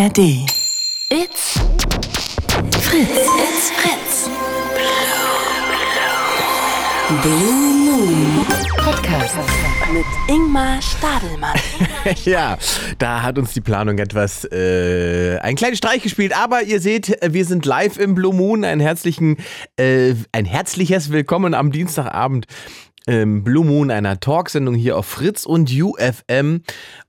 ARD. It's Fritz. It's Fritz. Blue Moon Podcast mit Ingmar Stadelmann. ja, da hat uns die Planung etwas äh, einen kleinen Streich gespielt. Aber ihr seht, wir sind live im Blue Moon. Ein herzlichen, äh, ein herzliches Willkommen am Dienstagabend. Ähm, Blue Moon, einer Talksendung hier auf Fritz und UFM.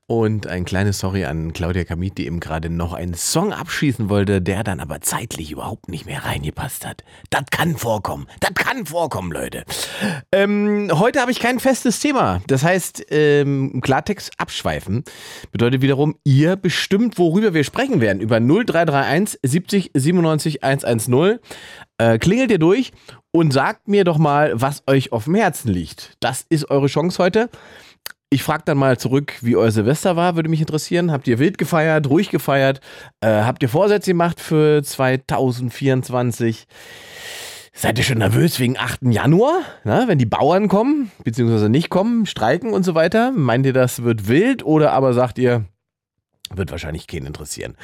Und ein kleines Sorry an Claudia Kamit, die eben gerade noch einen Song abschießen wollte, der dann aber zeitlich überhaupt nicht mehr reingepasst hat. Das kann vorkommen. Das kann vorkommen, Leute. Ähm, heute habe ich kein festes Thema. Das heißt, ähm, Klartext abschweifen bedeutet wiederum, ihr bestimmt, worüber wir sprechen werden. Über 0331 70 97 110. Äh, klingelt ihr durch und sagt mir doch mal, was euch auf dem Herzen liegt. Das ist eure Chance heute. Ich frage dann mal zurück, wie euer Silvester war, würde mich interessieren. Habt ihr wild gefeiert, ruhig gefeiert? Äh, habt ihr Vorsätze gemacht für 2024? Seid ihr schon nervös wegen 8. Januar? Na, wenn die Bauern kommen, beziehungsweise nicht kommen, streiken und so weiter? Meint ihr, das wird wild oder aber sagt ihr, wird wahrscheinlich keinen interessieren.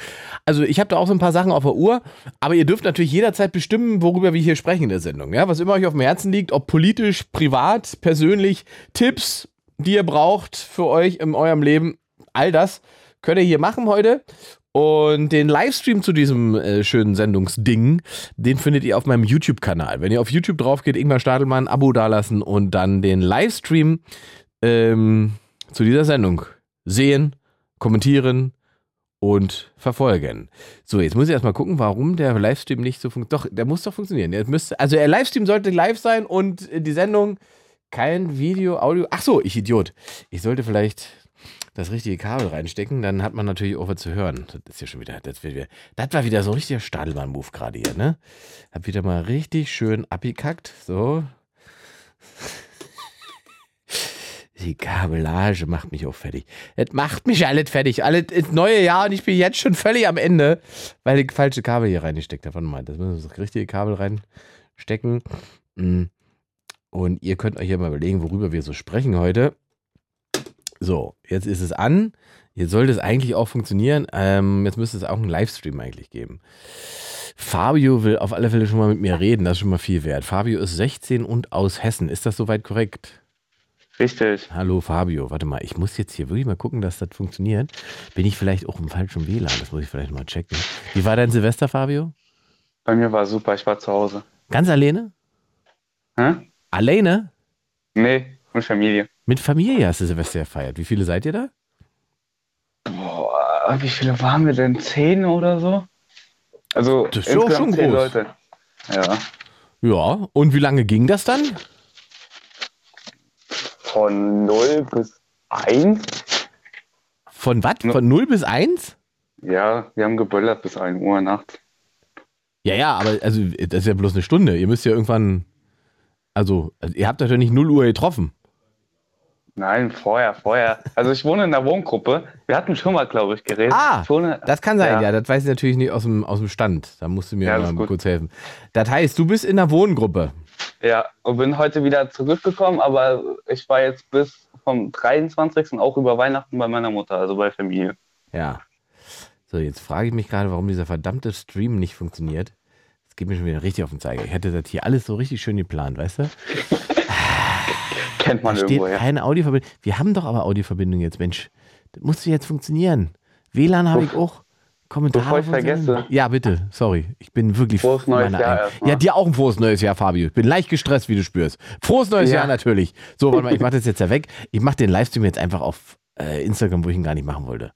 Also ich habe da auch so ein paar Sachen auf der Uhr, aber ihr dürft natürlich jederzeit bestimmen, worüber wir hier sprechen in der Sendung. Ja, was immer euch auf dem Herzen liegt, ob politisch, privat, persönlich, Tipps, die ihr braucht für euch in eurem Leben. All das könnt ihr hier machen heute. Und den Livestream zu diesem äh, schönen Sendungsding, den findet ihr auf meinem YouTube-Kanal. Wenn ihr auf YouTube drauf geht, Ingmar Stadelmann, Abo dalassen und dann den Livestream ähm, zu dieser Sendung sehen, kommentieren und verfolgen. So, jetzt muss ich erstmal gucken, warum der Livestream nicht so funktioniert. Doch, der muss doch funktionieren. Der müsste, also der Livestream sollte live sein und die Sendung kein Video, Audio. Ach so, ich Idiot. Ich sollte vielleicht das richtige Kabel reinstecken, dann hat man natürlich auch was zu hören. Das ist ja schon wieder, das, wieder, das war wieder so ein richtiger Stadelmann-Move gerade hier, ne? Hab wieder mal richtig schön abgekackt. So. Die Kabellage macht mich auch fertig. Es macht mich alles fertig. Alles neue Jahr und ich bin jetzt schon völlig am Ende, weil ich falsche Kabel hier reingesteckt habe. Warte mal, das müssen wir das richtige Kabel reinstecken. Mhm. Und ihr könnt euch ja mal überlegen, worüber wir so sprechen heute. So, jetzt ist es an. Jetzt sollte es eigentlich auch funktionieren. Ähm, jetzt müsste es auch einen Livestream eigentlich geben. Fabio will auf alle Fälle schon mal mit mir reden. Das ist schon mal viel wert. Fabio ist 16 und aus Hessen. Ist das soweit korrekt? Richtig. Hallo Fabio, warte mal, ich muss jetzt hier wirklich mal gucken, dass das funktioniert. Bin ich vielleicht auch im falschen WLAN? Das muss ich vielleicht mal checken. Wie war dein Silvester, Fabio? Bei mir war super, ich war zu Hause. Ganz alleine? Hä? Alleine? Nee, mit Familie. Mit Familie hast du Silvester gefeiert. Wie viele seid ihr da? Boah, wie viele waren wir denn? Zehn oder so? Also Das ist insgesamt schon zehn groß. Leute. Ja. Ja, und wie lange ging das dann? Von 0 bis 1. Von was? Von 0 bis 1? Ja, wir haben geböllert bis 1 Uhr nachts. Ja, ja, aber also das ist ja bloß eine Stunde. Ihr müsst ja irgendwann. Also, also ihr habt euch ja nicht 0 Uhr getroffen. Nein, vorher, vorher. Also ich wohne in einer Wohngruppe. Wir hatten schon mal, glaube ich, geredet. Ah, ich wohne, Das kann sein, ja. Ja. das weiß ich natürlich nicht aus dem, aus dem Stand. Da musst du mir Ja, mal gut. kurz helfen. Das heißt, du bist in der Wohngruppe. Ja, und bin heute wieder zurückgekommen, aber ich war jetzt bis vom 23. auch über Weihnachten bei meiner Mutter, also bei Familie. Ja. So, jetzt frage ich mich gerade, warum dieser verdammte Stream nicht funktioniert. Das geht mir schon wieder richtig auf den Zeiger. Ich hätte das hier alles so richtig schön geplant, weißt du? Kennt man Da steht irgendwo, ja. keine Audioverbindung. Wir haben doch aber Audioverbindung jetzt, Mensch. Das muss jetzt funktionieren. WLAN habe ich auch. Kommentare. bevor ich vergesse. Ja, bitte. Sorry. Ich bin wirklich. Frohes neues Jahr. Ja, dir auch ein frohes neues Jahr, Fabio. Ich bin leicht gestresst, wie du spürst. Frohes neues Ja. Jahr natürlich. So, warte mal, ich mache das jetzt ja weg. Ich mache den Livestream jetzt einfach auf äh, Instagram, wo ich ihn gar nicht machen wollte.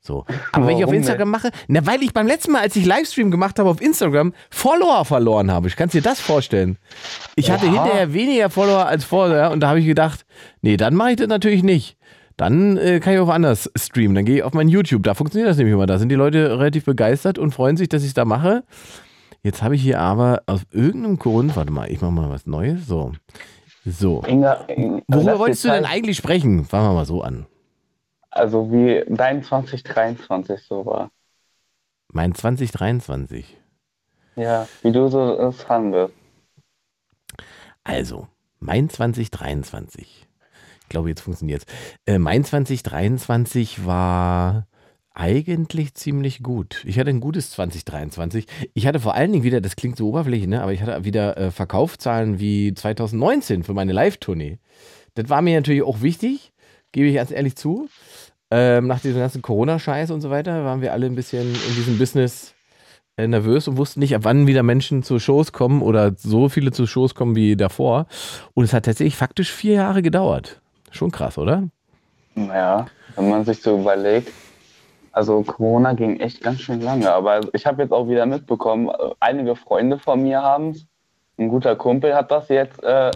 So. Aber wenn ich auf Instagram mache, na, weil ich beim letzten Mal, als ich Livestream gemacht habe auf Instagram, Follower verloren habe. Ich kann dir das vorstellen. Ich hatte Oha. hinterher weniger Follower als vorher und da habe ich gedacht, nee, dann mache ich das natürlich nicht. Dann äh, kann ich auch anders streamen. Dann gehe ich auf mein YouTube. Da funktioniert das nämlich immer. Da sind die Leute relativ begeistert und freuen sich, dass ich es da mache. Jetzt habe ich hier aber aus irgendeinem Grund, warte mal, ich mache mal was Neues. So. So. Inga, Inga, Worüber wolltest du denn eigentlich sprechen? Fangen wir mal so an. Also wie dein 2023 so war. Mein 2023. Ja, wie du so es handelt. Also, mein 2023. Ich glaube, jetzt funktioniert es. Äh, mein 2023 war Eigentlich ziemlich gut. Ich hatte ein gutes 2023. Ich hatte vor allen Dingen wieder, das klingt so oberflächlich, ne? aber ich hatte wieder äh, Verkaufszahlen wie 2019 für meine Live-Tournee. Das war mir natürlich auch wichtig, gebe ich ganz ehrlich zu. Ähm, nach diesem ganzen Corona-Scheiß und so weiter waren wir alle ein bisschen in diesem Business äh, nervös und wussten nicht, ab wann wieder Menschen zu Shows kommen oder so viele zu Shows kommen wie davor. Und es hat tatsächlich faktisch vier Jahre gedauert. Schon krass, oder? Naja, wenn man sich so überlegt, also Corona ging echt ganz schön lange, aber ich habe jetzt auch wieder mitbekommen, einige Freunde von mir haben es. Ein guter Kumpel hat das jetzt äh,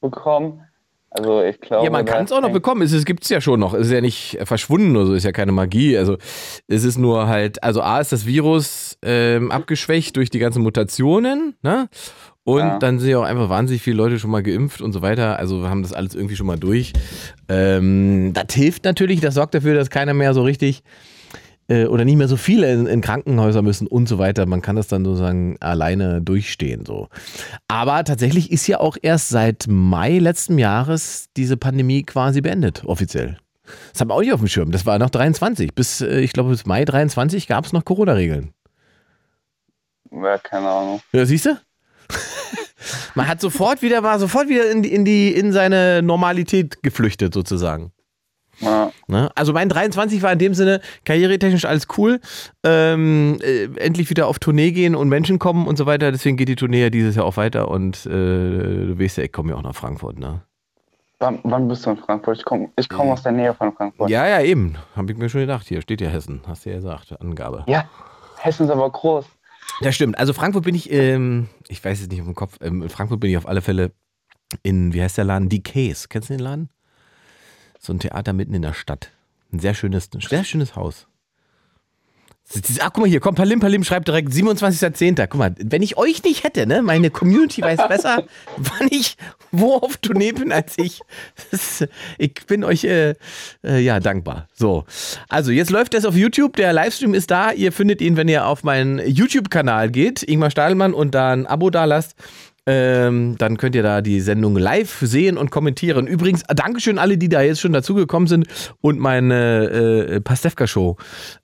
bekommen. Also ich glaube. Ja, man kann es auch noch bekommen. Es, es gibt es ja schon noch. Es ist ja nicht verschwunden oder so, ist ja keine Magie. Also es ist nur halt, also A ist das Virus ähm, abgeschwächt durch die ganzen Mutationen, ne? Und ja. dann sind ja auch einfach wahnsinnig viele Leute schon mal geimpft und so weiter. Also wir haben das alles irgendwie schon mal durch. Ähm, das hilft natürlich, das sorgt dafür, dass keiner mehr so richtig äh, oder nicht mehr so viele in, in, Krankenhäuser müssen und so weiter. Man kann das dann sozusagen alleine durchstehen. So. Aber tatsächlich ist ja auch erst seit Mai letzten Jahres diese Pandemie quasi beendet, offiziell. Das haben wir auch nicht auf dem Schirm. Das war noch 23. Bis, äh, ich glaube, bis Mai 23 gab es noch Corona-Regeln. Ja, keine Ahnung. Ja, siehst du? Man hat sofort wieder, war sofort wieder in die, in die, in seine Normalität geflüchtet, sozusagen. Ja. Ne? Also mein 23 war in dem Sinne karrieretechnisch alles cool. Ähm, äh, endlich wieder auf Tournee gehen und Menschen kommen und so weiter. Deswegen geht die Tournee ja dieses Jahr auch weiter und äh, du weißt ja, ich komme ja auch nach Frankfurt. Ne? Wann, wann bist du in Frankfurt? Ich komme ich komm aus der Nähe von Frankfurt. Ja, ja, eben. Habe ich mir schon gedacht. Hier steht ja Hessen. Hast du ja gesagt, Angabe. Ja, Hessen ist aber groß. Das stimmt. Also Frankfurt bin ich, ähm, ich weiß es nicht auf dem Kopf, ähm, in Frankfurt bin ich auf alle Fälle in, wie heißt der Laden? Decays. Kennst du den Laden? So ein Theater mitten in der Stadt. Ein sehr schönes, ein sehr schönes Haus. Ach, guck mal hier, komm, Palim Palim schreibt direkt 27.10. Guck mal, wenn ich euch nicht hätte, ne, meine Community weiß besser, wann ich wo auf Tournee bin als ich. Das, ich bin euch äh, äh, ja dankbar. So, also jetzt läuft das auf YouTube. Der Livestream ist da. Ihr findet ihn, wenn ihr auf meinen YouTube-Kanal geht, Ingmar Stadelmann und da ein Abo da lasst. Ähm, dann könnt ihr da die Sendung live sehen und kommentieren. Übrigens, Dankeschön alle, die da jetzt schon dazugekommen sind und meine äh, Pastewka-Show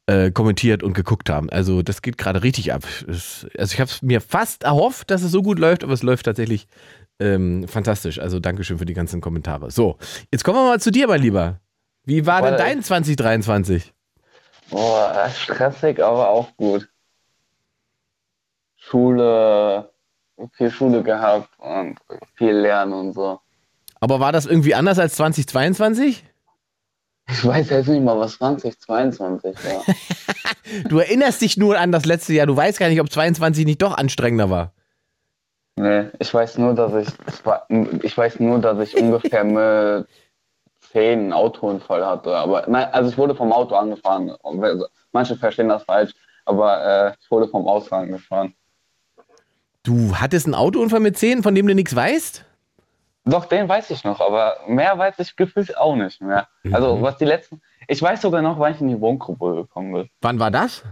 äh, kommentiert und geguckt haben. Also das geht gerade richtig ab. Es, also ich habe es mir fast erhofft, dass es so gut läuft, aber es läuft tatsächlich ähm, fantastisch. Also Dankeschön für die ganzen Kommentare. So, jetzt kommen wir mal zu dir, mein Lieber. Wie war denn dein 2023? Boah, stressig, aber auch gut. Schule, viel Schule gehabt und viel Lernen und so. Aber war das irgendwie anders als 2022? Ich weiß jetzt nicht mal, was 2022 war. du erinnerst dich nur an das letzte Jahr. Du weißt gar nicht, ob 22 nicht doch anstrengender war. Nee, ich weiß nur, dass ich, ich weiß nur, dass ich ungefähr mit 10 einen Autounfall hatte. Aber nein, also ich wurde vom Auto angefahren. Manche verstehen das falsch, aber äh, ich wurde vom Auto angefahren. Du hattest einen Autounfall mit 10, von dem du nichts weißt? Doch, den weiß ich noch, aber mehr weiß ich gefühlt auch nicht mehr. Also, mhm. Also, was die letzten. Ich weiß sogar noch, wann ich in die Wohngruppe gekommen bin. Wann war das?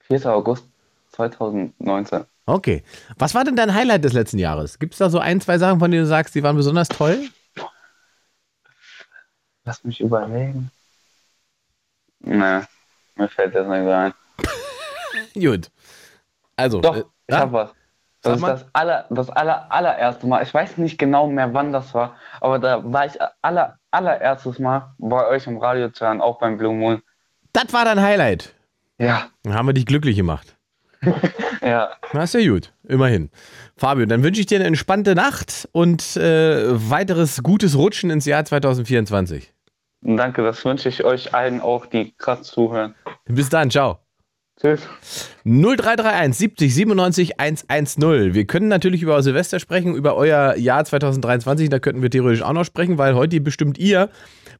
4. August 2019. Okay. Was war denn dein Highlight des letzten Jahres? Gibt es da so ein, zwei Sachen, von denen du sagst, die waren besonders toll? Lass mich überlegen. Nee, mir fällt das nicht ein. Gut. Also. Doch, äh, ich ja? hab was. Das ist das, aller, das aller, allererste Mal. Ich weiß nicht genau mehr, wann das war, aber da war ich aller, allererstes Mal bei euch im Radio zu hören, auch beim Blue Moon. Das war dein Highlight. Ja. Dann haben wir dich glücklich gemacht. ja. Na, ist ja gut. Immerhin. Fabio, dann wünsche ich dir eine entspannte Nacht und äh, weiteres gutes Rutschen ins Jahr 2024. Danke, das wünsche ich euch allen auch, die gerade zuhören. Bis dann, ciao. Tschüss. 0331 70 97 110. Wir können natürlich über Silvester sprechen, über euer Jahr 2023. Da könnten wir theoretisch auch noch sprechen, weil heute bestimmt ihr,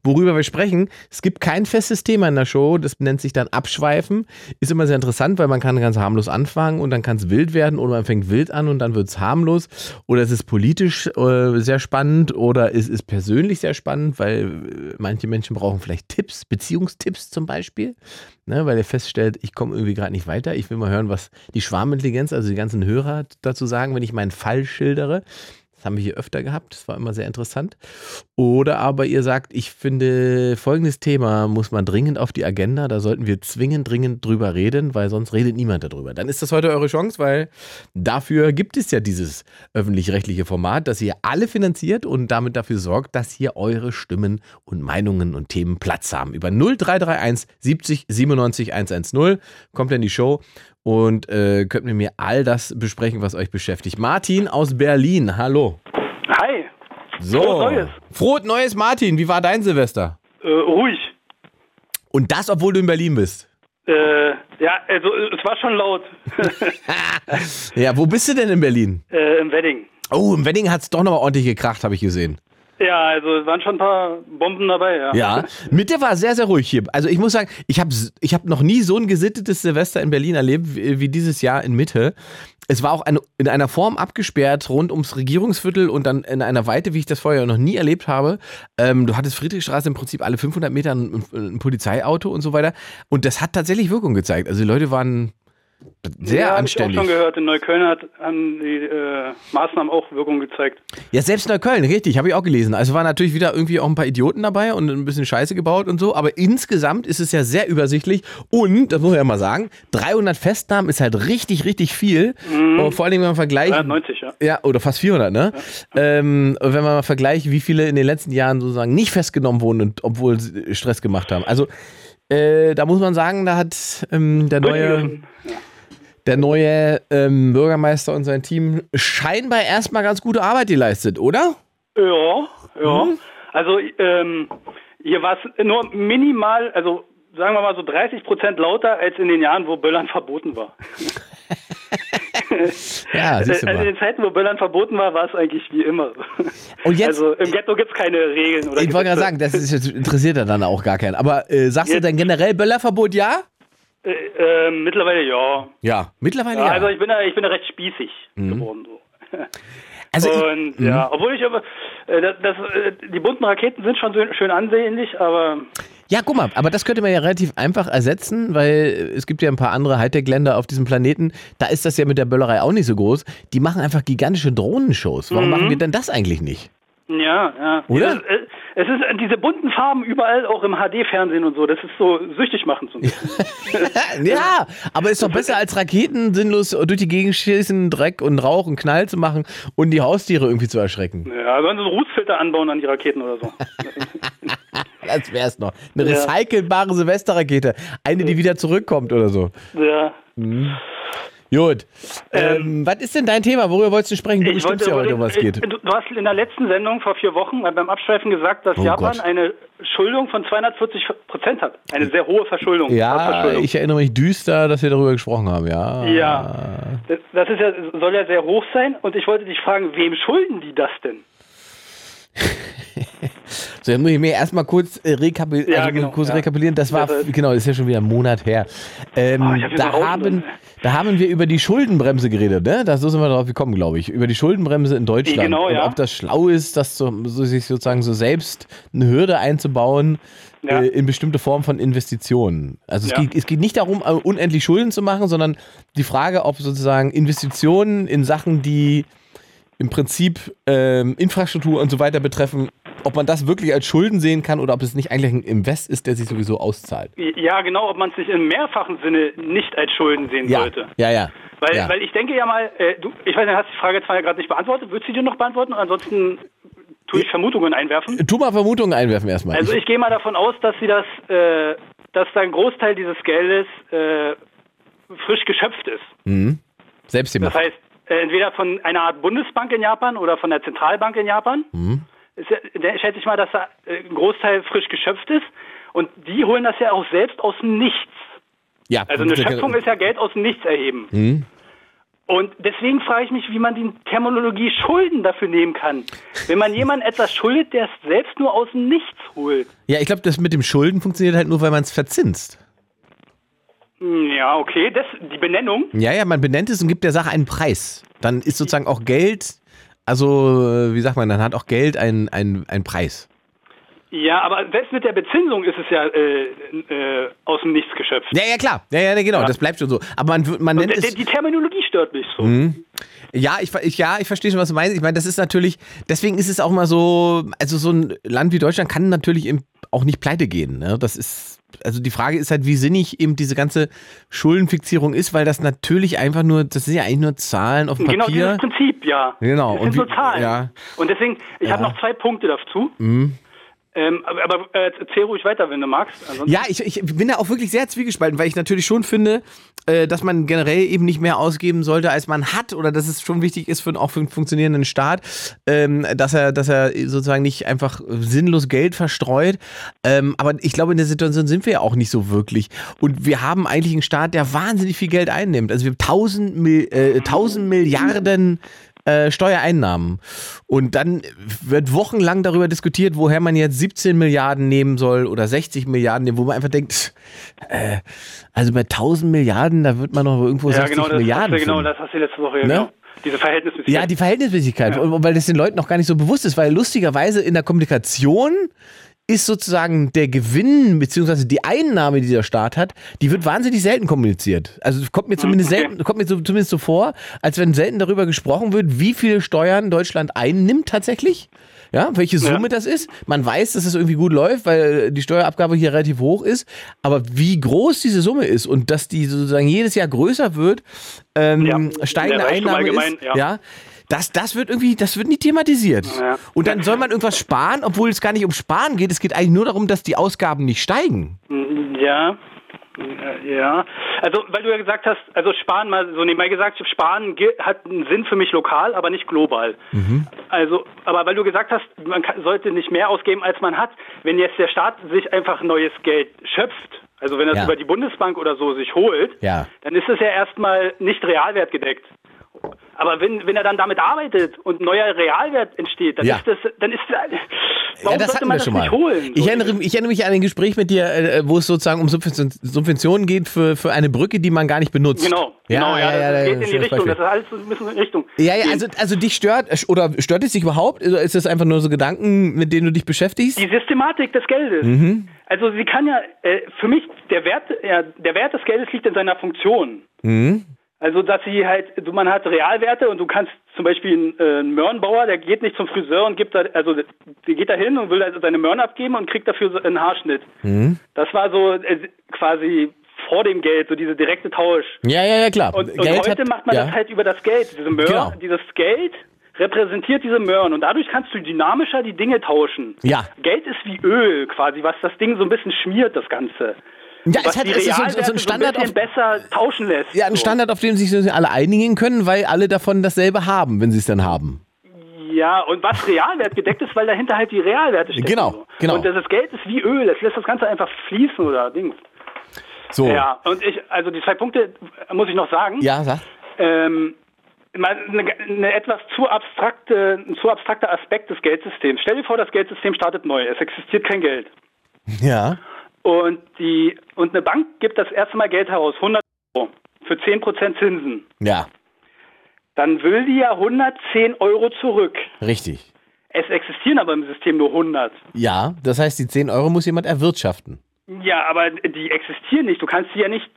worüber wir sprechen. Es gibt kein festes Thema in der Show. Das nennt sich dann Abschweifen. Ist immer sehr interessant, weil man kann ganz harmlos anfangen und dann kann es wild werden oder man fängt wild an und dann wird es harmlos. Oder es ist politisch äh, sehr spannend oder es ist persönlich sehr spannend, weil äh, manche Menschen brauchen vielleicht Tipps, Beziehungstipps zum Beispiel. Ne, weil er feststellt, ich komme irgendwie gerade nicht weiter. Ich will mal hören, was die Schwarmintelligenz, also die ganzen Hörer dazu sagen, wenn ich meinen Fall schildere. Haben wir hier öfter gehabt. Das war immer sehr interessant. Oder aber ihr sagt, ich finde, folgendes Thema muss man dringend auf die Agenda. Da sollten wir zwingend, dringend drüber reden, weil sonst redet niemand darüber. Dann ist das heute eure Chance, weil dafür gibt es ja dieses öffentlich-rechtliche Format, das ihr alle finanziert und damit dafür sorgt, dass hier eure Stimmen und Meinungen und Themen Platz haben. Über 0331 70 97 110 kommt dann die Show und äh, könnt mit mir all das besprechen, was euch beschäftigt. Martin aus Berlin, hallo. Hi. So. Frohes Neues. Frohes Neues, Martin. Wie war dein Silvester? Äh, ruhig. Und das, obwohl du in Berlin bist. Äh, ja, also es war schon laut. Ja, wo bist du denn in Berlin? äh, Im Wedding. Oh, im Wedding hat es doch nochmal ordentlich gekracht, habe ich gesehen. Ja, also es waren schon ein paar Bomben dabei, ja. Ja, Mitte war sehr, sehr ruhig hier. Also ich muss sagen, ich habe ich hab noch nie so ein gesittetes Silvester in Berlin erlebt wie, wie dieses Jahr in Mitte. Es war auch eine, in einer Form abgesperrt rund ums Regierungsviertel und dann in einer Weite, wie ich das vorher noch nie erlebt habe. Ähm, du hattest Friedrichstraße im Prinzip alle 500 Meter ein, ein Polizeiauto und so weiter. Und das hat tatsächlich Wirkung gezeigt. Also die Leute waren sehr ja, anständig. Ich auch schon gehört, in Neukölln hat, haben die äh, Maßnahmen auch Wirkung gezeigt. Ja, selbst Neukölln, richtig, habe ich auch gelesen. Also waren natürlich wieder irgendwie auch ein paar Idioten dabei und ein bisschen Scheiße gebaut und so, aber insgesamt ist es ja sehr übersichtlich und, das muss man ja mal sagen, 300 Festnahmen ist halt richtig, richtig viel. Und vor allem, wenn man vergleicht, 390, ja. ja, oder fast 400, ne? Ähm, wenn man mal vergleicht, wie viele in den letzten Jahren sozusagen nicht festgenommen wurden, und, obwohl sie Stress gemacht haben. Also, äh, da muss man sagen, da hat ähm, der neue, der neue ähm, Bürgermeister und sein Team scheinbar erstmal ganz gute Arbeit geleistet, oder? Ja, ja. Mhm. Also ähm, hier war es nur minimal, also sagen wir mal so 30 Prozent lauter als in den Jahren, wo Böllern verboten war. Ja, siehst du also in mal. den Zeiten, wo Böllern verboten war, war es eigentlich wie immer. Und jetzt- also im Ghetto gibt es keine Regeln oder Ich wollte gerade sagen, das ist, jetzt interessiert ja dann auch gar keinen. Aber äh, sagst du Jetzt- denn generell Böllerverbot ja? Äh, äh, mittlerweile ja. Ja, mittlerweile ja. ja. Also ich bin da, ich bin da recht spießig geworden. So. Also ich, Und ja, obwohl ich aber, äh, das, das, äh, die bunten Raketen sind schon so schön ansehnlich, aber ja, guck mal, aber das könnte man ja relativ einfach ersetzen, weil es gibt ja ein paar andere Hightech-Länder auf diesem Planeten, da ist das ja mit der Böllerei auch nicht so groß. Die machen einfach gigantische Drohnenshows. Warum machen wir denn das eigentlich nicht? ja, ja. Oder? Es, äh, es ist äh, diese bunten Farben überall, auch im HD-Fernsehen und so, das ist so süchtig machen so ein bisschen. Ja, aber ist doch besser als Raketen sinnlos durch die Gegend schießen, Dreck und Rauch und Knall zu machen und die Haustiere irgendwie zu erschrecken. Ja, sollen so einen Rußfilter anbauen an die Raketen oder so. Das wär's noch. Eine Ja. recycelbare Silvesterrakete. Eine, die wieder zurückkommt oder so. ja. Gut. Ähm, was ist denn dein Thema? Worüber wolltest du sprechen? Du bestimmst ja heute, um was geht. Du du hast in der letzten Sendung vor vier Wochen äh, beim Abschweifen gesagt, dass Oh Japan Gott. eine Schuldung von 240 Prozent hat. Eine sehr hohe Verschuldung. Ja, ich erinnere mich düster, dass wir darüber gesprochen haben, ja. Ja, das, das ist ja, soll ja sehr hoch sein. Und ich wollte dich fragen, wem schulden die das denn? So, dann muss ich mir erstmal kurz, äh, rekapitulieren. Ja, also, genau, kurz ja. rekapitulieren. Das war, Das genau, das ist ja schon wieder ein Monat her. Ähm, hab hier da, haben, da haben wir über die Schuldenbremse geredet, ne? Da so sind wir drauf gekommen, glaube ich. Über die Schuldenbremse in Deutschland. Genau, ja. Und ob das schlau ist, das so, so sich sozusagen so selbst eine Hürde einzubauen. Ja. Äh, in bestimmte Formen von Investitionen. Also es, geht, es geht nicht darum, äh, unendlich Schulden zu machen, sondern die Frage, ob sozusagen Investitionen in Sachen, die im Prinzip ähm, Infrastruktur und so weiter betreffen, ob man das wirklich als Schulden sehen kann oder ob es nicht eigentlich ein Invest ist, der sich sowieso auszahlt. Ja, genau, ob man es nicht im mehrfachen Sinne nicht als Schulden sehen Ja, sollte. ja, ja. Weil, ja. weil ich denke ja mal, äh, du, ich weiß nicht, hast die Frage zwar ja gerade nicht beantwortet, würdest du die noch beantworten? Ansonsten tue ich Vermutungen einwerfen. Tu mal Vermutungen einwerfen erstmal. Also ich gehe mal davon aus, dass sie das, äh, dass da ein Großteil dieses Geldes äh, frisch geschöpft ist. Selbst Das gemacht. heißt, äh, entweder von einer Art Bundesbank in Japan oder von der Zentralbank in Japan. Ist ja, der, schätze ich mal, dass da äh, ein Großteil frisch geschöpft ist. Und die holen das ja auch selbst aus dem Nichts. ja, Also eine Schöpfung ist ja Geld aus dem Nichts erheben. Mhm. Und deswegen frage ich mich, wie man die Terminologie Schulden dafür nehmen kann. Wenn man jemandem etwas schuldet, der es selbst nur aus dem Nichts holt. Ja, ich glaube, das mit dem Schulden funktioniert halt nur, weil man es verzinst. Hm, Ja, okay, das, die Benennung. Ja, ja, man benennt es und gibt der Sache einen Preis. Dann ist sozusagen auch Geld, also äh, wie sagt man, dann hat auch Geld einen, einen, einen Preis. Ja, aber selbst mit der Bezinsung ist es ja äh, äh, aus dem Nichts geschöpft. Ja, ja, klar. Ja, ja, genau, das bleibt schon so. Aber man, man nennt es. die Terminologie stört mich so. Ja, ich, ich, ja, ich verstehe schon, was du meinst. Ich meine, das ist natürlich, deswegen ist es auch mal so, also so ein Land wie Deutschland kann natürlich auch nicht pleite gehen. Ne? Das ist, also die Frage ist halt, wie sinnig eben diese ganze Schuldenfixierung ist, weil das natürlich einfach nur, das sind ja eigentlich nur Zahlen auf dem genau Papier. Genau, dieses Prinzip, ja. Genau. Das sind Und nur wie- Zahlen. ja. Und deswegen, ich Ja. habe noch zwei Punkte dazu. Mhm. Ähm, aber äh, erzähl ruhig weiter, wenn du magst. Ansonsten- Ja, ich, ich bin da auch wirklich sehr zwiegespalten, weil ich natürlich schon finde, äh, dass man generell eben nicht mehr ausgeben sollte, als man hat, oder dass es schon wichtig ist für, auch für einen funktionierenden Staat, ähm, dass er, dass er sozusagen nicht einfach sinnlos Geld verstreut. Ähm, aber ich glaube, in der Situation sind wir ja auch nicht so wirklich. Und wir haben eigentlich einen Staat, der wahnsinnig viel Geld einnimmt. Also wir haben 1000, Mil äh, 1000 Milliarden äh, Steuereinnahmen. Und dann wird wochenlang darüber diskutiert, woher man jetzt 17 Milliarden nehmen soll oder 60 Milliarden nehmen, wo man einfach denkt, äh, also bei 1000 Milliarden, da wird man noch irgendwo ja 60 genau, das Milliarden du, genau, das hast du letzte Woche, ja, Ne? genau. Diese Verhältnismäßigkeit. Ja, die Verhältnismäßigkeit, Ja. Weil das den Leuten noch gar nicht so bewusst ist, weil lustigerweise in der Kommunikation ist sozusagen der Gewinn beziehungsweise die Einnahme, die der Staat hat, die wird wahnsinnig selten kommuniziert. Also es kommt mir zumindest okay. selten, kommt mir so, zumindest so vor, als wenn selten darüber gesprochen wird, wie viele Steuern Deutschland einnimmt tatsächlich. Ja, welche Ja. Summe das ist. Man weiß, dass es irgendwie gut läuft, weil die Steuerabgabe hier relativ hoch ist. Aber wie groß diese Summe ist und dass die sozusagen jedes Jahr größer wird, ähm, Ja. steigende Reichtum Einnahme ist, ja. Das, das wird irgendwie, das wird nicht thematisiert. Ja. Und dann soll man irgendwas sparen, obwohl es gar nicht um Sparen geht. Es geht eigentlich nur darum, dass die Ausgaben nicht steigen. Ja. Äh, Ja, also weil du ja gesagt hast, also Sparen mal so nebenbei gesagt, Sparen hat einen Sinn für mich lokal, aber nicht global. Mhm. Also, aber weil du gesagt hast, man kann, sollte nicht mehr ausgeben, als man hat, wenn jetzt der Staat sich einfach neues Geld schöpft, also wenn er es Ja. über die Bundesbank oder so sich holt, Ja. dann ist es ja erstmal nicht realwertgedeckt. Aber wenn, wenn er dann damit arbeitet und neuer Realwert entsteht, dann Ja. ist das, dann ist warum ja, das sollte man wir das schon mal. nicht holen? Ich erinnere, ich erinnere mich an ein Gespräch mit dir, äh, wo es sozusagen um Subvention- Subventionen geht für, für eine Brücke, die man gar nicht benutzt. Genau, ja, genau, ja, ja, das ja, geht in die Richtung, Beispiel. das ist alles so ein bisschen in Richtung. Ja, ja, also, also dich stört, oder stört es dich überhaupt? Oder ist das einfach nur so Gedanken, mit denen du dich beschäftigst? Die Systematik des Geldes. Mhm. Also sie kann ja, äh, für mich, der Wert, ja, der Wert des Geldes liegt in seiner Funktion. Mhm. Also dass sie halt, du, man hat Realwerte und du kannst zum Beispiel ein, äh, ein Möhrenbauer, der geht nicht zum Friseur und gibt da, also der geht da hin und will also seine Möhren abgeben und kriegt dafür so einen Haarschnitt. Mhm. Das war so äh, quasi vor dem Geld, so diese direkte Tausch. Ja, ja, ja, klar. Und, und heute hat- macht man ja. das halt über das Geld. Diese Möhren, Genau. dieses Geld repräsentiert diese Möhren und dadurch kannst du dynamischer die Dinge tauschen. Ja. Geld ist wie Öl quasi, was das Ding so ein bisschen schmiert, das Ganze. Ja, es hat- die es ist so- so ein Standard so ein bisschen besser tauschen lässt. Ja, ein so. Standard, auf den sich alle einigen können, weil alle davon dasselbe haben, wenn sie es dann haben. Ja, und was Realwert gedeckt ist, weil dahinter halt die Realwerte stehen. Genau, genau. Und das Geld ist wie Öl, es lässt das Ganze einfach fließen oder Dings. So. Ja, und ich, also die zwei Punkte muss ich noch sagen. Ja, sag. ähm, eine, eine etwas zu abstrakte, ein zu abstrakter Aspekt des Geldsystems. Stell dir vor, das Geldsystem startet neu. Es existiert kein Geld. Ja. Und, die, und eine Bank gibt das erste Mal Geld heraus, 100 Euro, für 10% Zinsen. Ja, Dann will die ja 110 Euro zurück. richtig. Es existieren aber im System nur 100. Ja, das heißt, die 10 Euro muss jemand erwirtschaften. Ja, aber die existieren nicht. Du kannst sie ja nicht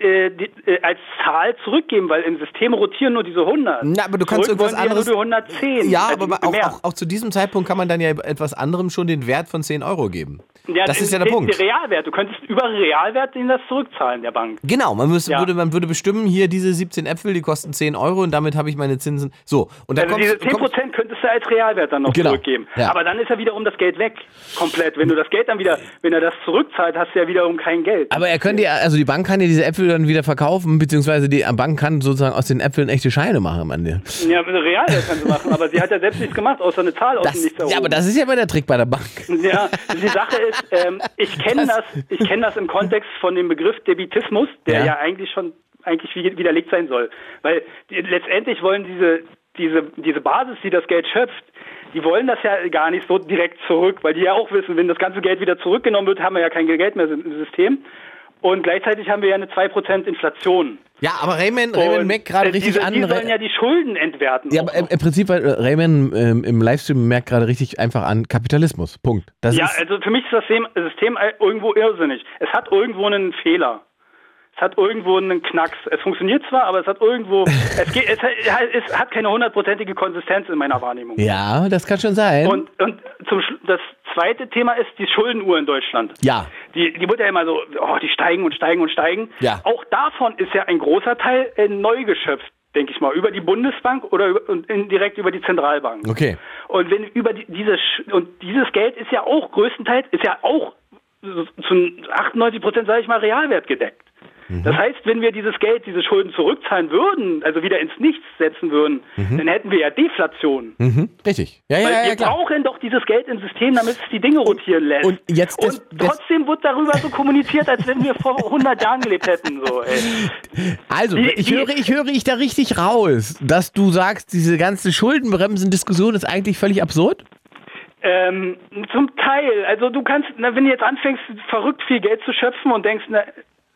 äh, die, äh, als Zahl zurückgeben, weil im System rotieren nur diese 100. Na, aber du kannst Zurück irgendwas anderes- Ja, nur die 110. Ja, also aber auch, auch, auch zu diesem Zeitpunkt kann man dann ja etwas anderem schon den Wert von 10 Euro geben. Ja, das ist ja der der, Punkt. Der Realwert. Du könntest über Realwert ihnen das zurückzahlen, der Bank. Genau, man, müsste, Ja. würde, man würde bestimmen, hier diese 17 Äpfel, die kosten 10 Euro und damit habe ich meine Zinsen. So, und dann Also kommst, diese 10% kommst, könntest du als Realwert dann noch Genau, zurückgeben. ja. Aber dann ist ja wiederum das Geld weg. Komplett. Wenn du das Geld dann wieder, wenn er das zurückzahlt, hast du ja wiederum kein Geld. aber er könnte ja, also die Bank kann ja diese Äpfel dann wieder verkaufen, beziehungsweise die Bank kann sozusagen aus den Äpfeln echte Scheine machen am Ende. Ja, Realwert kann sie machen, aber sie hat ja selbst nichts gemacht, außer eine Zahl aus dem Nichts erhoben. ja, aber das ist ja immer der Trick bei der Bank. Ja, die Sache ist, ähm, ich kenne das, ich kenne das im Kontext von dem Begriff Debitismus, der Ja. ja, eigentlich schon eigentlich wi- widerlegt sein soll, weil die, letztendlich wollen diese diese diese Basis, die das Geld schöpft, die wollen das ja gar nicht so direkt zurück, weil die ja auch wissen, wenn das ganze Geld wieder zurückgenommen wird, haben wir ja kein Geld mehr im System. Und gleichzeitig haben wir ja eine 2% Inflation. Ja, aber Raymond, Raymond merkt gerade äh, richtig diese, an. Die sollen ja die Schulden entwerten. Ja, aber im, im Prinzip, weil äh, Raymond ähm, im Livestream merkt gerade richtig einfach an Kapitalismus. Punkt. Das Ja, also für mich ist das System, System irgendwo irrsinnig. Es hat irgendwo einen Fehler. Es hat irgendwo einen Knacks. Es funktioniert zwar, aber es hat irgendwo, es, geht, es, es hat keine hundertprozentige Konsistenz in meiner Wahrnehmung. Ja, das kann schon sein. Und, und zum, das zweite Thema ist die Schuldenuhr in Deutschland. Ja. Die, die wird ja immer so, oh, die steigen und steigen und steigen. Ja. Auch davon ist ja ein großer Teil äh, neu geschöpft, denke ich mal, über die Bundesbank oder über, und indirekt über die Zentralbank. Okay. Und wenn über die, diese Sch- und dieses Geld ist ja auch größtenteils ist ja auch zu 98 Prozent, sage ich mal, Realwert gedeckt. Mhm. Das heißt, wenn wir dieses Geld, diese Schulden zurückzahlen würden, also wieder ins Nichts setzen würden, dann hätten wir ja Deflation. Mhm. Richtig. Ja, ja, Weil ja, ja wir klar. brauchen doch dieses Geld im System, damit es die Dinge rotieren lässt. und jetzt das- und trotzdem wird darüber so kommuniziert, als wenn wir vor 100 Jahren gelebt hätten. So. Also, Die- ich die- höre, ich höre ich da richtig raus, dass du sagst, diese ganze Schuldenbremsen-Diskussion ist eigentlich völlig absurd? Ähm, zum Teil. Also du kannst, na, wenn du jetzt anfängst, verrückt viel Geld zu schöpfen und denkst, na,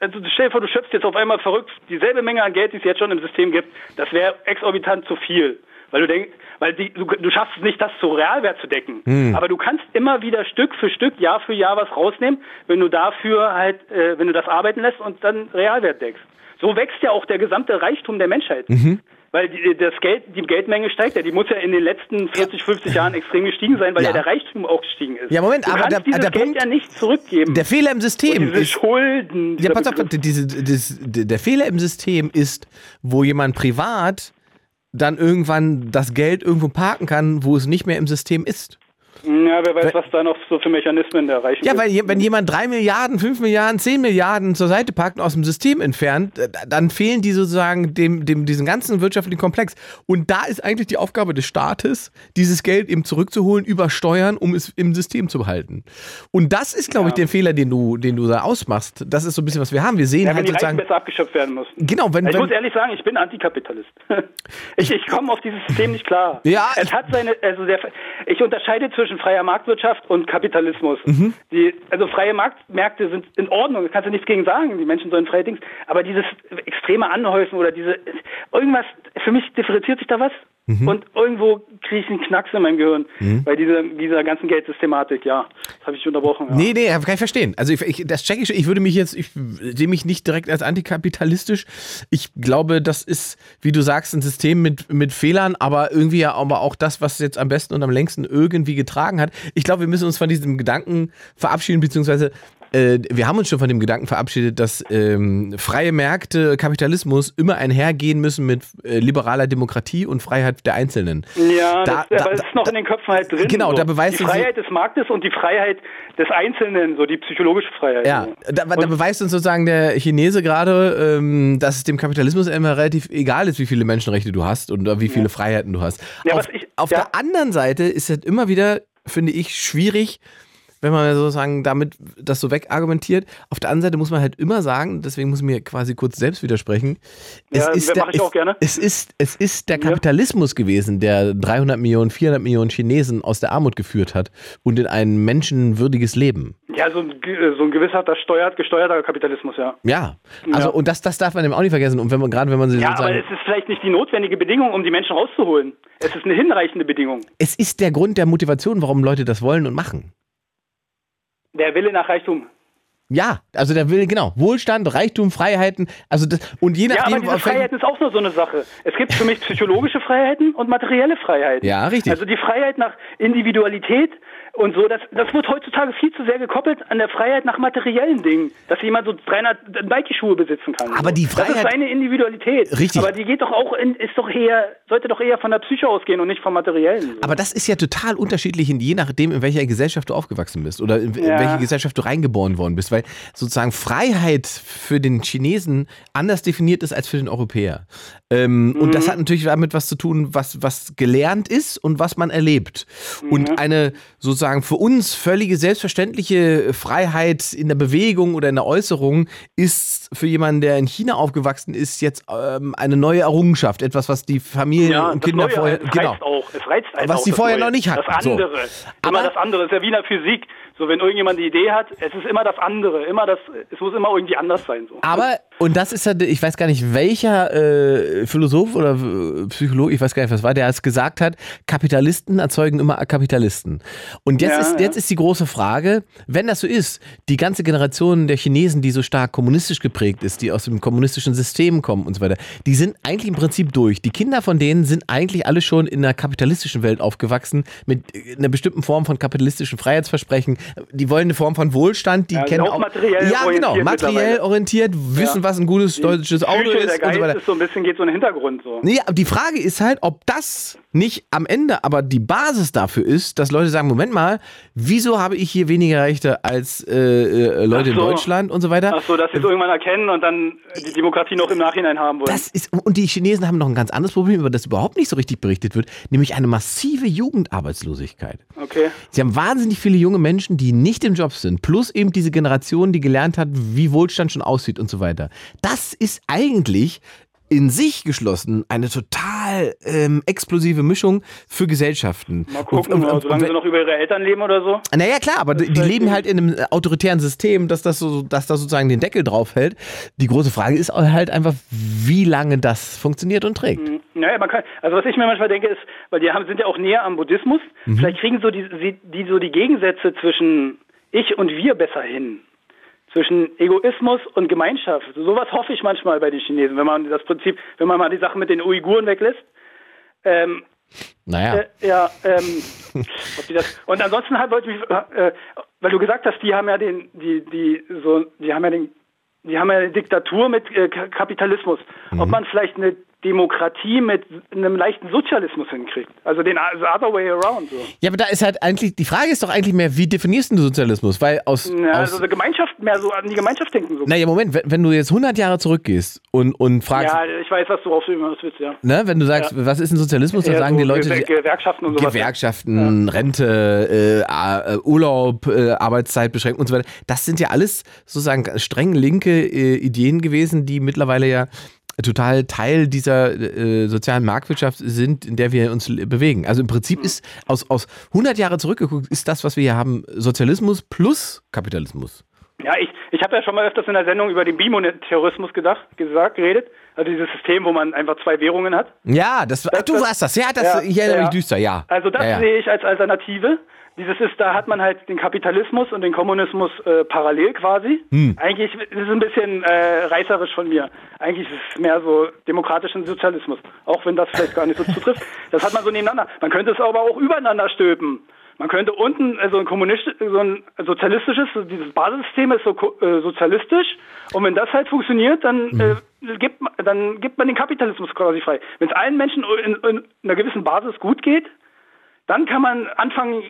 also stell dir vor, du schöpfst jetzt auf einmal verrückt dieselbe Menge an Geld, die es jetzt schon im System gibt, das wäre exorbitant zu viel. Weil du denkst, weil die, du, du schaffst es nicht, das zu Realwert zu decken. Aber du kannst immer wieder Stück für Stück, Jahr für Jahr was rausnehmen, wenn du dafür halt, äh, wenn du das arbeiten lässt und dann Realwert deckst. So wächst ja auch der gesamte Reichtum der Menschheit. Weil die, das Geld, die Geldmenge steigt ja. Die muss ja in den letzten 40, 50 Jahren extrem gestiegen sein, weil Ja. ja, der Reichtum auch gestiegen ist. Ja, Moment, du aber der- dieses der Geld Punkt- ja nicht zurückgeben. Der Fehler im System diese ist. Schulden. Ja, pass auf, diese, das, der Fehler im System ist, wo jemand privat dann irgendwann das Geld irgendwo parken kann, wo es nicht mehr im System ist. Ja, wer weiß, was da noch so für Mechanismen da reichen. Ja, weil wenn jemand drei Milliarden, fünf Milliarden, zehn Milliarden zur Seite packt und aus dem System entfernt, äh, dann fehlen die sozusagen dem, dem, diesem ganzen wirtschaftlichen Komplex. Und da ist eigentlich die Aufgabe des Staates, dieses Geld eben zurückzuholen über Steuern, um es im System zu behalten. Und das ist, glaube ich, der Fehler, den du, den du da ausmachst. Das ist so ein bisschen, was wir haben. Wir sehen ja, halt die sozusagen. besser abgeschöpft werden müssen. Genau, wenn, Ich wenn muss ehrlich sagen, ich bin Antikapitalist. Ich, ich komme auf dieses System nicht klar. Ja, es hat seine, also der, ich unterscheide zwischen freier Marktwirtschaft und Kapitalismus. Mhm. Die, also freie Marktmärkte sind in Ordnung, da kannst du nichts gegen sagen, die Menschen sollen freie Dings. Aber dieses extreme Anhäufen oder diese, irgendwas, für mich differenziert sich da was. Mhm. Und irgendwo kriege ich einen Knacks in meinem Gehirn bei dieser, dieser ganzen Geldsystematik. Ja, das habe ich unterbrochen. Ja. Nee, nee, kann ich verstehen. Also ich, ich, das checke ich. Ich würde mich jetzt, ich sehe mich nicht direkt als antikapitalistisch. Ich glaube, das ist, wie du sagst, ein System mit, mit Fehlern, aber irgendwie ja aber auch das, was jetzt am besten und am längsten irgendwie getragen hat. Ich glaube, wir müssen uns von diesem Gedanken verabschieden, beziehungsweise äh, wir haben uns schon von dem Gedanken verabschiedet, dass ähm, freie Märkte, Kapitalismus immer einhergehen müssen mit äh, liberaler Demokratie und Freiheit der Einzelnen. Ja, Da- das, da- aber es ist noch in den Köpfen halt drin. Genau, so. da beweist Die Freiheit des Marktes und die Freiheit des Einzelnen, so die psychologische Freiheit. Ja, so. da, da beweist uns sozusagen der Chinese gerade, ähm, dass es dem Kapitalismus immer relativ egal ist, wie viele Menschenrechte du hast und wie viele Freiheiten du hast. Ja, auf ich- auf ja. der anderen Seite ist es immer wieder, finde ich, schwierig, wenn man sozusagen damit das so wegargumentiert. Auf der anderen Seite muss man halt immer sagen, deswegen muss ich mir quasi kurz selbst widersprechen. Ja, ist mach ich es, auch gerne. Es ist, es ist der Kapitalismus gewesen, der 300 Millionen, 400 Millionen Chinesen aus der Armut geführt hat und in ein menschenwürdiges Leben. Ja, so ein, so ein gewisser steuert, gesteuerter Kapitalismus, ja. Ja, also Ja. und das, das darf man eben auch nicht vergessen. Und wenn man gerade, wenn man sie Ja, aber es ist vielleicht nicht die notwendige Bedingung, um die Menschen rauszuholen. Es ist eine hinreichende Bedingung. es ist der Grund der Motivation, warum Leute das wollen und machen. Der Wille nach Reichtum. Ja, also der will genau Wohlstand, Reichtum, Freiheiten, also das und je Ja, aber nachdem, diese Freiheiten ist auch nur so eine Sache. Es gibt für mich psychologische Freiheiten und materielle Freiheiten. Ja, richtig. Also die Freiheit nach Individualität und so, das, das wird heutzutage viel zu sehr gekoppelt an der Freiheit nach materiellen Dingen. Dass jemand so 300 Nike-Schuhe besitzen kann. Aber die Das Freiheit- ist seine Individualität. Richtig. Aber die geht doch auch in, ist doch eher, sollte doch eher von der Psyche ausgehen und nicht vom Materiellen. So. aber das ist ja total unterschiedlich, in, je nachdem, in welcher Gesellschaft du aufgewachsen bist oder in, in Ja. welche Gesellschaft du reingeboren worden bist, weil sozusagen Freiheit für den Chinesen anders definiert ist als für den Europäer. Ähm, Und Mhm. das hat natürlich damit was zu tun, was, was gelernt ist und was man erlebt. Und eine sozusagen für uns völlige selbstverständliche Freiheit in der Bewegung oder in der Äußerung ist für jemanden, der in China aufgewachsen ist, jetzt ähm, eine neue Errungenschaft. Etwas, was die Familien ja, und Kinder Neue, vorher. es genau. reizt auch. Es reizt halt Was das vorher Neue. noch nicht hatten, Das so. andere. Immer Aber- das andere. ist ja wie in der Physik. So, wenn irgendjemand die Idee hat, es ist immer das andere. Immer das, es muss immer irgendwie anders sein. So. Aber, Und das ist ja, ich weiß gar nicht, welcher äh, Philosoph oder äh, Psychologe, ich weiß gar nicht, was war, der es gesagt hat, Kapitalisten erzeugen immer Kapitalisten. Und jetzt, Ja, ist, ja. jetzt ist die große Frage, wenn das so ist, die ganze Generation der Chinesen, die so stark kommunistisch geprägt ist, die aus dem kommunistischen System kommen und so weiter, die sind eigentlich im Prinzip durch. Die Kinder von denen sind eigentlich alle schon in einer kapitalistischen Welt aufgewachsen, mit äh, einer bestimmten Form von kapitalistischen Freiheitsversprechen. Die wollen eine Form von Wohlstand, die Ja, kennen auch materiell Ja, genau, materiell orientiert, wissen, was ein gutes deutsches Auto Psyche, der ist und Geist so weiter. ist so ein bisschen, geht so in den Hintergrund so. Nee, aber die Frage ist halt, ob das nicht am Ende aber die Basis dafür ist, dass Leute sagen, Moment mal, wieso habe ich hier weniger Rechte als äh, äh, Leute so. in Deutschland und so weiter? Ach so, dass sie es irgendwann erkennen und dann die Demokratie noch im Nachhinein haben wollen. Das ist, und die Chinesen haben noch ein ganz anderes Problem, über das überhaupt nicht so richtig berichtet wird, nämlich eine massive Jugendarbeitslosigkeit. okay. Sie haben wahnsinnig viele junge Menschen, die nicht im Job sind, plus eben diese Generation, die gelernt hat, wie Wohlstand schon aussieht und so weiter. Das ist eigentlich in sich geschlossen eine total ähm, explosive Mischung für Gesellschaften. Mal gucken, Und- und- und- solange sie noch über ihre Eltern leben oder so. naja, klar, aber die, die vielleicht leben halt in einem autoritären System, dass das so, dass da sozusagen den Deckel drauf hält. Die große Frage ist halt einfach, wie lange das funktioniert und trägt. Naja, man kann, also was ich mir manchmal denke ist, weil die haben, sind ja auch näher am Buddhismus, Mhm. vielleicht kriegen so die, die, die so die Gegensätze zwischen ich und wir besser hin. Zwischen Egoismus und Gemeinschaft. So sowas hoffe ich manchmal bei den Chinesen, wenn man das Prinzip, wenn man mal die Sache mit den Uiguren weglässt. Ähm, Naja. äh, ja, ähm, das, und ansonsten halt wollte ich mich, äh, weil du gesagt hast, die haben ja den, die, die, so, die haben ja den, die haben ja eine Diktatur mit äh, Ka- Kapitalismus. Ob man vielleicht eine Demokratie mit einem leichten Sozialismus hinkriegt. Also den the other way around. So. Ja, aber da ist halt eigentlich, die Frage ist doch eigentlich mehr, wie definierst du Sozialismus? Weil aus, Ja, aus also eine Gemeinschaft, mehr so an die Gemeinschaft denken. So. naja, Moment, wenn, wenn du jetzt 100 Jahre zurückgehst und, und fragst, Ja, ich weiß, was du auf was willst, ja. ne, wenn du sagst, was ist ein Sozialismus, dann Eher sagen so die Leute, die- Gewerkschaften und sowas. Gewerkschaften, Rente, äh, äh, Urlaub, äh, Arbeitszeit beschränken und so weiter. Das sind ja alles sozusagen streng linke äh, Ideen gewesen, die mittlerweile ja total Teil dieser äh, sozialen Marktwirtschaft sind, in der wir uns bewegen. Also im Prinzip Mhm. ist aus, aus 100 Jahre zurückgeguckt, ist das, was wir hier haben, Sozialismus plus Kapitalismus. Ja, ich, ich habe ja schon mal öfters in der Sendung über den Bimonetarismus gedacht, gesagt, geredet. Also dieses System, wo man einfach zwei Währungen hat. Ja, das, ach, du das- warst das. Ja, das, Ja, erinnere ja. mich düster, ja. Also das ja, ja. sehe ich als Alternative. Dieses ist, da hat man halt den Kapitalismus und den Kommunismus äh, parallel quasi. Hm. Eigentlich ist es ein bisschen äh, reißerisch von mir. Eigentlich ist es mehr so demokratischen Sozialismus. Auch wenn das vielleicht gar nicht so zutrifft. Das hat man so nebeneinander. Man könnte es aber auch übereinander stülpen. Man könnte unten also ein kommunistisch, so ein sozialistisches, so dieses Basissystem ist so äh, sozialistisch und wenn das halt funktioniert, dann Mhm. äh, gibt man, dann gibt man den Kapitalismus quasi frei. Wenn es allen Menschen in, in einer gewissen Basis gut geht, dann kann man anfangen, äh,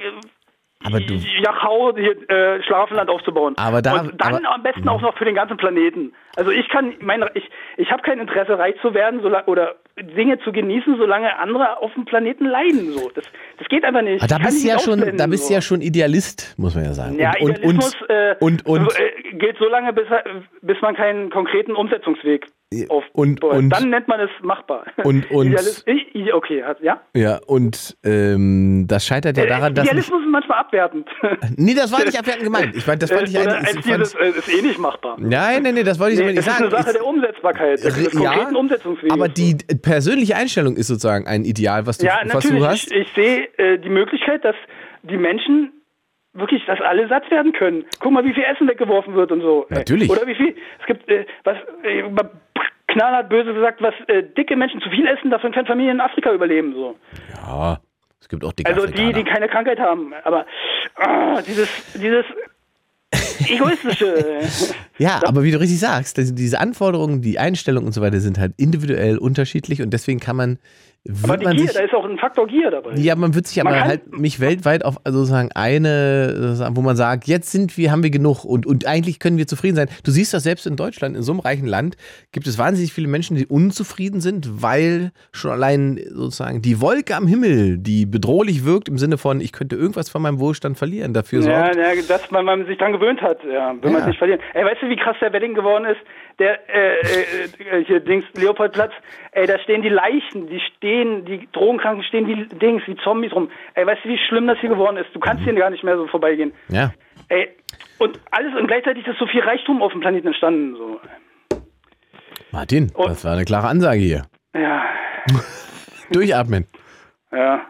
Aber du- Jachau, hier, äh, Schlafenland aufzubauen. Aber da- und dann aber- Mhm. am besten auch noch für den ganzen Planeten. Also ich kann, mein, ich, ich habe kein Interesse, reich zu werden sola- oder Dinge zu genießen, solange andere auf dem Planeten leiden. So, das, das geht einfach nicht. Aber da bist du ja schon, da bist du so. ja schon Idealist, muss man ja sagen. Ja, und, und, Idealismus und, äh, und, und, so, äh, gilt so lange, bis, bis man keinen konkreten Umsetzungsweg aufbaut. und- und- Dann nennt man es machbar. Und- und- ich, ich- okay, hat- ja. ja, und ähm, das scheitert ja daran, dass. Idealismus ist manchmal abwertend. nee, das war nicht abwertend gemeint. Ich meine, das fand ich Oder eigentlich. ein Ich ist, äh, ist eh nicht machbar. Nein, nein, nee, das wollte ich Nee, aber nicht es ist sagen. eine Sache Ist- der Umsetzbarkeit, konkreten Umsetzungsweges. aber die persönliche Einstellung ist sozusagen ein Ideal, was du, ja, was du natürlich. hast. Ich, ich sehe äh, die Möglichkeit, dass die Menschen wirklich, dass alle satt werden können. Guck mal, wie viel Essen weggeworfen wird und so. Natürlich. Oder wie viel, es gibt, äh, was, äh, knallhart böse gesagt, was äh, dicke Menschen zu viel essen, davon können Familien in Afrika überleben, so. Ja, es gibt auch dicke Also die, die Afrikaner. keine Krankheit haben. Aber ah, dieses, dieses egoistische. Ja, aber wie du richtig sagst, diese Anforderungen, die Einstellungen und so weiter sind halt individuell unterschiedlich und deswegen kann man, aber die Gier, sich da ist auch ein Faktor Gier dabei. Ja, man wird sich aber Man kann- halt nicht weltweit auf also sozusagen eine, wo man sagt, jetzt sind wir, haben wir genug und, und eigentlich können wir zufrieden sein. Du siehst das selbst in Deutschland, in so einem reichen Land gibt es wahnsinnig viele Menschen, die unzufrieden sind, weil schon allein sozusagen die Wolke am Himmel, die bedrohlich wirkt im Sinne von, ich könnte irgendwas von meinem Wohlstand verlieren, dafür Ja, sorgt. ja, dass man, man sich dran gewöhnt hat, ja, will Ja. man es nicht verlieren. Ey, weißt du, wie krass der Wedding geworden ist? Der, äh, äh, hier, Dings, Leopoldplatz, ey, da stehen die Leichen, die stehen, die Drogenkranken stehen wie Dings, wie Zombies rum. Ey, weißt du, wie schlimm das hier geworden ist? Du kannst hier gar nicht mehr so vorbeigehen. Ja. Ey, und alles, und gleichzeitig ist so viel Reichtum auf dem Planeten entstanden, so. Martin, Und- das war eine klare Ansage hier. Ja, Durchatmen. ja.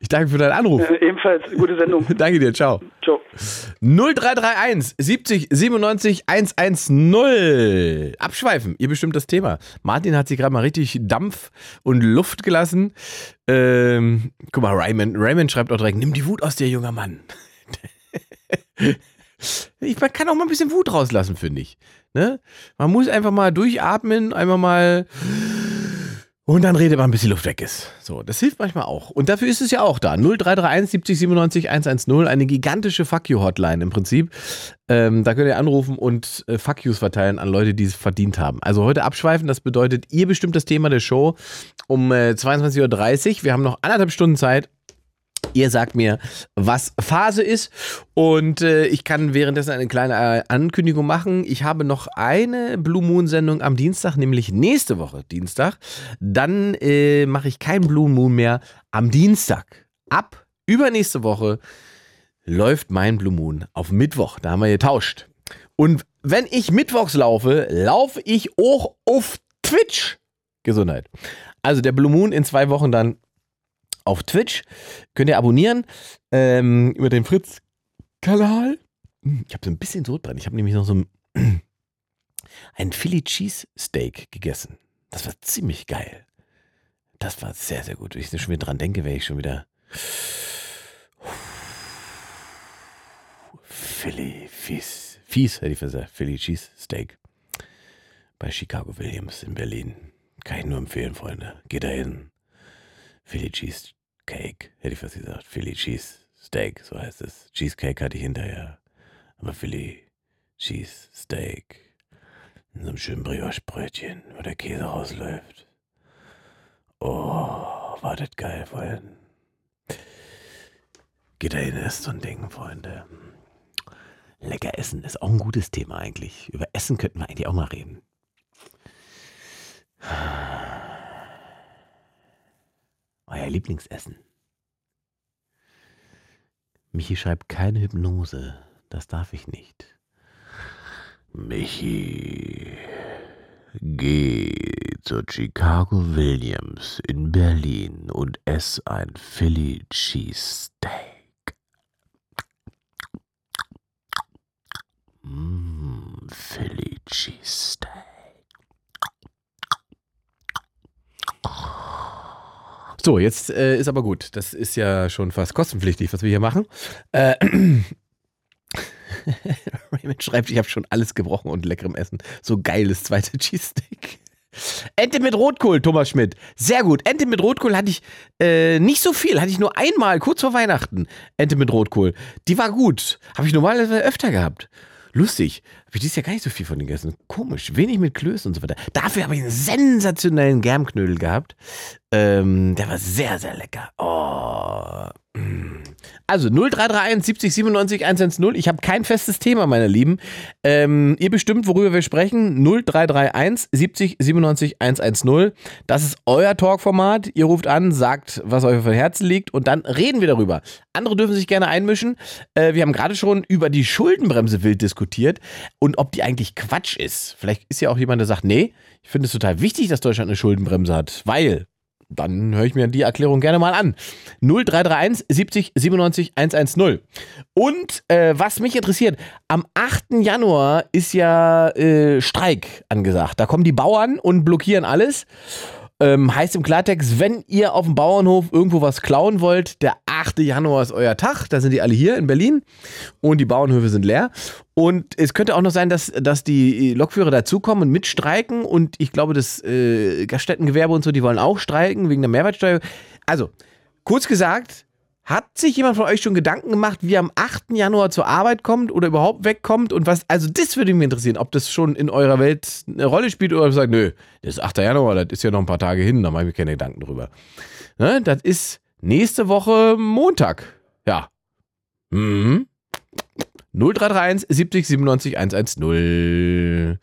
Ich danke für deinen Anruf. Äh, ebenfalls gute Sendung. Danke dir, ciao. Ciao. 0331 70 97 110. Abschweifen, ihr bestimmt das Thema. Martin hat sich gerade mal richtig Dampf und Luft gelassen. Ähm, guck mal, Raymond, Raymond schreibt auch direkt, nimm die Wut aus dir, junger Mann. Ich, man kann auch mal ein bisschen Wut rauslassen, finde ich. Ne? Man muss einfach mal durchatmen, einfach mal und dann redet man, bis die Luft weg ist. So, das hilft manchmal auch. Und dafür ist es ja auch da. 0331 70 97 110, eine gigantische Fuck You Hotline im Prinzip. Ähm, da könnt ihr anrufen und äh, Fuck Yous verteilen an Leute, die es verdient haben. Also heute abschweifen, das bedeutet, ihr bestimmt das Thema der Show um äh, 22.30 Uhr. Wir haben noch anderthalb Stunden Zeit. Ihr sagt mir, was Phase ist. Und äh, ich kann währenddessen eine kleine äh, Ankündigung machen. Ich habe noch eine Blue Moon Sendung am Dienstag, nämlich nächste Woche Dienstag. Dann äh, mache ich kein Blue Moon mehr am Dienstag. Ab übernächste Woche läuft mein Blue Moon auf Mittwoch. Da haben wir getauscht. Und wenn ich mittwochs laufe, laufe ich auch auf Twitch. Gesundheit. Also der Blue Moon in zwei Wochen dann auf Twitch. Könnt ihr abonnieren ähm, über den Fritz-Kanal. Ich habe so ein bisschen Sodbrennen. Ich habe nämlich noch so ein, Philly Cheese Steak gegessen. Das war ziemlich geil. Das war sehr, sehr gut. Wenn ich schon wieder dran denke, wäre ich schon wieder. Philly Fies. Fies, hätte ich gesagt. Philly Cheese Steak. Bei Chicago Williams in Berlin. Kann ich nur empfehlen, Freunde. Geht da hin. Philly Cheese Cake, hätte ich fast gesagt. Philly Cheese Steak, so heißt es. Cheesecake hatte ich hinterher. Aber Philly Cheese Steak. In so einem schönen Brioche-Brötchen, wo der Käse rausläuft. Oh, war das geil, Freunde. Geht da hin, ist so ein Ding, Freunde. Lecker essen ist auch ein gutes Thema eigentlich. Über Essen könnten wir eigentlich auch mal reden. Euer Lieblingsessen. Michi schreibt keine Hypnose. Das darf ich nicht. Michi, geh zur Chicago Williams in Berlin und ess ein Philly Cheesesteak. Mm, Philly Cheesesteak. So, jetzt äh, ist aber gut. Das ist ja schon fast kostenpflichtig, was wir hier machen. Äh, Raymond schreibt, ich habe schon alles gebrochen und leckerem Essen. So geiles zweite Cheesesteak. Ente mit Rotkohl, Thomas Schmidt. Sehr gut. Ente mit Rotkohl hatte ich äh, nicht so viel. Hatte ich nur einmal, kurz vor Weihnachten. Ente mit Rotkohl. Die war gut. Habe ich normalerweise öfter gehabt. Lustig. Habe ich dieses Jahr gar nicht so viel von gegessen. Komisch. Wenig mit Klößen und so weiter. Dafür habe ich einen sensationellen Germknödel gehabt. Ähm, der war sehr, sehr lecker. Oh. mm. Also 0331 70 97 110. Ich habe kein festes Thema, meine Lieben. Ähm, ihr bestimmt, worüber wir sprechen. 0331 70 97 110. Das ist euer Talkformat. Ihr ruft an, sagt, was euch dem Herzen liegt und dann reden wir darüber. Andere dürfen sich gerne einmischen. Äh, wir haben gerade schon über die Schuldenbremse wild diskutiert und ob die eigentlich Quatsch ist. Vielleicht ist ja auch jemand, der sagt, nee, ich finde es total wichtig, dass Deutschland eine Schuldenbremse hat, weil dann höre ich mir die Erklärung gerne mal an. 0331 70 97 110. Und äh, was mich interessiert, am 8. Januar ist ja äh, Streik angesagt. Da kommen die Bauern und blockieren alles. Ähm, heißt im Klartext, wenn ihr auf dem Bauernhof irgendwo was klauen wollt, der 8. Januar ist euer Tag. Da sind die alle hier in Berlin und die Bauernhöfe sind leer. Und es könnte auch noch sein, dass, dass die Lokführer dazukommen und mitstreiken. Und ich glaube, das äh, Gaststättengewerbe und so, die wollen auch streiken wegen der Mehrwertsteuer. Also, kurz gesagt, hat sich jemand von euch schon Gedanken gemacht, wie er am 8. Januar zur Arbeit kommt oder überhaupt wegkommt und was, also das würde mich interessieren, ob das schon in eurer Welt eine Rolle spielt oder ob ihr sagt, nö, das ist 8. Januar, das ist ja noch ein paar Tage hin, da mache ich mir keine Gedanken drüber. Ne, das ist nächste Woche Montag. Ja. Mhm. 0331 70 97 110.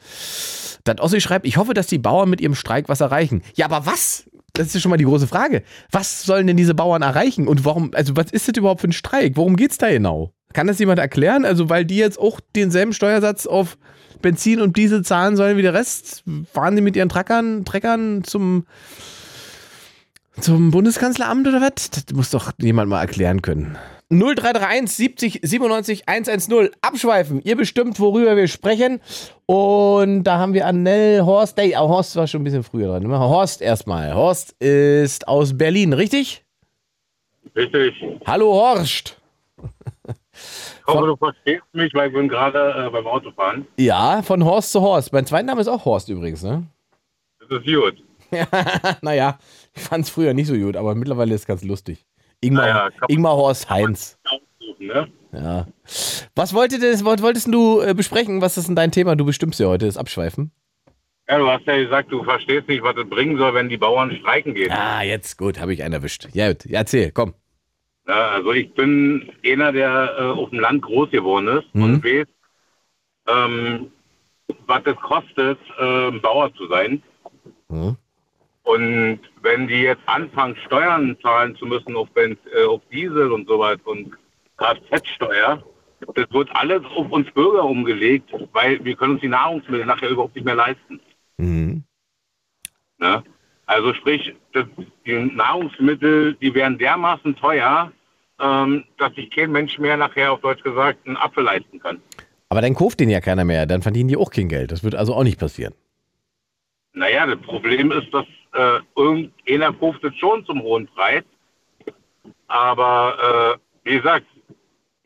Das Ossi schreibt, ich hoffe, dass die Bauern mit ihrem Streik was erreichen. Ja, aber was? Das ist ja schon mal die große Frage. Was sollen denn diese Bauern erreichen? Und warum, also was ist das überhaupt für ein Streik? Worum geht's da genau? Kann das jemand erklären? Also, weil die jetzt auch denselben Steuersatz auf Benzin und Diesel zahlen sollen wie der Rest, fahren die mit ihren Treckern, Treckern zum, zum Bundeskanzleramt oder was? Das muss doch jemand mal erklären können. 0331 70 97 110 abschweifen. Ihr bestimmt, worüber wir sprechen. Und da haben wir Annel Horst. Hey, Horst war schon ein bisschen früher dran. Horst erstmal. Horst ist aus Berlin, richtig? Richtig. Hallo Horst. Ich hoffe, du verstehst mich, weil ich bin gerade äh, beim Autofahren. Ja, von Horst zu Horst. Mein zweiter Name ist auch Horst übrigens, ne? Das ist gut. naja, ich fand es früher nicht so gut, aber mittlerweile ist es ganz lustig. Ingmar, Naja, Ingmar Horst Heinz. Ne? Ja. Was wolltest, was wolltest du äh, besprechen? Was ist denn dein Thema? Du bestimmst ja heute das Abschweifen. Ja, du hast ja gesagt, du verstehst nicht, was es bringen soll, wenn die Bauern streiken gehen. Ah, jetzt gut, habe ich einen erwischt. Ja, gut, erzähl, komm. Ja, also ich bin einer, der äh, auf dem Land groß geworden ist Mhm. und weiß, ähm, was es kostet, äh, Bauer zu sein. Mhm. Und wenn die jetzt anfangen, Steuern zahlen zu müssen auf, Benz, äh, auf Diesel und so weiter und Kfz-Steuer, das wird alles auf uns Bürger umgelegt, weil wir können uns die Nahrungsmittel nachher überhaupt nicht mehr leisten. Mhm. Ne? Also sprich, das, die Nahrungsmittel, die werden dermaßen teuer, ähm, dass sich kein Mensch mehr nachher auf Deutsch gesagt einen Apfel leisten kann. Aber dann kauft den ja keiner mehr, dann verdienen die auch kein Geld. Das wird also auch nicht passieren. Naja, das Problem ist, dass äh, irgendeiner kauft es schon zum hohen Preis. Aber äh, wie gesagt,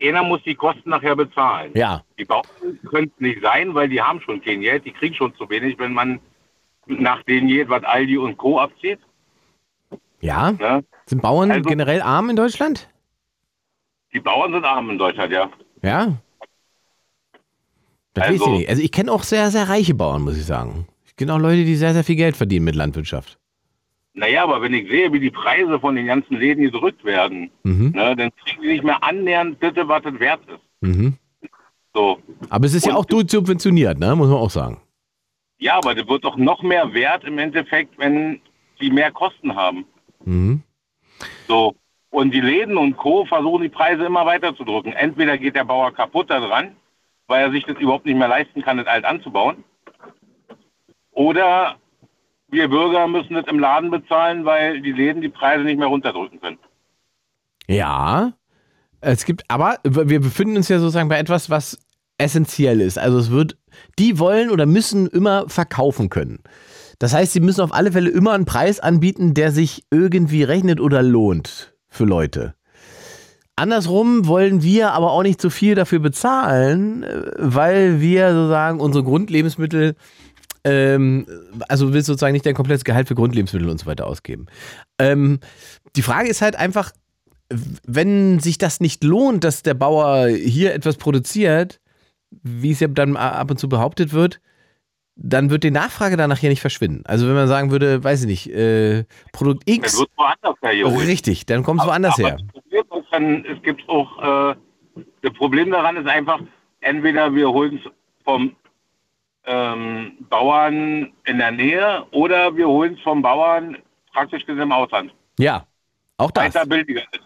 einer muss die Kosten nachher bezahlen. Ja. Die Bauern können es nicht sein, weil die haben schon kein Geld, die kriegen schon zu wenig, wenn man nach denen geht, was Aldi und Co. abzieht. Ja? Ne? Sind Bauern Also- generell arm in Deutschland? Die Bauern sind arm in Deutschland, ja. Ja. Das Also- weiß ich nicht. Also ich kenne auch sehr, sehr reiche Bauern, muss ich sagen. Kenne auch Leute, die sehr, sehr viel Geld verdienen mit Landwirtschaft. Naja, aber wenn ich sehe, wie die Preise von den ganzen Läden gedrückt werden, Mhm. ne, dann kriegen die nicht mehr annähernd bitte, was es wert ist. Mhm. So. Aber es ist ja Und- auch subventioniert, ne? muss man auch sagen. Ja, aber das wird doch noch mehr wert im Endeffekt, wenn die mehr Kosten haben. Mhm. So. Und die Läden und Co. versuchen die Preise immer weiter zu drücken. Entweder geht der Bauer kaputt daran, weil er sich das überhaupt nicht mehr leisten kann, das alt anzubauen. Oder wir Bürger müssen das im Laden bezahlen, weil die Läden die Preise nicht mehr runterdrücken können. Ja. Es gibt, aber wir befinden uns ja sozusagen bei etwas, was essentiell ist. Also es wird, die wollen oder müssen immer verkaufen können. Das heißt, sie müssen auf alle Fälle immer einen Preis anbieten, der sich irgendwie rechnet oder lohnt für Leute. Andersrum wollen wir aber auch nicht so viel dafür bezahlen, äh, weil wir sozusagen unsere Grundlebensmittel, ähm, also du willst sozusagen nicht dein komplettes Gehalt für Grundlebensmittel und so weiter ausgeben. Ähm, die Frage ist halt einfach, wenn sich das nicht lohnt, dass der Bauer hier etwas produziert, wie es ja dann ab und zu behauptet wird, dann wird die Nachfrage danach hier nicht verschwinden. Also wenn man sagen würde, weiß ich nicht, äh, Produkt Dann X, wird woanders hergeholt. richtig, dann kommt es woanders Aber her. dann, es gibt auch, äh, das Problem daran ist einfach, entweder wir holen es vom ähm, Bauern in der Nähe oder wir holen es vom Bauern praktisch gesehen im Ausland. Ja, auch das. Weiter billiger ist.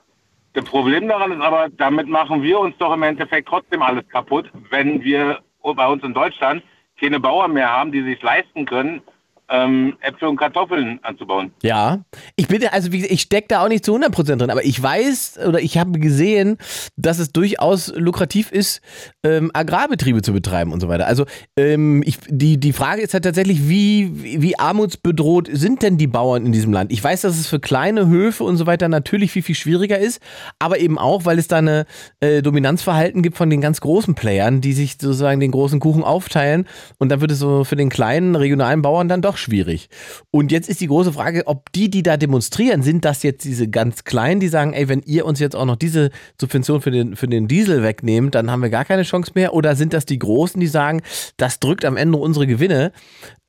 Das Problem daran ist aber, damit machen wir uns doch im Endeffekt trotzdem alles kaputt, wenn wir bei uns in Deutschland keine Bauern mehr haben, die sich leisten können, ähm, Äpfel und Kartoffeln anzubauen. Ja, ich bin also wie ich stecke da auch nicht zu 100% drin, aber ich weiß oder ich habe gesehen, dass es durchaus lukrativ ist, ähm, Agrarbetriebe zu betreiben und so weiter. Also ähm, ich, die, die Frage ist halt tatsächlich, wie, wie armutsbedroht sind denn die Bauern in diesem Land? Ich weiß, dass es für kleine Höfe und so weiter natürlich viel, viel schwieriger ist, aber eben auch, weil es da eine äh, Dominanzverhalten gibt von den ganz großen Playern, die sich sozusagen den großen Kuchen aufteilen und dann wird es so für den kleinen regionalen Bauern dann doch schwierig. Und jetzt ist die große Frage, ob die, die da demonstrieren, sind das jetzt diese ganz Kleinen, die sagen, ey, wenn ihr uns jetzt auch noch diese Subvention für den, für den Diesel wegnehmt, dann haben wir gar keine Chance mehr? Oder sind das die Großen, die sagen, das drückt am Ende unsere Gewinne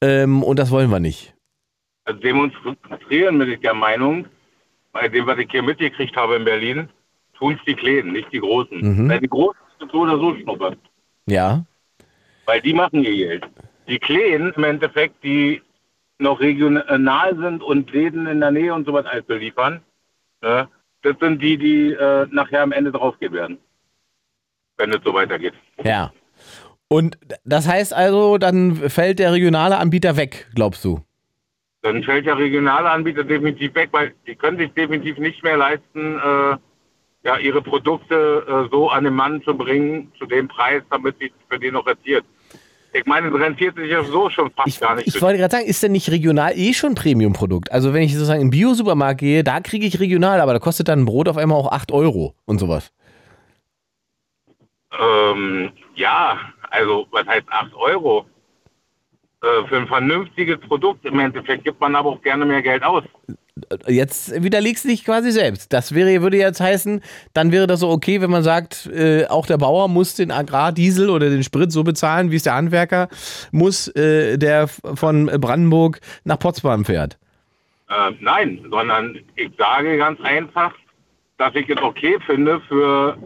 ähm, und das wollen wir nicht? Also demonstrieren bin ich der Meinung, bei dem, was ich hier mitgekriegt habe in Berlin, tun es die Kleinen, nicht die Großen. Mhm. Weil die Großen sind so oder so Schnuppe. Ja, Weil die machen ihr Geld. Die Kleinen im Endeffekt, die noch regional sind und Läden in der Nähe und sowas alles beliefern. Ne? Das sind die, die äh, nachher am Ende draufgehen werden. Wenn es so weitergeht. Ja. Und das heißt also, dann fällt der regionale Anbieter weg, glaubst du? Dann fällt der regionale Anbieter definitiv weg, weil die können sich definitiv nicht mehr leisten, äh, ja, ihre Produkte äh, so an den Mann zu bringen, zu dem Preis, damit sich für den noch rentiert. Ich meine, es rentiert sich ja so schon fast Ich, gar nicht. ich wollte gerade sagen, ist denn nicht regional eh schon Premium-Produkt? Also wenn ich sozusagen im Bio-Supermarkt gehe, da kriege ich regional, aber da kostet dann ein Brot auf einmal auch 8 Euro und sowas. Ähm, ja, also was heißt 8 Euro? Äh, für ein vernünftiges Produkt im Endeffekt gibt man aber auch gerne mehr Geld aus. Jetzt widerlegst du dich quasi selbst. Das wäre, würde jetzt heißen, dann wäre das so okay, wenn man sagt, äh, auch der Bauer muss den Agrardiesel oder den Sprit so bezahlen, wie es der Handwerker muss, äh, der von Brandenburg nach Potsdam fährt. Äh, nein, sondern ich sage ganz einfach, dass ich es okay finde, für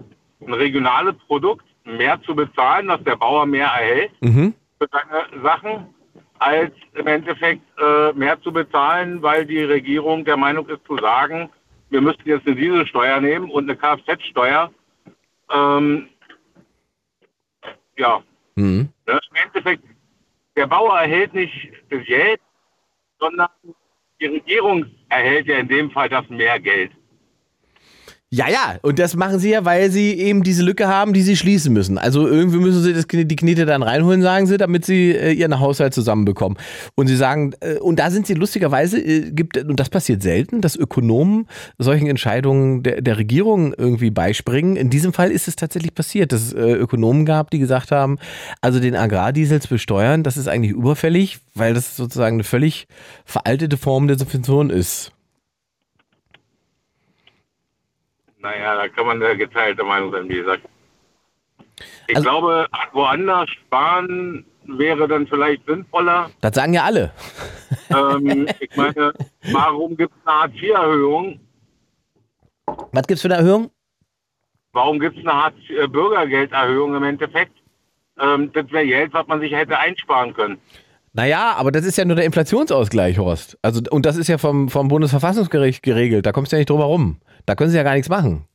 ein regionales Produkt mehr zu bezahlen, dass der Bauer mehr erhält Mhm. für seine Sachen, als im Endeffekt äh, mehr zu bezahlen, weil die Regierung der Meinung ist zu sagen, wir müssten jetzt eine Dieselsteuer nehmen und eine Kfz-Steuer. Ähm, ja, Mhm. Ne? Im Endeffekt, der Bauer erhält nicht das Geld, sondern die Regierung erhält ja in dem Fall das mehr Geld. Ja, ja, und das machen sie ja, weil sie eben diese Lücke haben, die sie schließen müssen. Also irgendwie müssen sie das, die Knete dann reinholen, sagen sie, damit sie äh, ihren Haushalt zusammenbekommen. Und sie sagen, äh, und da sind sie lustigerweise, äh, gibt, und das passiert selten, dass Ökonomen solchen Entscheidungen der, der Regierung irgendwie beispringen. In diesem Fall ist es tatsächlich passiert, dass es äh, Ökonomen gab, die gesagt haben, also den Agrardiesel zu besteuern, das ist eigentlich überfällig, weil das sozusagen eine völlig veraltete Form der Subvention ist. Naja, da kann man eine geteilte Meinung sein, wie gesagt. Ich Also- glaube, woanders sparen wäre dann vielleicht sinnvoller. Das sagen ja alle. ähm, ich meine, warum gibt es eine Hartz-IV-Erhöhung? Was gibt's für eine Erhöhung? Warum gibt es eine Hartz-Bürgergelderhöhung im Endeffekt? Ähm, das wäre Geld, was man sich hätte einsparen können. Naja, aber das ist ja nur der Inflationsausgleich, Horst. Also, und das ist ja vom, vom Bundesverfassungsgericht geregelt. Da kommst du ja nicht drüber rum. Da können sie ja gar nichts machen.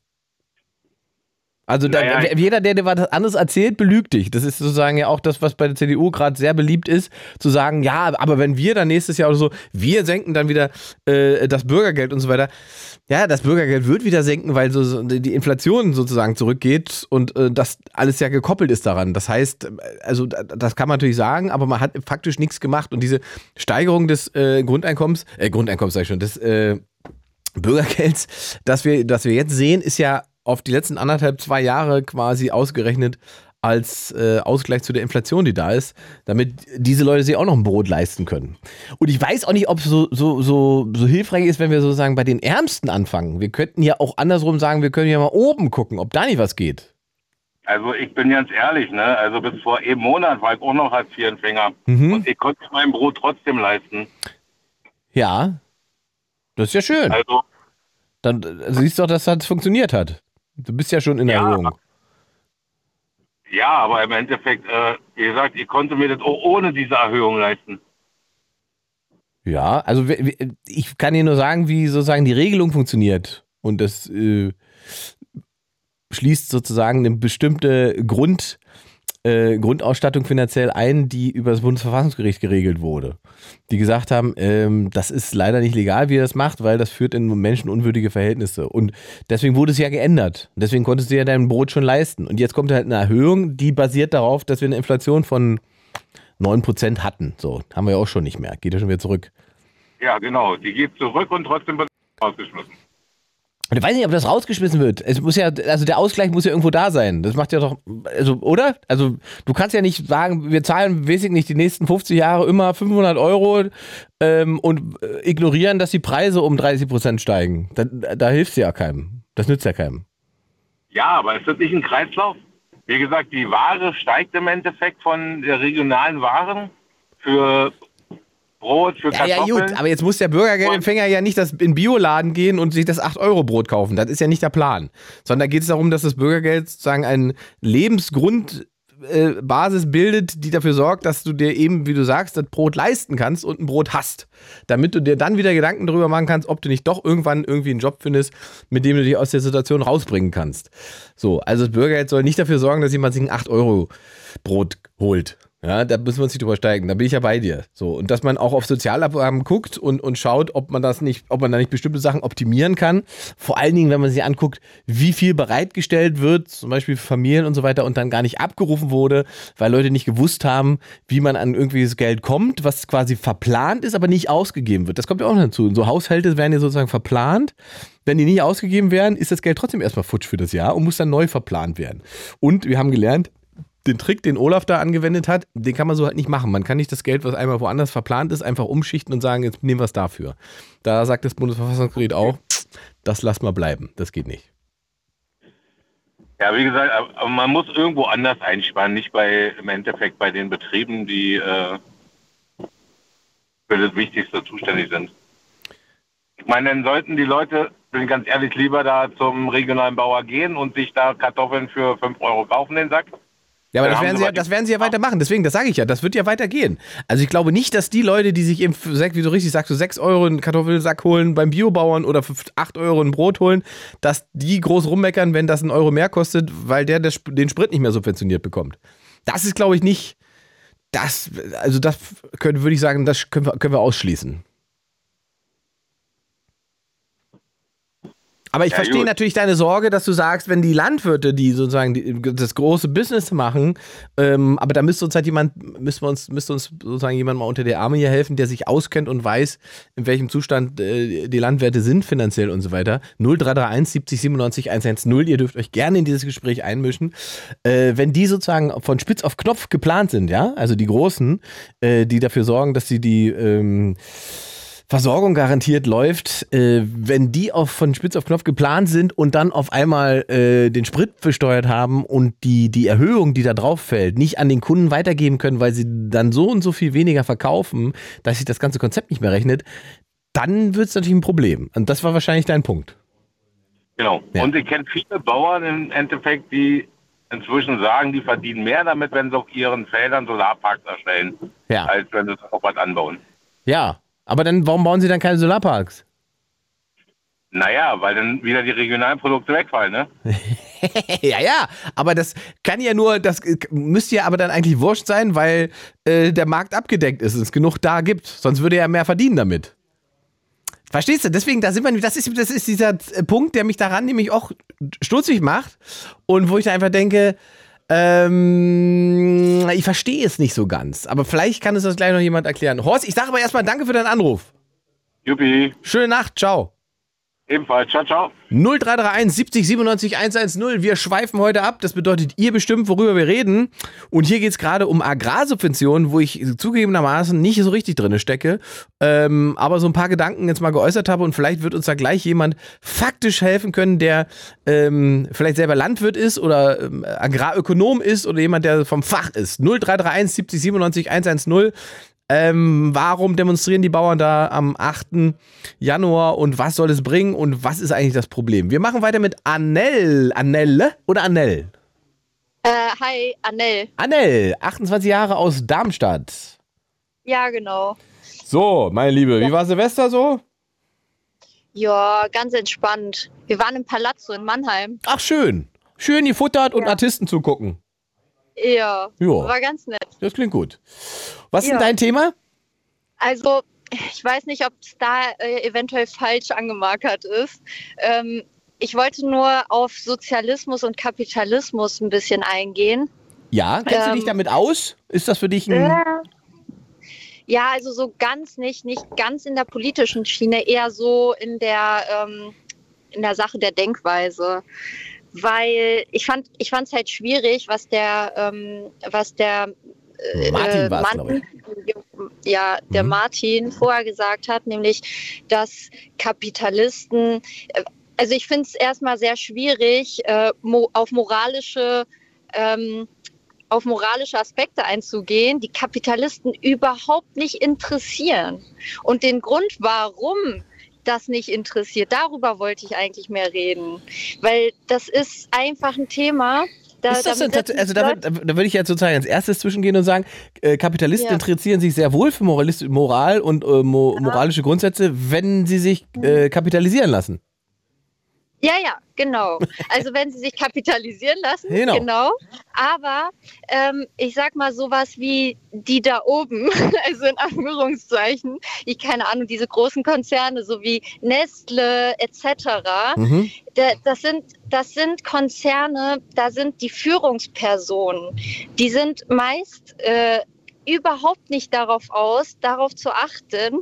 Also da, Naja, jeder, der dir was anderes erzählt, belügt dich. Das ist sozusagen ja auch das, was bei der CDU gerade sehr beliebt ist, zu sagen, ja, aber wenn wir dann nächstes Jahr oder so, wir senken dann wieder äh, das Bürgergeld und so weiter. Ja, das Bürgergeld wird wieder senken, weil so, die Inflation sozusagen zurückgeht und äh, das alles ja gekoppelt ist daran. Das heißt, also da- das kann man natürlich sagen, aber man hat faktisch nichts gemacht und diese Steigerung des äh, Grundeinkommens, äh, Grundeinkommens sag ich schon, des äh, Bürgergelds, das wir, das wir jetzt sehen, ist ja auf die letzten anderthalb, zwei Jahre quasi ausgerechnet als äh, Ausgleich zu der Inflation, die da ist, damit diese Leute sich auch noch ein Brot leisten können. Und ich weiß auch nicht, ob es so, so, so, so hilfreich ist, wenn wir sozusagen bei den Ärmsten anfangen. Wir könnten ja auch andersrum sagen, wir können ja mal oben gucken, ob da nicht was geht. Also ich bin ganz ehrlich, ne? Also bis vor einem Monat war ich auch noch Hartz-IV-Empfänger. Mhm. Und ich konnte mein Brot trotzdem leisten. Ja, das ist ja schön. Also Dann äh, siehst du doch, dass das funktioniert hat. Du bist ja schon in Ja. Erhöhung. ja, aber im Endeffekt, äh, wie gesagt, ich konnte mir das auch ohne diese Erhöhung leisten. Ja, also ich kann dir nur sagen, wie sozusagen die Regelung funktioniert. Und das äh, schließt sozusagen eine bestimmte Grund, äh, Grundausstattung finanziell ein, die über das Bundesverfassungsgericht geregelt wurde. Die gesagt haben, ähm, das ist leider nicht legal, wie ihr das macht, weil das führt in menschenunwürdige Verhältnisse. Und deswegen wurde es ja geändert. Deswegen konntest du ja dein Brot schon leisten. Und jetzt kommt halt eine Erhöhung, die basiert darauf, dass wir eine Inflation von 9% hatten. So, haben wir ja auch schon nicht mehr. Geht ja schon wieder zurück. Ja, genau. Die geht zurück und trotzdem wird ausgeschmissen. Ich weiß nicht, ob das rausgeschmissen wird. Es muss ja, also der Ausgleich muss ja irgendwo da sein. Das macht ja doch, also, oder? Also, du kannst ja nicht sagen, wir zahlen, weiß ich nicht, die nächsten 50 Jahre immer 500 Euro ähm, und äh, ignorieren, dass die Preise um 30 Prozent steigen. Da, da hilft ja keinem. Das nützt ja keinem. Ja, aber ist das nicht ein Kreislauf? Wie gesagt, die Ware steigt im Endeffekt von der regionalen Waren für Brot, für Ja, ja, Kartoffeln. gut, aber jetzt muss der Bürgergeldempfänger ja nicht das in Bioladen gehen und sich das 8-Euro-Brot kaufen. Das ist ja nicht der Plan. Sondern da geht es darum, dass das Bürgergeld sozusagen ein Grundbasis bildet, die dafür sorgt, dass du dir eben, wie du sagst, das Brot leisten kannst und ein Brot hast. Damit du dir dann wieder Gedanken darüber machen kannst, ob du nicht doch irgendwann irgendwie einen Job findest, mit dem du dich aus der Situation rausbringen kannst. So, also das Bürgergeld soll nicht dafür sorgen, dass jemand sich ein 8-Euro-Brot holt. Ja, da müssen wir uns nicht drüber steigen. Da bin ich ja bei dir. So. Und dass man auch auf Sozialabgaben guckt und, und schaut, ob man das nicht, ob man da nicht bestimmte Sachen optimieren kann. Vor allen Dingen, wenn man sich anguckt, wie viel bereitgestellt wird, zum Beispiel für Familien und so weiter, und dann gar nicht abgerufen wurde, weil Leute nicht gewusst haben, wie man an irgendwelches Geld kommt, was quasi verplant ist, aber nicht ausgegeben wird. Das kommt ja auch noch dazu. Und so Haushalte werden ja sozusagen verplant. Wenn die nicht ausgegeben werden, ist das Geld trotzdem erstmal futsch für das Jahr und muss dann neu verplant werden. Und wir haben gelernt, den Trick, den Olaf da angewendet hat, den kann man so halt nicht machen. Man kann nicht das Geld, was einmal woanders verplant ist, einfach umschichten und sagen, jetzt nehmen wir es dafür. Da sagt das Bundesverfassungsgericht auch, das lass mal bleiben. Das geht nicht. Ja, wie gesagt, man muss irgendwo anders einsparen, nicht bei im Endeffekt bei den Betrieben, die äh, für das Wichtigste zuständig sind. Ich meine, dann sollten die Leute, bin ganz ehrlich, lieber da zum regionalen Bauer gehen und sich da Kartoffeln für 5 Euro kaufen, den Sack, ja, aber das werden, sie ja, das werden sie ja weitermachen. Deswegen, das sage ich ja, das wird ja weitergehen. Also ich glaube nicht, dass die Leute, die sich eben, wie du richtig sagst, für 6 Euro einen Kartoffelsack holen beim Biobauern oder für 8 Euro ein Brot holen, dass die groß rummeckern, wenn das einen Euro mehr kostet, weil der den Sprit nicht mehr subventioniert bekommt. Das ist, glaube ich, nicht, das, also das könnte, würde ich sagen, das können wir, können wir ausschließen. Aber ich Ja, verstehe gut. natürlich deine Sorge, dass du sagst, wenn die Landwirte, die sozusagen die, das große Business machen, ähm, aber da müsste uns halt jemand, müsste uns, müsste uns sozusagen jemand mal unter die Arme hier helfen, der sich auskennt und weiß, in welchem Zustand äh, die Landwirte sind finanziell und so weiter. 0331 70 97 110. Ihr dürft euch gerne in dieses Gespräch einmischen. Äh, wenn die sozusagen von Spitz auf Knopf geplant sind, ja, also die Großen, äh, die dafür sorgen, dass sie die ähm, Versorgung garantiert läuft, äh, wenn die auf, von Spitz auf Knopf geplant sind und dann auf einmal äh, den Sprit besteuert haben und die, die Erhöhung, die da drauf fällt, nicht an den Kunden weitergeben können, weil sie dann so und so viel weniger verkaufen, dass sich das ganze Konzept nicht mehr rechnet, dann wird es natürlich ein Problem. Und das war wahrscheinlich dein Punkt. Genau. Ja. Und ich kenne viele Bauern im Endeffekt, die inzwischen sagen, die verdienen mehr damit, wenn sie auf ihren Feldern Solarparks erstellen, Ja. als wenn sie auf was anbauen. Ja. Aber dann, warum bauen sie dann keine Solarparks? Naja, weil dann wieder die regionalen Produkte wegfallen, ne? ja, ja, aber das kann ja nur, das müsste ja aber dann eigentlich wurscht sein, weil äh, der Markt abgedeckt ist und es genug da gibt. Sonst würde er ja mehr verdienen damit. Verstehst du? Deswegen, da sind wir, das ist, das ist dieser äh, Punkt, der mich daran nämlich auch stutzig macht und wo ich da einfach denke, ähm, ich verstehe es nicht so ganz. Aber vielleicht kann es das gleich noch jemand erklären. Horst, ich sage aber erstmal danke für deinen Anruf. Juppie, Schöne Nacht, ciao. Ebenfalls. Ciao, ciao. 0331 70 97 110. Wir schweifen heute ab. Das bedeutet, ihr bestimmt, worüber wir reden. Und hier geht es gerade um Agrarsubventionen, wo ich zugegebenermaßen nicht so richtig drin stecke, ähm, aber so ein paar Gedanken jetzt mal geäußert habe und vielleicht wird uns da gleich jemand faktisch helfen können, der ähm, vielleicht selber Landwirt ist oder ähm, Agrarökonom ist oder jemand, der vom Fach ist. 0331 70 97 110. Ähm, warum demonstrieren die Bauern da am 8. Januar und was soll es bringen und was ist eigentlich das Problem? Wir machen weiter mit Annelle. Annelle oder Annelle? Äh, hi, Annel. Annelle, 28 Jahre aus Darmstadt. Ja, genau. So, meine Liebe, wie war Silvester so? Ja, ganz entspannt. Wir waren im Palazzo in Mannheim. Ach, schön. Schön gefuttert und Ja. Artisten zugucken. Ja, Ja. war ganz nett. Das klingt gut. Was ist Ja. denn dein Thema? Also, ich weiß nicht, ob es da äh, eventuell falsch angemarkert ist. Ähm, ich wollte nur auf Sozialismus und Kapitalismus ein bisschen eingehen. Ja, kennst du Ähm. dich damit aus? Ist das für dich ein. Ja, also so ganz nicht, nicht ganz in der politischen Schiene, eher so in der, ähm, in der Sache der Denkweise. Weil ich fand, ich fand es halt schwierig, was der, ähm, was der äh, Martin Mann- ja, der Mhm. Martin vorher gesagt hat, nämlich, dass Kapitalisten, äh, also ich finde es erstmal sehr schwierig, äh, mo auf moralische ähm, auf moralische Aspekte einzugehen, die Kapitalisten überhaupt nicht interessieren. Und den Grund, warum das nicht interessiert, darüber wollte ich eigentlich mehr reden. Weil das ist einfach ein Thema, Da, ist das denn also da, da würde ich jetzt sozusagen als erstes zwischengehen und sagen, äh, Kapitalisten Ja. interessieren sich sehr wohl für Moral und äh, mo moralische Grundsätze, wenn sie sich äh, kapitalisieren lassen. Ja, ja, genau. Also wenn sie sich kapitalisieren lassen, Genau. genau. Aber ähm, ich sag mal sowas wie die da oben, also in Anführungszeichen, ich keine Ahnung, diese großen Konzerne, so wie Nestle etc. Mhm. Da, das sind das sind Konzerne, da sind die Führungspersonen, die sind meist äh, überhaupt nicht darauf aus, darauf zu achten,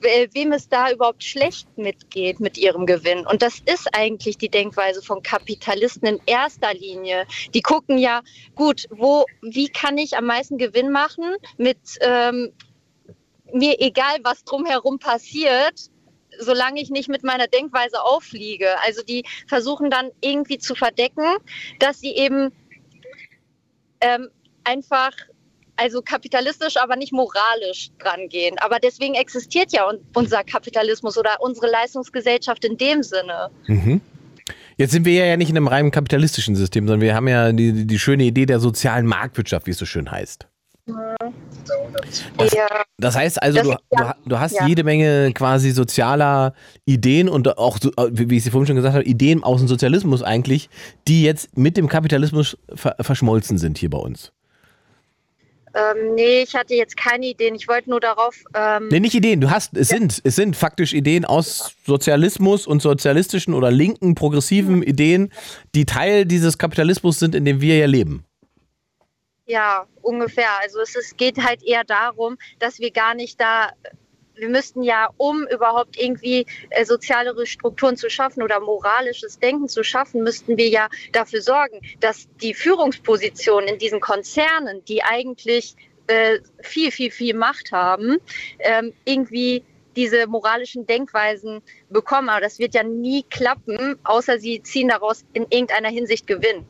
we- wem es da überhaupt schlecht mitgeht mit ihrem Gewinn. Und das ist eigentlich die Denkweise von Kapitalisten in erster Linie. Die gucken ja, gut, wo, wie kann ich am meisten Gewinn machen mit ähm, mir egal, was drumherum passiert, solange ich nicht mit meiner Denkweise auffliege. Also die versuchen dann irgendwie zu verdecken, dass sie eben ähm, einfach also kapitalistisch, aber nicht moralisch dran gehen. Aber deswegen existiert ja un unser Kapitalismus oder unsere Leistungsgesellschaft in dem Sinne. Mhm. Jetzt sind wir ja nicht in einem rein kapitalistischen System, sondern wir haben ja die, die, schöne Idee der sozialen Marktwirtschaft, wie es so schön heißt. Ja, Das heißt also, Das du, du, du hast ja. jede Menge quasi sozialer Ideen und auch, äh, wie wie ich sie vorhin schon gesagt habe, Ideen aus dem Sozialismus eigentlich, die jetzt mit dem Kapitalismus ver verschmolzen sind hier bei uns. Ähm, nee, ich hatte jetzt keine Ideen. Ich wollte nur darauf. Ähm, Nee, nicht Ideen, du hast, es sind, es sind faktisch Ideen aus Sozialismus und sozialistischen oder linken, progressiven Ideen, die Teil dieses Kapitalismus sind, in dem wir ja leben. Ja, ungefähr. Also es ist, geht halt eher darum, dass wir gar nicht da, wir müssten ja, um überhaupt irgendwie äh, sozialere Strukturen zu schaffen oder moralisches Denken zu schaffen, müssten wir ja dafür sorgen, dass die Führungspositionen in diesen Konzernen, die eigentlich äh, viel, viel, viel Macht haben, ähm, irgendwie diese moralischen Denkweisen bekommen. Aber das wird ja nie klappen, außer sie ziehen daraus in irgendeiner Hinsicht Gewinn.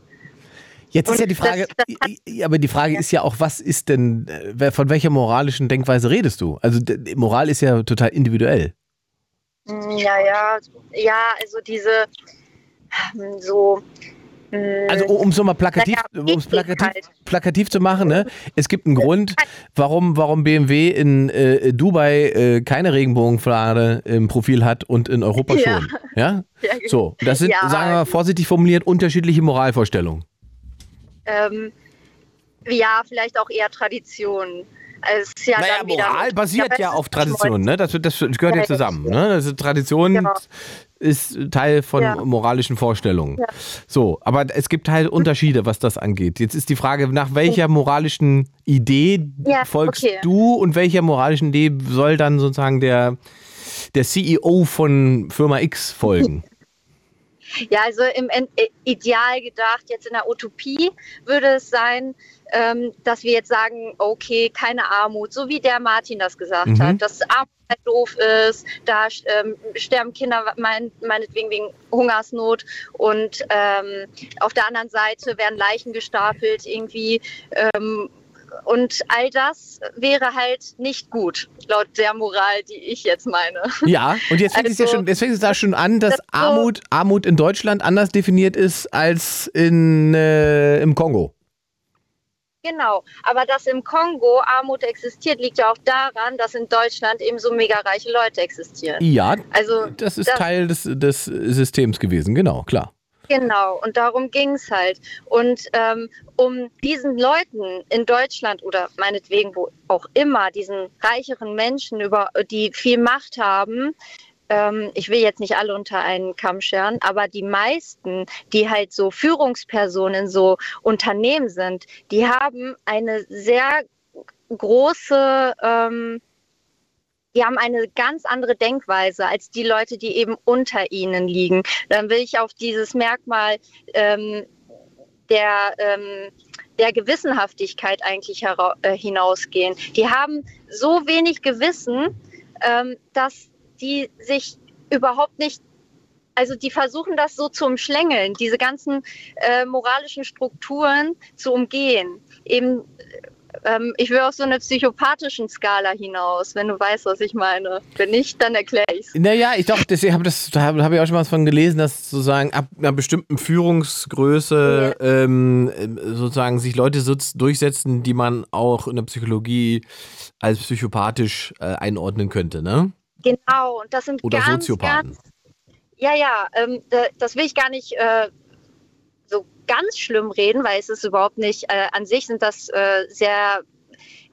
Jetzt ist Und ja die Frage, das- das ja, aber die Frage ist ja auch, was ist denn, äh, von welcher moralischen Denkweise redest du? Also Moral ist ja total individuell. Mm, Ja, ja, ja, also diese ähm, so. mm, Also um es nochmal plakativ, Naja, um es plakativ, plakativ zu machen, ne? es gibt einen Grund, warum, warum BMW in äh, Dubai äh, keine Regenbogenflagge im Profil hat und in Europa Ja. schon. Ja? ja, So, das sind, Ja. sagen wir mal vorsichtig formuliert, unterschiedliche Moralvorstellungen. Ähm, ja, vielleicht auch eher Tradition. Also ja Naja, Moral basiert ja auf Tradition, ne? Das, das gehört ja Ja, zusammen. Ne? Also Tradition Genau. ist Teil von Ja. moralischen Vorstellungen. So, aber es gibt halt Unterschiede, was das angeht. Jetzt ist die Frage, nach welcher moralischen Idee folgst okay. du und welcher moralischen Idee soll dann sozusagen der, der CEO von Firma X folgen? Ja, also im äh, Ideal gedacht, jetzt in der Utopie würde es sein, ähm, dass wir jetzt sagen, okay, keine Armut, so wie der Martin das gesagt Mhm. hat, dass Armut halt doof ist, da ähm, sterben Kinder mein, meinetwegen wegen Hungersnot und ähm, auf der anderen Seite werden Leichen gestapelt irgendwie ähm, und all das wäre halt nicht gut, laut der Moral, die ich jetzt meine. Ja, und jetzt fängt es ja Also, schon, jetzt fängt es da schon an, dass das so- Armut, Armut in Deutschland anders definiert ist als in, äh, im Kongo. Genau, aber dass im Kongo Armut existiert, liegt ja auch daran, dass in Deutschland eben so mega reiche Leute existieren. Ja, Also das ist das- Teil des, des Systems gewesen, genau, klar. Genau, und darum ging es halt. Und ähm, um diesen Leuten in Deutschland oder meinetwegen wo auch immer, diesen reicheren Menschen, über, die viel Macht haben, ähm, ich will jetzt nicht alle unter einen Kamm scheren, aber die meisten, die halt so Führungspersonen so Unternehmen sind, die haben eine sehr große, ähm, die haben eine ganz andere Denkweise als die Leute, die eben unter ihnen liegen. Dann will ich auf dieses Merkmal ähm, der, ähm, der Gewissenhaftigkeit eigentlich äh, hinausgehen. Die haben so wenig Gewissen, ähm, dass die sich überhaupt nicht, also die versuchen das so zu umschlängeln, diese ganzen äh, moralischen Strukturen zu umgehen. Eben, äh, ähm, ich will auf so eine psychopathischen Skala hinaus, wenn du weißt, was ich meine. Wenn nicht, dann erkläre ich es. Naja, ich doch, deswegen habe das, da habe hab ich auch schon mal was von gelesen, dass sozusagen ab einer bestimmten Führungsgröße ähm, sozusagen sich Leute durchsetzen, die man auch in der Psychologie als psychopathisch äh, einordnen könnte, ne? Genau, und das sind Oder ganz, Soziopathen. ganz ja, ja, ähm, da- das will ich gar nicht äh, ganz schlimm reden, weil es ist überhaupt nicht, äh, an sich sind das äh, sehr,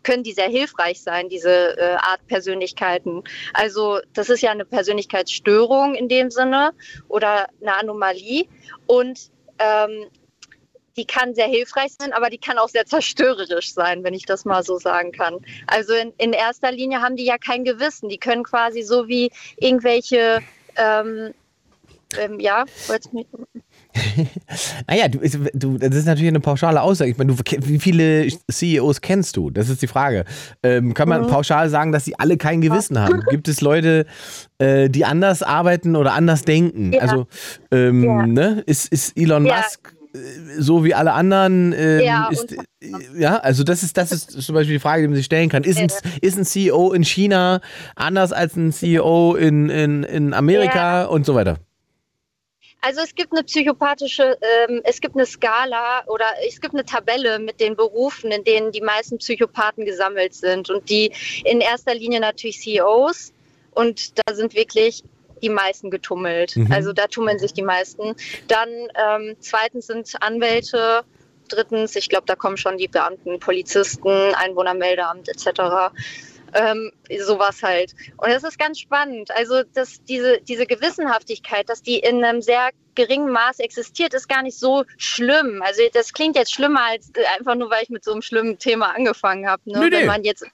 können die sehr hilfreich sein, diese äh, Art Persönlichkeiten. Also das ist ja eine Persönlichkeitsstörung in dem Sinne oder eine Anomalie und ähm, die kann sehr hilfreich sein, aber die kann auch sehr zerstörerisch sein, wenn ich das mal so sagen kann. Also in, in erster Linie haben die ja kein Gewissen. Die können quasi so wie irgendwelche, ähm, ähm, ja, Naja, du, du, das ist natürlich eine pauschale Aussage. Ich meine, du, wie viele CEOs kennst du? Das ist die Frage. Ähm, kann Mhm. man pauschal sagen, dass sie alle kein Gewissen haben? Gibt es Leute, äh, die anders arbeiten oder anders denken? Ja. Also, ähm, Ja. ne? ist, ist Elon Ja. Musk äh, so wie alle anderen? Ähm, Ja, ist, äh, ja, also das ist, das ist zum Beispiel die Frage, die man sich stellen kann. Ist ein, ist ein CEO in China anders als ein CEO in, in, in Amerika und so weiter? Also es gibt eine psychopathische, ähm, es gibt eine Skala oder es gibt eine Tabelle mit den Berufen, in denen die meisten Psychopathen gesammelt sind. Und die in erster Linie natürlich CEOs. Und da sind wirklich die meisten getummelt. Mhm. Also da tummeln sich die meisten. Dann ähm, zweitens sind Anwälte. Drittens, ich glaube, da kommen schon die Beamten, Polizisten, Einwohnermeldeamt etc. Ähm, sowas halt. Und das ist ganz spannend. Also dass diese, diese Gewissenhaftigkeit, dass die in einem sehr geringen Maß existiert, ist gar nicht so schlimm. Also das klingt jetzt schlimmer als äh, einfach nur, weil ich mit so einem schlimmen Thema angefangen habe. Ne? Nee, nee. Wenn man jetzt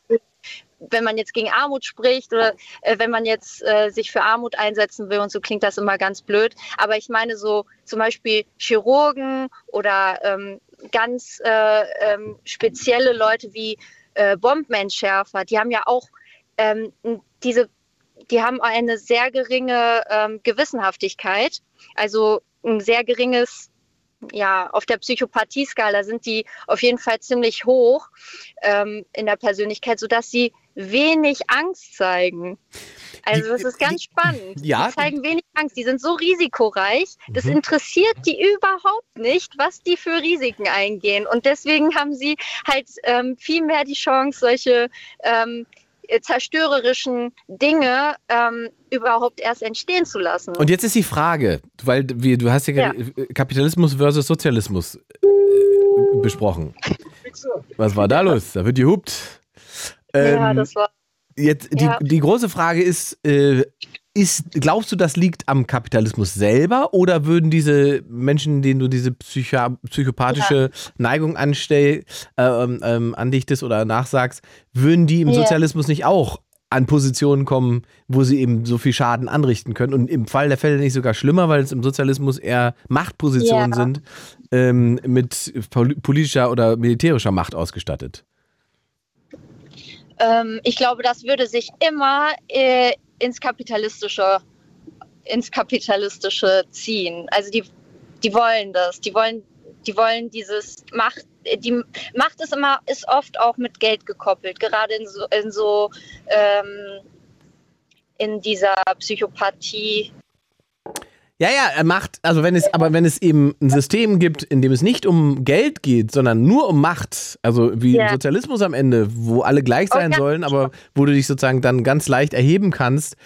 wenn man jetzt gegen Armut spricht oder äh, wenn man jetzt äh, sich für Armut einsetzen will und so klingt das immer ganz blöd. Aber ich meine so zum Beispiel Chirurgen oder ähm, ganz äh, ähm, spezielle Leute wie äh, Bombenentschärfer, die haben ja auch ähm, diese, die haben eine sehr geringe ähm, Gewissenhaftigkeit, also ein sehr geringes ja, auf der Psychopathie-Skala sind die auf jeden Fall ziemlich hoch ähm, in der Persönlichkeit, sodass sie wenig Angst zeigen. Also das ist ganz spannend. ja. Die zeigen wenig Angst. Die sind so risikoreich. Das Mhm. interessiert die überhaupt nicht, was die für Risiken eingehen. Und deswegen haben sie halt ähm, viel mehr die Chance, solche ähm, zerstörerischen Dinge ähm, überhaupt erst entstehen zu lassen. Und jetzt ist die Frage, weil wir, du hast ja, Ja. Kapitalismus versus Sozialismus äh, besprochen. Was war da los? Da wird gehupt. Ja, Ähm, das war. jetzt, die, ja. die große Frage ist, äh, ist, glaubst du, das liegt am Kapitalismus selber oder würden diese Menschen, denen du diese psycho psychopathische Neigung anstell, äh, ähm, ähm, andichtest oder nachsagst, würden die im Ja. Sozialismus nicht auch an Positionen kommen, wo sie eben so viel Schaden anrichten können und im Fall der Fälle nicht sogar schlimmer, weil es im Sozialismus eher Machtpositionen Ja. sind, ähm, mit pol- politischer oder militärischer Macht ausgestattet. Ähm, ich glaube, das würde sich immer äh, ins kapitalistische, ins kapitalistische ziehen. Also die, die wollen das. Die wollen, die wollen dieses Macht. Die Macht ist immer, ist oft auch mit Geld gekoppelt. Gerade in so, in so ähm, in dieser Psychopathie. Ja, ja, er macht, also wenn es, aber wenn es eben ein System gibt, in dem es nicht um Geld geht, sondern nur um Macht, also wie Ja. im Sozialismus am Ende, wo alle gleich sein Oh, ja. sollen, aber wo du dich sozusagen dann ganz leicht erheben kannst,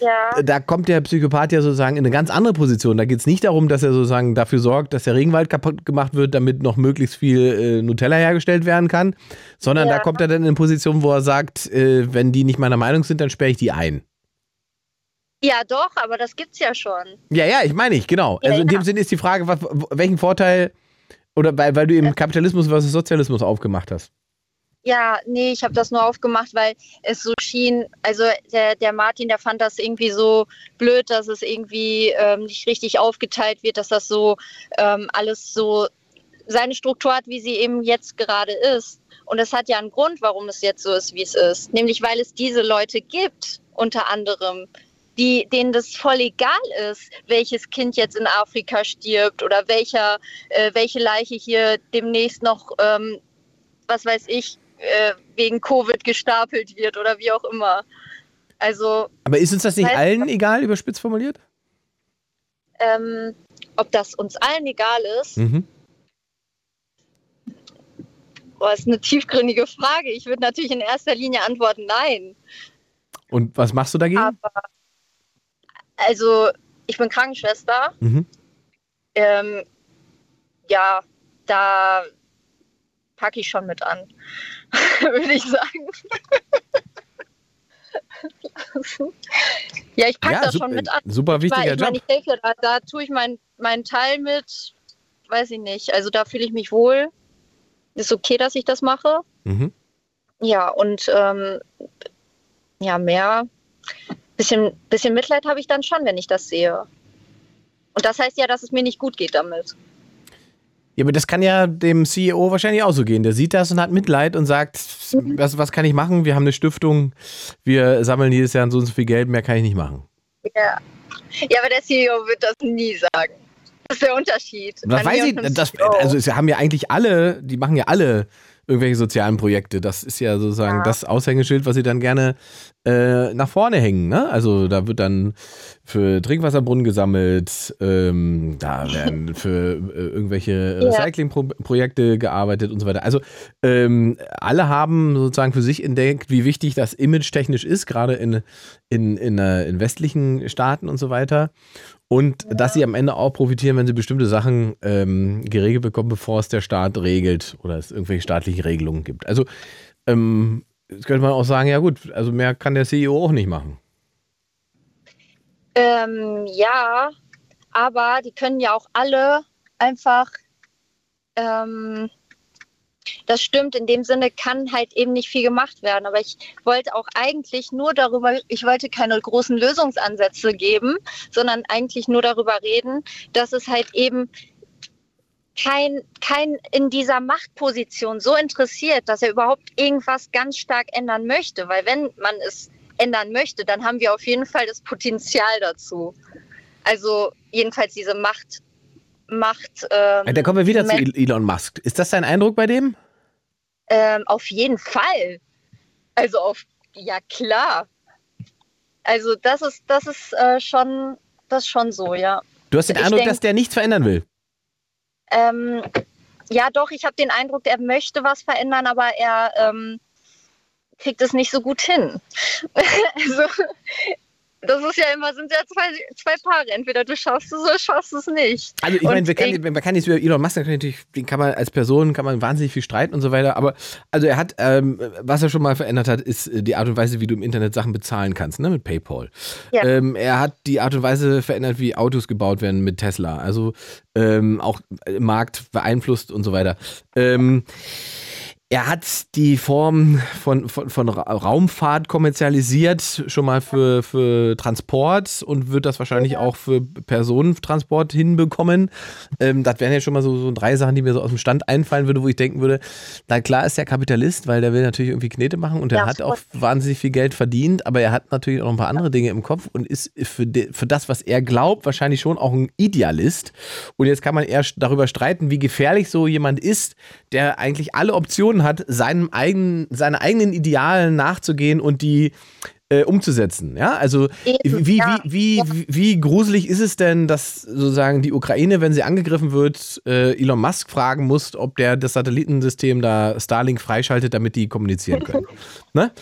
Ja. da kommt der Psychopath ja sozusagen in eine ganz andere Position. Da geht es nicht darum, dass er sozusagen dafür sorgt, dass der Regenwald kaputt gemacht wird, damit noch möglichst viel äh, Nutella hergestellt werden kann, sondern da Ja. kommt er dann in eine Position, wo er sagt, äh, wenn die nicht meiner Meinung sind, dann sperre ich die ein. Ja, doch, aber das gibt's ja schon. Ja, ja, ich meine ich, genau. Ja, also in ja. dem Sinne ist die Frage, was, welchen Vorteil, oder weil, weil du eben Kapitalismus versus Sozialismus aufgemacht hast. Ja, nee, ich habe das nur aufgemacht, weil es so schien, also der, der Martin, der fand das irgendwie so blöd, dass es irgendwie ähm, nicht richtig aufgeteilt wird, dass das so ähm, alles so seine Struktur hat, wie sie eben jetzt gerade ist. Und es hat ja einen Grund, warum es jetzt so ist, wie es ist. Nämlich, weil es diese Leute gibt, unter anderem, die, denen das voll egal ist, welches Kind jetzt in Afrika stirbt oder welcher, äh, welche Leiche hier demnächst noch, ähm, was weiß ich, äh, wegen Covid gestapelt wird oder wie auch immer. Also, Aber ist uns das nicht Heißt- allen egal, überspitzt formuliert? ähm, ob das uns allen egal ist, Mhm. boah, ist eine tiefgründige Frage. Ich würde natürlich in erster Linie antworten, nein. Und was machst du dagegen? Aber, also, ich bin Krankenschwester. Mhm. Ähm, ja, da packe ich schon mit an, würde ich sagen. ja, ich packe Ja, das super, schon mit an. super wichtiger ich meine, Job. ich denke, da, da tue ich meinen meinen Teil mit, weiß ich nicht. Also da fühle ich mich wohl. Ist okay, dass ich das mache. Mhm. Ja, und ähm, ja, mehr, bisschen, bisschen Mitleid habe ich dann schon, wenn ich das sehe. Und das heißt ja, dass es mir nicht gut geht damit. Ja, aber das kann ja dem CEO wahrscheinlich auch so gehen. Der sieht das und hat Mitleid und sagt, Mhm. was, was kann ich machen? Wir haben eine Stiftung, wir sammeln jedes Jahr so und so viel Geld, mehr kann ich nicht machen. Ja. ja, aber der CEO wird das nie sagen. Das ist der Unterschied. Das weiß ich, das, also es haben ja eigentlich alle, die machen ja alle irgendwelche sozialen Projekte. Das ist ja sozusagen Ja. das Aushängeschild, was sie dann gerne äh, nach vorne hängen. Ne? Also da wird dann für Trinkwasserbrunnen gesammelt, ähm, da werden für äh, irgendwelche. Recyclingprojekte gearbeitet und so weiter. Also ähm, alle haben sozusagen für sich entdeckt, wie wichtig das Image technisch ist, gerade in, in, in, äh, in westlichen Staaten und so weiter. Und dass sie am Ende auch profitieren, wenn sie bestimmte Sachen ähm, geregelt bekommen, bevor es der Staat regelt oder es irgendwelche staatlichen Regelungen gibt. Also ähm, könnte man auch sagen, ja gut, also mehr kann der CEO auch nicht machen. Ähm, ja, aber die können ja auch alle einfach, ähm, das stimmt, in dem Sinne kann halt eben nicht viel gemacht werden. Aber ich wollte auch eigentlich nur darüber, ich wollte keine großen Lösungsansätze geben, sondern eigentlich nur darüber reden, dass es halt eben kein, kein in dieser Machtposition so interessiert, dass er überhaupt irgendwas ganz stark ändern möchte. Weil wenn man es ändern möchte, dann haben wir auf jeden Fall das Potenzial dazu. Also jedenfalls diese Macht, Macht. Ähm, Da kommen wir wieder zu Moment. Elon Musk. Ist das dein Eindruck bei dem? Ähm, auf jeden Fall. Also auf, ja klar. Also das ist, das ist äh, schon, das schon so, ja. Du hast den Ich Eindruck, denk- dass der nichts verändern will. Ähm, ja, doch, ich habe den Eindruck, er möchte was verändern, aber er ähm, kriegt es nicht so gut hin. also, das ist ja immer, sind ja zwei, zwei Paare. Entweder du schaffst es oder schaffst es nicht. Also ich meine, man kann jetzt über Elon Musk natürlich, den kann man als Person, kann man wahnsinnig viel streiten und so weiter, aber also er hat, ähm, was er schon mal verändert hat, ist äh, die Art und Weise, wie du im Internet Sachen bezahlen kannst, ne, mit PayPal. Ja. Ähm, er hat die Art und Weise verändert, wie Autos gebaut werden mit Tesla, also ähm, auch im Markt beeinflusst und so weiter. Ähm, er hat die Form von, von, von Ra- Raumfahrt kommerzialisiert, schon mal für, für Transport und wird das wahrscheinlich auch für Personentransport hinbekommen. Ähm, das wären ja schon mal so, so drei Sachen, die mir so aus dem Stand einfallen würde, wo ich denken würde, na klar ist er Kapitalist, weil der will natürlich irgendwie Knete machen und er Ja, hat auch wahnsinnig viel Geld verdient, aber er hat natürlich auch noch ein paar andere Dinge im Kopf und ist für, de, für das, was er glaubt, wahrscheinlich schon auch ein Idealist. Und jetzt kann man eher darüber streiten, wie gefährlich so jemand ist, der eigentlich alle Optionen hat, seinem eigenen, seine eigenen Idealen nachzugehen und die äh, umzusetzen. Ja, also Eben, wie, ja. wie, wie, wie, gruselig ist es denn, dass sozusagen die Ukraine, wenn sie angegriffen wird, äh, Elon Musk fragen muss, ob der das Satellitensystem da Starlink freischaltet, damit die kommunizieren können. ne?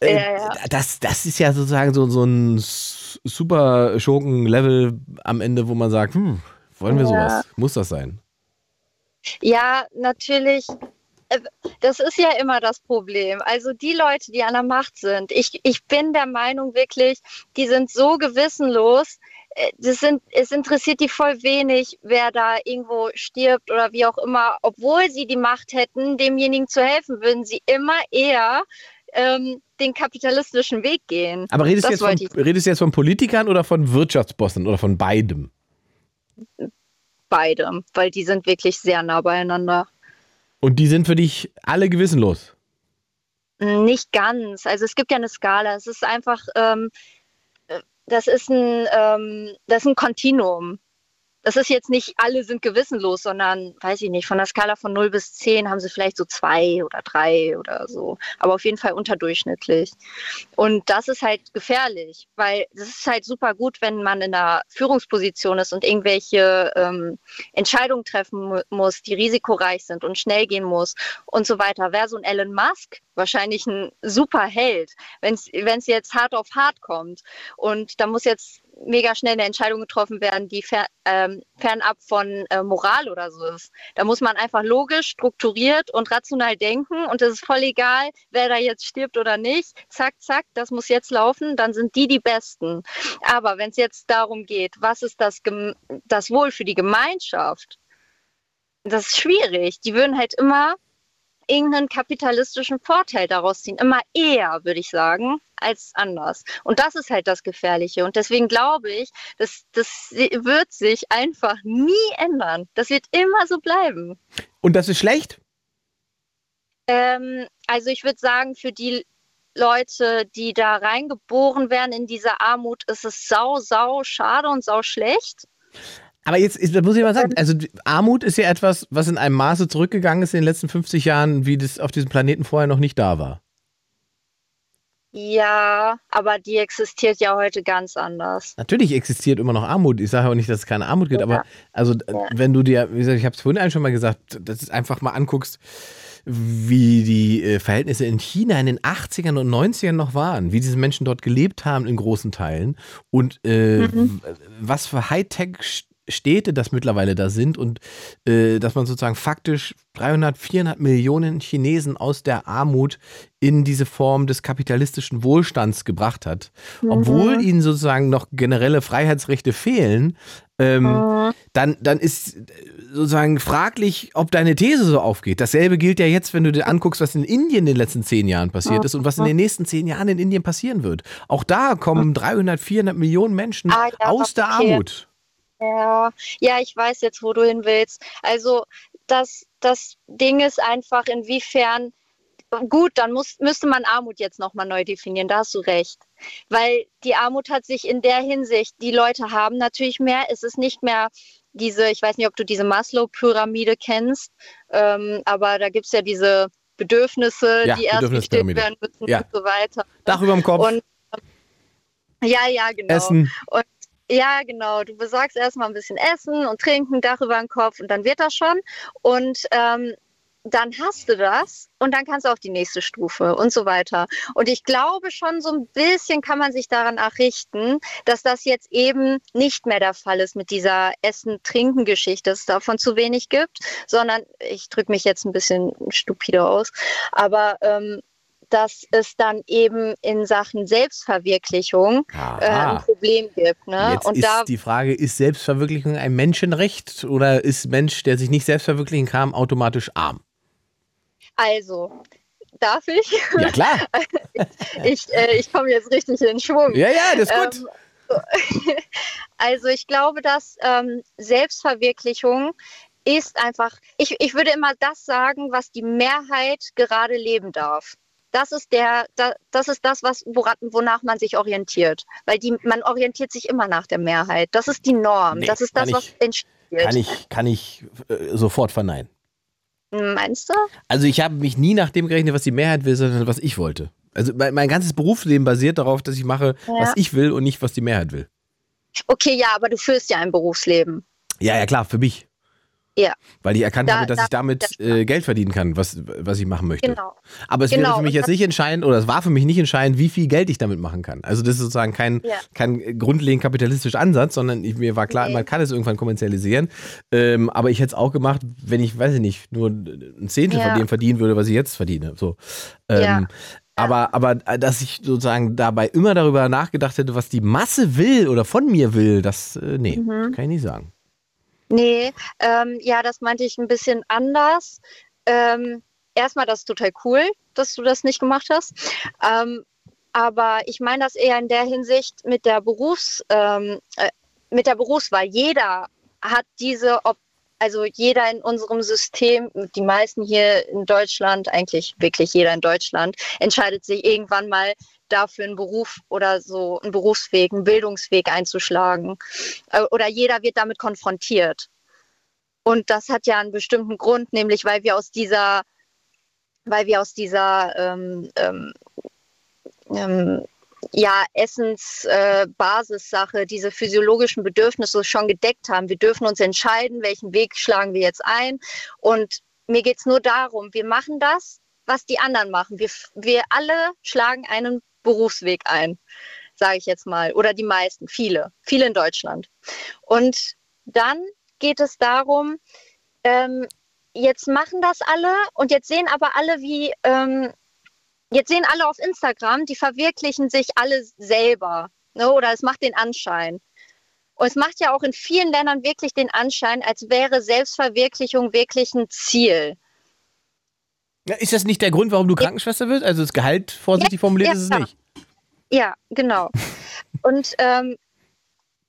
Äh, Ja, ja. Das, das ist ja sozusagen so, so ein super Schurken-Level am Ende, wo man sagt, hm, wollen wir sowas? Muss das sein? Ja, natürlich. Äh, Das ist ja immer das Problem. Also die Leute, die an der Macht sind, ich, ich bin der Meinung wirklich, die sind so gewissenlos. Äh, Das sind, es interessiert die voll wenig, wer da irgendwo stirbt oder wie auch immer. Obwohl sie die Macht hätten, demjenigen zu helfen, würden sie immer eher ähm, den kapitalistischen Weg gehen. Aber redest du jetzt, von, redest jetzt von Politikern oder von Wirtschaftsbossen oder von beidem? Beide, weil die sind wirklich sehr nah beieinander. Und die sind für dich alle gewissenlos. Nicht ganz. Also es gibt ja eine Skala. Es ist einfach, ähm, äh, das ist ein, ähm, das ist ein Kontinuum. Das ist jetzt nicht alle sind gewissenlos, sondern, weiß ich nicht, von der Skala von 0 bis 10 haben sie vielleicht so zwei oder drei oder so. Aber auf jeden Fall unterdurchschnittlich. Und das ist halt gefährlich, weil das ist halt super gut, wenn man in einer Führungsposition ist und irgendwelche ähm, Entscheidungen treffen mu muss, die risikoreich sind und schnell gehen muss und so weiter. Wäre so ein Elon Musk wahrscheinlich ein super Held, wenn es jetzt hart auf hart kommt. Und da muss jetzt mega schnell eine Entscheidung getroffen werden, die fer, ähm, fernab von äh, Moral oder so ist. Da muss man einfach logisch, strukturiert und rational denken und es ist voll egal, wer da jetzt stirbt oder nicht. Zack, zack, das muss jetzt laufen, dann sind die die Besten. Aber wenn es jetzt darum geht, was ist das, das Wohl für die Gemeinschaft, das ist schwierig. Die würden halt immer irgendeinen kapitalistischen Vorteil daraus ziehen. Immer eher, würde ich sagen, als anders. Und das ist halt das Gefährliche. Und deswegen glaube ich, dass das wird sich einfach nie ändern. Das wird immer so bleiben. Und das ist schlecht? Ähm, also ich würde sagen, für die Leute, die da reingeboren werden in diese Armut, ist es sau, sau schade und sau schlecht. Aber jetzt, jetzt muss ich mal sagen, also Armut ist ja etwas, was in einem Maße zurückgegangen ist in den letzten 50 Jahren, wie das auf diesem Planeten vorher noch nicht da war. Ja, aber die existiert ja heute ganz anders. Natürlich existiert immer noch Armut. Ich sage auch nicht, dass es keine Armut gibt, ja. aber also ja. wenn du dir, wie gesagt, ich habe es vorhin schon mal gesagt, dass du einfach mal anguckst, wie die äh, Verhältnisse in China in den 80ern und 90ern noch waren, wie diese Menschen dort gelebt haben in großen Teilen und äh, mhm. was für Hightech Städte das mittlerweile da sind und äh, dass man sozusagen faktisch 300, 400 Millionen Chinesen aus der Armut in diese Form des kapitalistischen Wohlstands gebracht hat. Mhm. Obwohl ihnen sozusagen noch generelle Freiheitsrechte fehlen, ähm, mhm. dann, dann ist sozusagen fraglich, ob deine These so aufgeht. Dasselbe gilt ja jetzt, wenn du dir anguckst, was in Indien in den letzten zehn Jahren passiert ist und was in den nächsten zehn Jahren in Indien passieren wird. Auch da kommen 300, 400 Millionen Menschen ah, ja, aus der Armut. Ja, ja, ich weiß jetzt, wo du hin willst. Also das, das Ding ist einfach, inwiefern, gut, dann muss, müsste man Armut jetzt nochmal neu definieren, da hast du recht. Weil die Armut hat sich in der Hinsicht, die Leute haben natürlich mehr, es ist nicht mehr diese, ich weiß nicht, ob du diese Maslow-Pyramide kennst, ähm, aber da gibt es ja diese Bedürfnisse, ja, die erst gestillt werden müssen ja. und so weiter. Dach über dem Kopf. Und, ja, ja, genau. Essen. Und ja, genau. Du besagst erstmal ein bisschen Essen und Trinken, Dach über den Kopf und dann wird das schon. Und ähm, dann hast du das und dann kannst du auf die nächste Stufe und so weiter. Und ich glaube schon so ein bisschen kann man sich daran errichten, dass das jetzt eben nicht mehr der Fall ist mit dieser Essen-Trinken-Geschichte, dass es davon zu wenig gibt, sondern ich drücke mich jetzt ein bisschen stupide aus, aber ähm, dass es dann eben in Sachen Selbstverwirklichung äh, ein Problem gibt. Ne? Jetzt Und ist da, die Frage, ist Selbstverwirklichung ein Menschenrecht oder ist Mensch, der sich nicht selbstverwirklichen kann, automatisch arm? Also, darf ich? Ja, klar. ich äh, ich komme jetzt richtig in Schwung. Ja, ja, das ist gut. Ähm, also ich glaube, dass ähm, Selbstverwirklichung ist einfach, ich, ich würde immer das sagen, was die Mehrheit gerade leben darf das ist der, das ist das, was, woran, wonach man sich orientiert. Weil die, man orientiert sich immer nach der Mehrheit. Das ist die Norm. Nee, das ist das, ich, was entsteht. Kann ich, kann ich äh, sofort verneinen. Meinst du? Also ich habe mich nie nach dem gerechnet, was die Mehrheit will, sondern was ich wollte. Also mein, mein ganzes Berufsleben basiert darauf, dass ich mache, ja. was ich will und nicht, was die Mehrheit will. Okay, ja, aber du führst ja ein Berufsleben. Ja, ja, klar, für mich. Ja. Weil ich erkannt da, habe, dass da, ich damit äh, Geld verdienen kann, was, was ich machen möchte. Genau. Aber es genau. wäre für mich jetzt nicht entscheidend, oder es war für mich nicht entscheidend, wie viel Geld ich damit machen kann. Also das ist sozusagen kein, ja. kein grundlegend kapitalistischer Ansatz, sondern ich, mir war klar, nee. man kann es irgendwann kommerzialisieren. Ähm, aber ich hätte es auch gemacht, wenn ich, weiß ich nicht, nur ein Zehntel ja. von dem verdienen würde, was ich jetzt verdiene. So. Ähm, ja. Aber, aber äh, dass ich sozusagen dabei immer darüber nachgedacht hätte, was die Masse will oder von mir will, das, äh, nee, mhm. kann ich nicht sagen. Nee, ähm, ja, das meinte ich ein bisschen anders. Ähm, erstmal, das ist total cool, dass du das nicht gemacht hast. Ähm, aber ich meine das eher in der Hinsicht mit der Berufs, ähm, äh, mit der Berufswahl. Jeder hat diese Op also jeder in unserem System, die meisten hier in Deutschland, eigentlich wirklich jeder in Deutschland, entscheidet sich irgendwann mal dafür einen Beruf oder so einen Berufsweg, einen Bildungsweg einzuschlagen. Äh, oder jeder wird damit konfrontiert. Und das hat ja einen bestimmten Grund, nämlich weil wir aus dieser, weil wir aus dieser ähm, ähm, ähm, ja, Essensbasissache, äh, diese physiologischen Bedürfnisse schon gedeckt haben. Wir dürfen uns entscheiden, welchen Weg schlagen wir jetzt ein. Und mir geht es nur darum, wir machen das, was die anderen machen. Wir, wir alle schlagen einen Berufsweg ein, sage ich jetzt mal. Oder die meisten, viele, viele in Deutschland. Und dann geht es darum, ähm, jetzt machen das alle und jetzt sehen aber alle, wie ähm, Jetzt sehen alle auf Instagram, die verwirklichen sich alle selber. Ne? Oder es macht den Anschein. Und es macht ja auch in vielen Ländern wirklich den Anschein, als wäre Selbstverwirklichung wirklich ein Ziel. Ist das nicht der Grund, warum du Krankenschwester wirst? Also das Gehalt, vorsichtig formuliert, ja, ist es nicht. Ja, genau. Und ähm,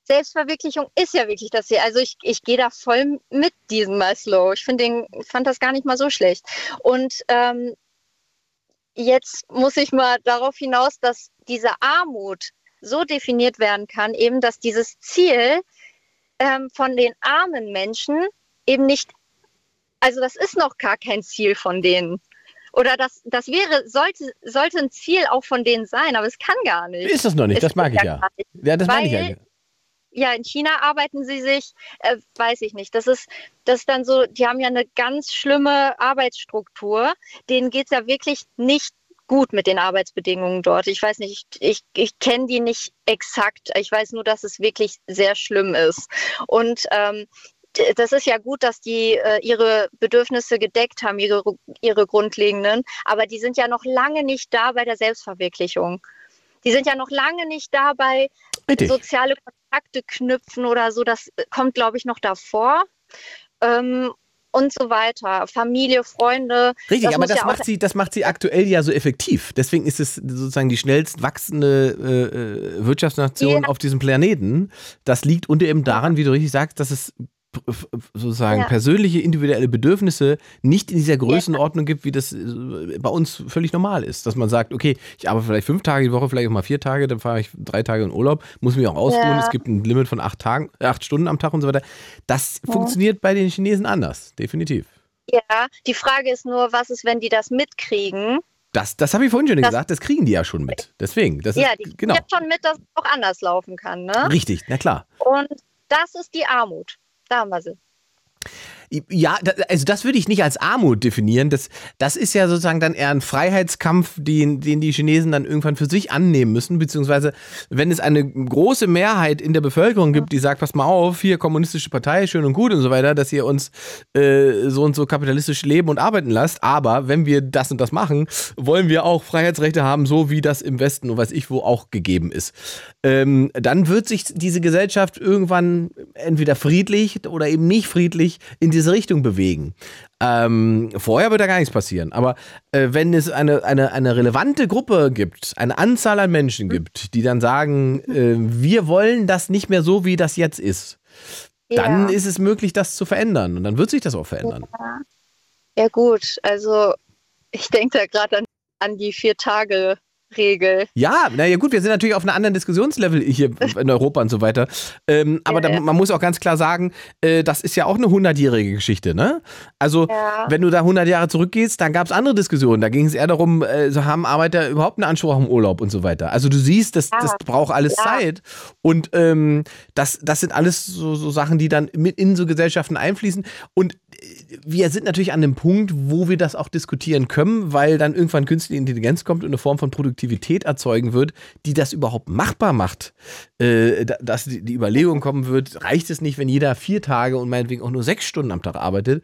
Selbstverwirklichung ist ja wirklich das hier. Also ich, ich gehe da voll mit diesem Maslow. Ich finde fand das gar nicht mal so schlecht. Und ähm, jetzt muss ich mal darauf hinaus, dass diese Armut so definiert werden kann, eben, dass dieses Ziel ähm, von den armen Menschen eben nicht, also das ist noch gar kein Ziel von denen. Oder das, das wäre, sollte, sollte ein Ziel auch von denen sein, aber es kann gar nicht. Ist das noch nicht, es das mag ich ja. Ja, das meine ich ja. Ja, in China arbeiten sie sich, äh, weiß ich nicht. Das ist, das ist dann so, die haben ja eine ganz schlimme Arbeitsstruktur. Denen geht es ja wirklich nicht gut mit den Arbeitsbedingungen dort. Ich weiß nicht, ich, ich, ich kenne die nicht exakt. Ich weiß nur, dass es wirklich sehr schlimm ist. Und ähm, das ist ja gut, dass die äh, ihre Bedürfnisse gedeckt haben, ihre, ihre grundlegenden, aber die sind ja noch lange nicht da bei der Selbstverwirklichung. Die sind ja noch lange nicht dabei, soziale Kontakte knüpfen oder so. Das kommt, glaube ich, noch davor. Ähm, und so weiter. Familie, Freunde. Richtig, das aber das, ja macht sie, das macht sie aktuell ja so effektiv. Deswegen ist es sozusagen die schnellst wachsende äh, äh Wirtschaftsnation ja. auf diesem Planeten. Das liegt unter eben daran, wie du richtig sagst, dass es sozusagen ja. persönliche, individuelle Bedürfnisse nicht in dieser Größenordnung ja. gibt, wie das äh, bei uns völlig normal ist. Dass man sagt, okay, ich arbeite vielleicht fünf Tage die Woche, vielleicht auch mal vier Tage, dann fahre ich drei Tage in Urlaub, muss mich auch ausruhen, ja. es gibt ein Limit von acht Tagen, acht Stunden am Tag und so weiter. Das funktioniert bei den Chinesen anders, definitiv. Ja, die Frage ist nur, was ist, wenn die das mitkriegen? Das, das habe ich vorhin schon das, gesagt, das kriegen die ja schon mit. Deswegen, das ja, ist, die genau. kriegen schon mit, dass es auch anders laufen kann. Ne? Richtig, na klar. Und das ist die Armut. Da haben wir sie. Ja, also das würde ich nicht als Armut definieren. Das, das ist ja sozusagen dann eher ein Freiheitskampf, den, den die Chinesen dann irgendwann für sich annehmen müssen. Beziehungsweise, wenn es eine große Mehrheit in der Bevölkerung gibt, die sagt, pass mal auf, hier kommunistische Partei, schön und gut und so weiter, dass ihr uns äh, so und so kapitalistisch leben und arbeiten lasst. Aber wenn wir das und das machen, wollen wir auch Freiheitsrechte haben, so wie das im Westen und weiß ich wo auch gegeben ist. Ähm, dann wird sich diese Gesellschaft irgendwann entweder friedlich oder eben nicht friedlich in die diese Richtung bewegen. Ähm, vorher wird da gar nichts passieren. Aber äh, wenn es eine, eine, eine relevante Gruppe gibt, eine Anzahl an Menschen mhm. gibt, die dann sagen, äh, wir wollen das nicht mehr so, wie das jetzt ist, ja. dann ist es möglich, das zu verändern. Und dann wird sich das auch verändern. Ja, ja gut. Also ich denke da gerade an, an die vier Tage Regel. Ja, naja gut, wir sind natürlich auf einem anderen Diskussionslevel hier in Europa und so weiter. Ähm, aber ja, da, man muss auch ganz klar sagen, äh, das ist ja auch eine hundertjährige Geschichte, ne? Also ja. wenn du da 100 Jahre zurückgehst, dann gab es andere Diskussionen. Da ging es eher darum, äh, so haben Arbeiter überhaupt einen Anspruch auf Urlaub und so weiter. Also du siehst, das, das braucht alles Zeit. Und ähm, das, das sind alles so, so Sachen, die dann mit in so Gesellschaften einfließen. Und wir sind natürlich an dem Punkt, wo wir das auch diskutieren können, weil dann irgendwann künstliche Intelligenz kommt und eine Form von Produktivität erzeugen wird, die das überhaupt machbar macht. Äh, dass die Überlegung kommen wird, reicht es nicht, wenn jeder vier Tage und meinetwegen auch nur sechs Stunden am Tag arbeitet,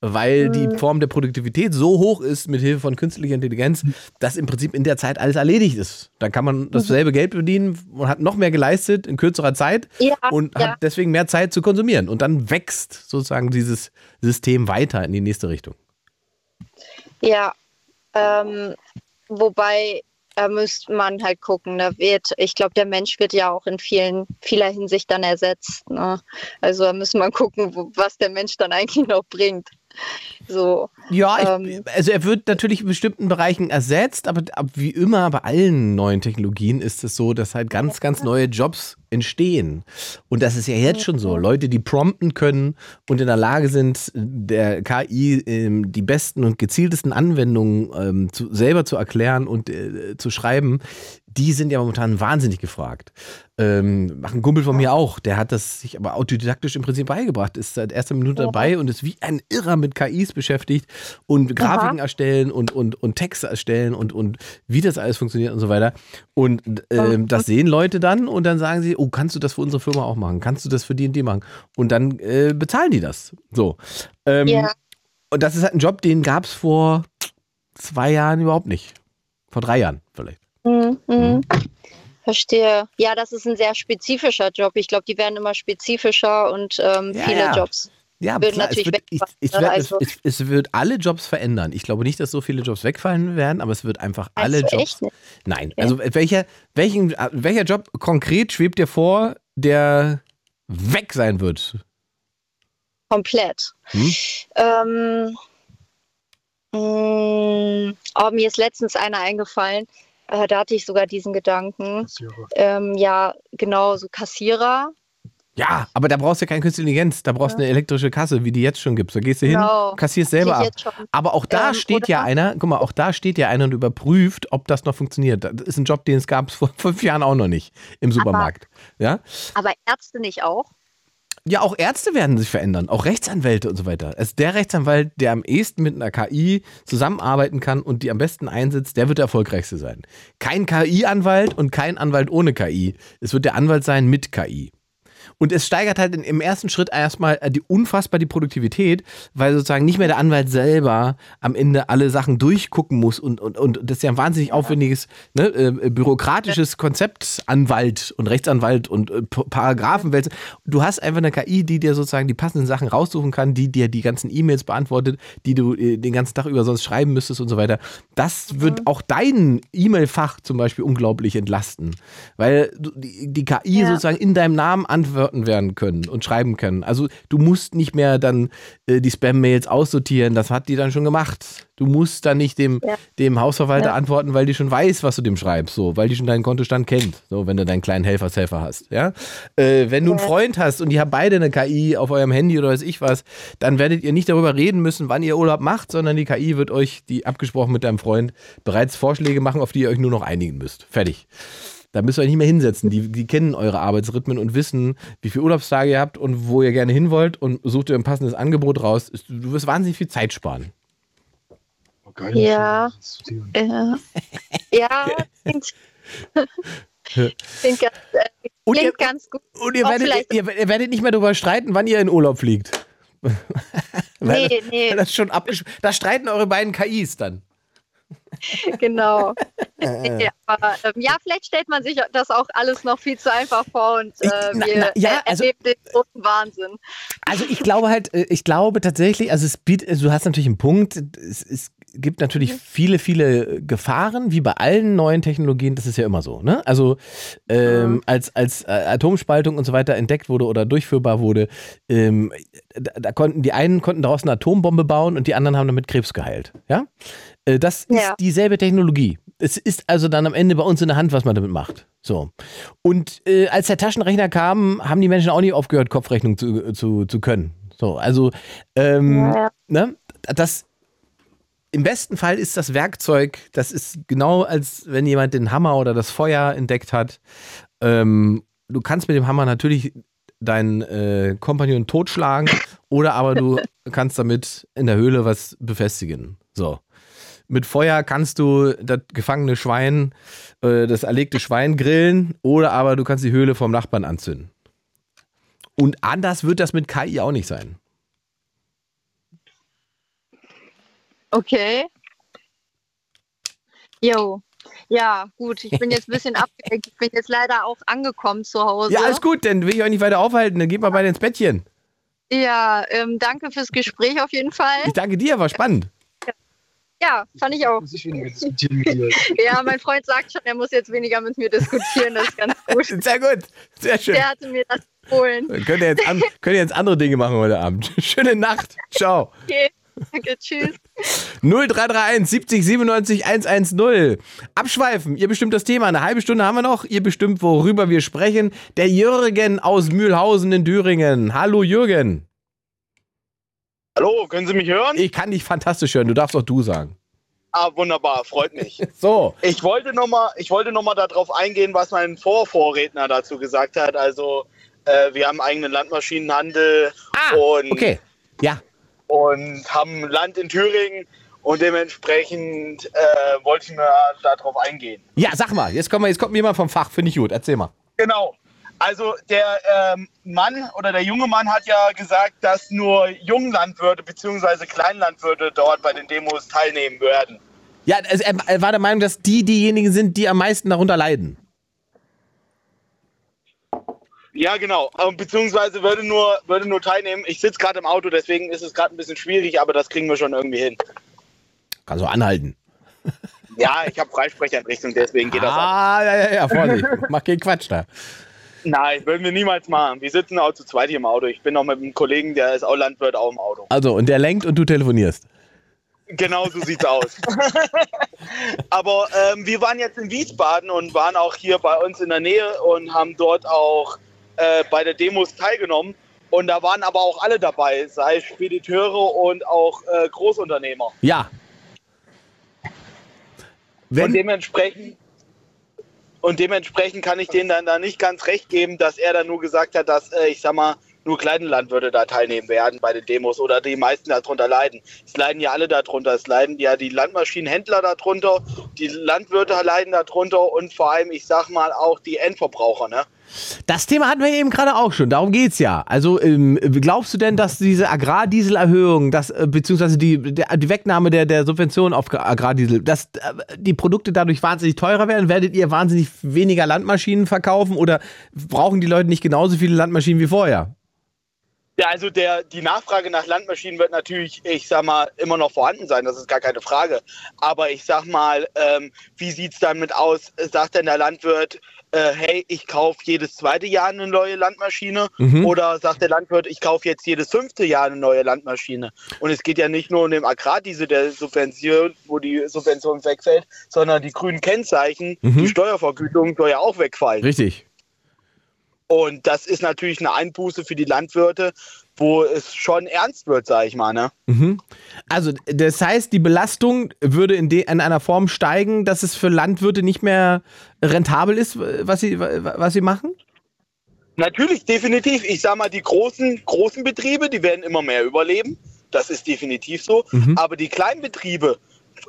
weil mhm. die Form der Produktivität so hoch ist mit Hilfe von künstlicher Intelligenz, dass im Prinzip in der Zeit alles erledigt ist. Dann kann man dasselbe Geld verdienen und hat noch mehr geleistet in kürzerer Zeit ja, und ja. hat deswegen mehr Zeit zu konsumieren. Und dann wächst sozusagen dieses System weiter in die nächste Richtung. Ja, ähm, wobei da müsste man halt gucken. Da wird, ich glaube, der Mensch wird ja auch in vielen, vieler Hinsicht dann ersetzt. Ne? Also da müssen wir gucken, wo, was der Mensch dann eigentlich noch bringt. So. Ja, ich, ähm, also er wird natürlich in bestimmten Bereichen ersetzt, aber, aber wie immer bei allen neuen Technologien ist es so, dass halt ganz, ganz neue Jobs entstehen. Und das ist ja jetzt schon so. Leute, die prompten können und in der Lage sind, der KI ähm, die besten und gezieltesten Anwendungen ähm, zu, selber zu erklären und äh, zu schreiben, die sind ja momentan wahnsinnig gefragt. Ähm, ein Kumpel von mir auch, der hat das sich aber autodidaktisch im Prinzip beigebracht, ist seit erster Minute dabei und ist wie ein Irrer mit KIs beschäftigt und Grafiken Aha. erstellen und, und, und Texte erstellen und, und wie das alles funktioniert und so weiter. Und ähm, das sehen Leute dann und dann sagen sie, oh, kannst du das für unsere Firma auch machen? Kannst du das für die und die machen? Und dann äh, bezahlen die das. So. Ähm, ja. Und das ist halt ein Job, den gab es vor zwei Jahren überhaupt nicht. Vor drei Jahren vielleicht. Mhm. Mhm. Verstehe. Ja, das ist ein sehr spezifischer Job. Ich glaube, die werden immer spezifischer und ähm, ja, viele ja. Jobs. Ja, klar, natürlich es, wird, ich, ich werd, also. es, es, wird alle Jobs verändern. Ich glaube nicht, dass so viele Jobs wegfallen werden, aber es wird einfach also alle Jobs. Nein, okay. also welcher, welchen, welcher Job konkret schwebt dir vor, der weg sein wird? Komplett. Hm? Ähm, mh, mm, oh, mir ist letztens einer eingefallen. Äh, da hatte ich sogar diesen Gedanken. Ähm, ja, genau, so Kassierer. Ja, aber da brauchst du ja keine künstliche Intelligenz, da brauchst du ja. eine elektrische Kasse, wie die jetzt schon gibt. Da gehst du genau. hin, kassierst selber ab. Aber auch da ähm, steht ja einer, guck mal, auch da steht ja einer und überprüft, ob das noch funktioniert. Das ist ein Job, den es gab vor fünf Jahren auch noch nicht im Supermarkt. Aber, ja? aber Ärzte nicht auch? Ja, auch Ärzte werden sich verändern, auch Rechtsanwälte und so weiter. Also der Rechtsanwalt, der am ehesten mit einer KI zusammenarbeiten kann und die am besten einsetzt, der wird der erfolgreichste sein. Kein KI-Anwalt und kein Anwalt ohne KI. Es wird der Anwalt sein mit KI. Und es steigert halt im ersten Schritt erstmal äh, die unfassbar die Produktivität, weil sozusagen nicht mehr der Anwalt selber am Ende alle Sachen durchgucken muss und, und, und das ist ja ein wahnsinnig aufwendiges, ne, äh, bürokratisches Konzept, Anwalt und Rechtsanwalt und äh, Paragraphenwälzer. Du hast einfach eine KI, die dir sozusagen die passenden Sachen raussuchen kann, die dir die ganzen E-Mails beantwortet, die du äh, den ganzen Tag über sonst schreiben müsstest und so weiter. Das wird mhm. auch dein E-Mail-Fach zum Beispiel unglaublich entlasten, weil die, die KI ja. sozusagen in deinem Namen antwortet antworten werden können und schreiben können. Also du musst nicht mehr dann äh, die Spam-Mails aussortieren, das hat die dann schon gemacht. Du musst dann nicht dem, ja. dem Hausverwalter ja. antworten, weil die schon weiß, was du dem schreibst, so, weil die schon deinen Kontostand kennt, so, wenn du deinen kleinen Helfershelfer hast, ja. Äh, wenn du einen Freund hast und ihr habt beide eine KI auf eurem Handy oder weiß ich was, dann werdet ihr nicht darüber reden müssen, wann ihr Urlaub macht, sondern die KI wird euch, die abgesprochen mit deinem Freund, bereits Vorschläge machen, auf die ihr euch nur noch einigen müsst. Fertig. Da müsst ihr euch nicht mehr hinsetzen. Die, die kennen eure Arbeitsrhythmen und wissen, wie viele Urlaubstage ihr habt und wo ihr gerne hin wollt und sucht ihr ein passendes Angebot raus. Du wirst wahnsinnig viel Zeit sparen. Oh, geil, ja. Ja. ja. Klingt, klingt, ganz, äh, klingt ihr, ganz gut. Und ihr werdet, ihr, ihr werdet, nicht mehr darüber streiten, wann ihr in Urlaub fliegt. weil, nee, nee. Das, schon da streiten eure beiden KIs dann. genau. ja, aber, ähm, ja, vielleicht stellt man sich das auch alles noch viel zu einfach vor und äh, wir na, na, ja, also, erleben den großen Wahnsinn. Also ich glaube halt, äh, ich glaube tatsächlich, also es bietet, du hast natürlich einen Punkt, es, es gibt natürlich mhm. viele, viele Gefahren, wie bei allen neuen Technologien, das ist ja immer so. Ne? Also ähm, mhm. als, als äh, Atomspaltung und so weiter entdeckt wurde oder durchführbar wurde, ähm, da, da, konnten die einen konnten daraus eine Atombombe bauen und die anderen haben damit Krebs geheilt. Ja? Äh, das ist ja. dieselbe Technologie. Es ist also dann am Ende bei uns in der Hand, was man damit macht. So. Und äh, als der Taschenrechner kam, haben die Menschen auch nicht aufgehört, Kopfrechnung zu, zu, zu können. So, also, ähm, ja. ne, das im besten Fall ist das Werkzeug, das ist genau als wenn jemand den Hammer oder das Feuer entdeckt hat. Ähm, du kannst mit dem Hammer natürlich deinen äh, Kompagnon totschlagen oder aber du kannst damit in der Höhle was befestigen. So. Mit Feuer kannst du das gefangene Schwein, äh, das erlegte Schwein grillen oder aber du kannst die Höhle vom Nachbarn anzünden. Und anders wird das mit KI auch nicht sein. Okay. Jo. Ja, gut, ich bin jetzt ein bisschen abgelenkt. Ich bin jetzt leider auch angekommen zu Hause. Ja, alles gut, dann will ich euch nicht weiter aufhalten. Dann geht mal beide ins Bettchen. Ja, ähm, danke fürs Gespräch auf jeden Fall. Ich danke dir, war spannend. Ja, fand ich auch. Ja, mein Freund sagt schon, er muss jetzt weniger mit mir diskutieren. Das ist ganz gut. Sehr gut. Sehr schön. Der hatte mir das empfohlen. Könnt ihr, jetzt an, könnt ihr jetzt andere Dinge machen heute Abend. Schöne Nacht. Ciao. Okay, danke, tschüss. 0331 70 97 110. Abschweifen. Ihr bestimmt das Thema. Eine halbe Stunde haben wir noch. Ihr bestimmt, worüber wir sprechen. Der Jürgen aus Mühlhausen in Thüringen. Hallo Jürgen. Hallo, können Sie mich hören? Ich kann dich fantastisch hören. Du darfst auch du sagen. Ah, wunderbar, freut mich. So. Ich wollte nochmal noch mal darauf eingehen, was mein Vorvorredner dazu gesagt hat. Also, äh, wir haben eigenen Landmaschinenhandel Ah, und, okay. Ja. Und haben Land in Thüringen und dementsprechend äh, wollte ich mal darauf eingehen. Ja, sag mal. Jetzt kommt, mal, jetzt kommt jemand vom Fach. Finde ich gut. Erzähl mal. Genau. Also der ähm, Mann oder der junge Mann hat ja gesagt, dass nur Junglandwirte bzw. Kleinlandwirte dort bei den Demos teilnehmen werden. Ja, also er war der Meinung, dass die diejenigen sind, die am meisten darunter leiden. Ja, genau. Ähm, beziehungsweise würde nur, würde nur teilnehmen. Ich sitze gerade im Auto, deswegen ist es gerade ein bisschen schwierig, aber das kriegen wir schon irgendwie hin. Kannst du anhalten. Ja, ich habe Freisprecheinrichtung, deswegen geht das auch. Ah, ja, ja, ja, Vorsicht. Mach keinen Quatsch da. Nein, würden wir niemals machen. Wir sitzen auch zu zweit hier im Auto. Ich bin noch mit einem Kollegen, der ist auch Landwirt, auch im Auto. Also, und der lenkt und du telefonierst. Genau so sieht's aus. Aber ähm, wir waren jetzt in Wiesbaden und waren auch hier bei uns in der Nähe und haben dort auch äh, bei der Demos teilgenommen. Und da waren aber auch alle dabei, sei es Spediteure und auch äh, Großunternehmer. Ja. Und Wenn, dementsprechend, und dementsprechend kann ich denen dann da nicht ganz recht geben, dass er dann nur gesagt hat, dass, äh, ich sag mal, nur kleine Landwirte da teilnehmen werden bei den Demos oder die meisten darunter leiden. Es leiden ja alle darunter. Es leiden ja die Landmaschinenhändler darunter, die Landwirte leiden darunter und vor allem, ich sag mal, auch die Endverbraucher. Ne? Das Thema hatten wir eben gerade auch schon. Darum geht's ja. Also, ähm, glaubst du denn, dass diese Agrardieselerhöhung, das, äh, beziehungsweise die, der, die Wegnahme der, der Subvention auf Agrardiesel, dass äh, die Produkte dadurch wahnsinnig teurer werden? Werdet ihr wahnsinnig weniger Landmaschinen verkaufen oder brauchen die Leute nicht genauso viele Landmaschinen wie vorher? Ja, also der, die Nachfrage nach Landmaschinen wird natürlich, ich sag mal, immer noch vorhanden sein, das ist gar keine Frage. Aber ich sag mal, ähm, wie sieht's dann mit aus? Sagt denn der Landwirt, äh, hey, ich kaufe jedes zweite Jahr eine neue Landmaschine? Mhm. Oder sagt der Landwirt, ich kaufe jetzt jedes fünfte Jahr eine neue Landmaschine? Und es geht ja nicht nur um den Agrardiesel der Subvention, wo die Subvention wegfällt, sondern die grünen Kennzeichen, Mhm. die Steuervergütung soll ja auch wegfallen. Richtig. Und das ist natürlich eine Einbuße für die Landwirte, wo es schon ernst wird, sag ich mal. Ne? Mhm. Also, das heißt, die Belastung würde in, de, in einer Form steigen, dass es für Landwirte nicht mehr rentabel ist, was sie, was sie machen? Natürlich, definitiv. Ich sag mal, die großen, großen Betriebe, die werden immer mehr überleben. Das ist definitiv so. Mhm. Aber die kleinen Betriebe,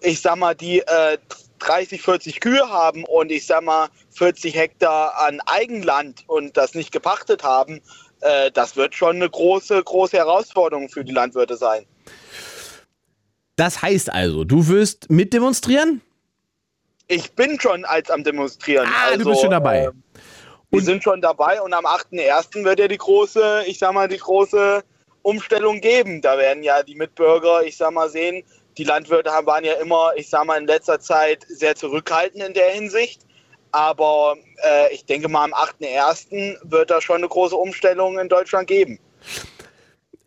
ich sag mal, die äh, 30, 40 Kühe haben und ich sag mal 40 Hektar an Eigenland und das nicht gepachtet haben, äh, das wird schon eine große, große Herausforderung für die Landwirte sein. Das heißt also, du wirst mitdemonstrieren? Ich bin schon als am Demonstrieren. Ah, also, du bist schon dabei. äh, wir sind schon dabei und am 8.1. wird ja die große, ich sag mal, die große Umstellung geben. Da werden ja die Mitbürger, ich sag mal, sehen, die Landwirte waren ja immer, ich sag mal, in letzter Zeit sehr zurückhaltend in der Hinsicht. Aber äh, ich denke mal, am 8.1. wird da schon eine große Umstellung in Deutschland geben.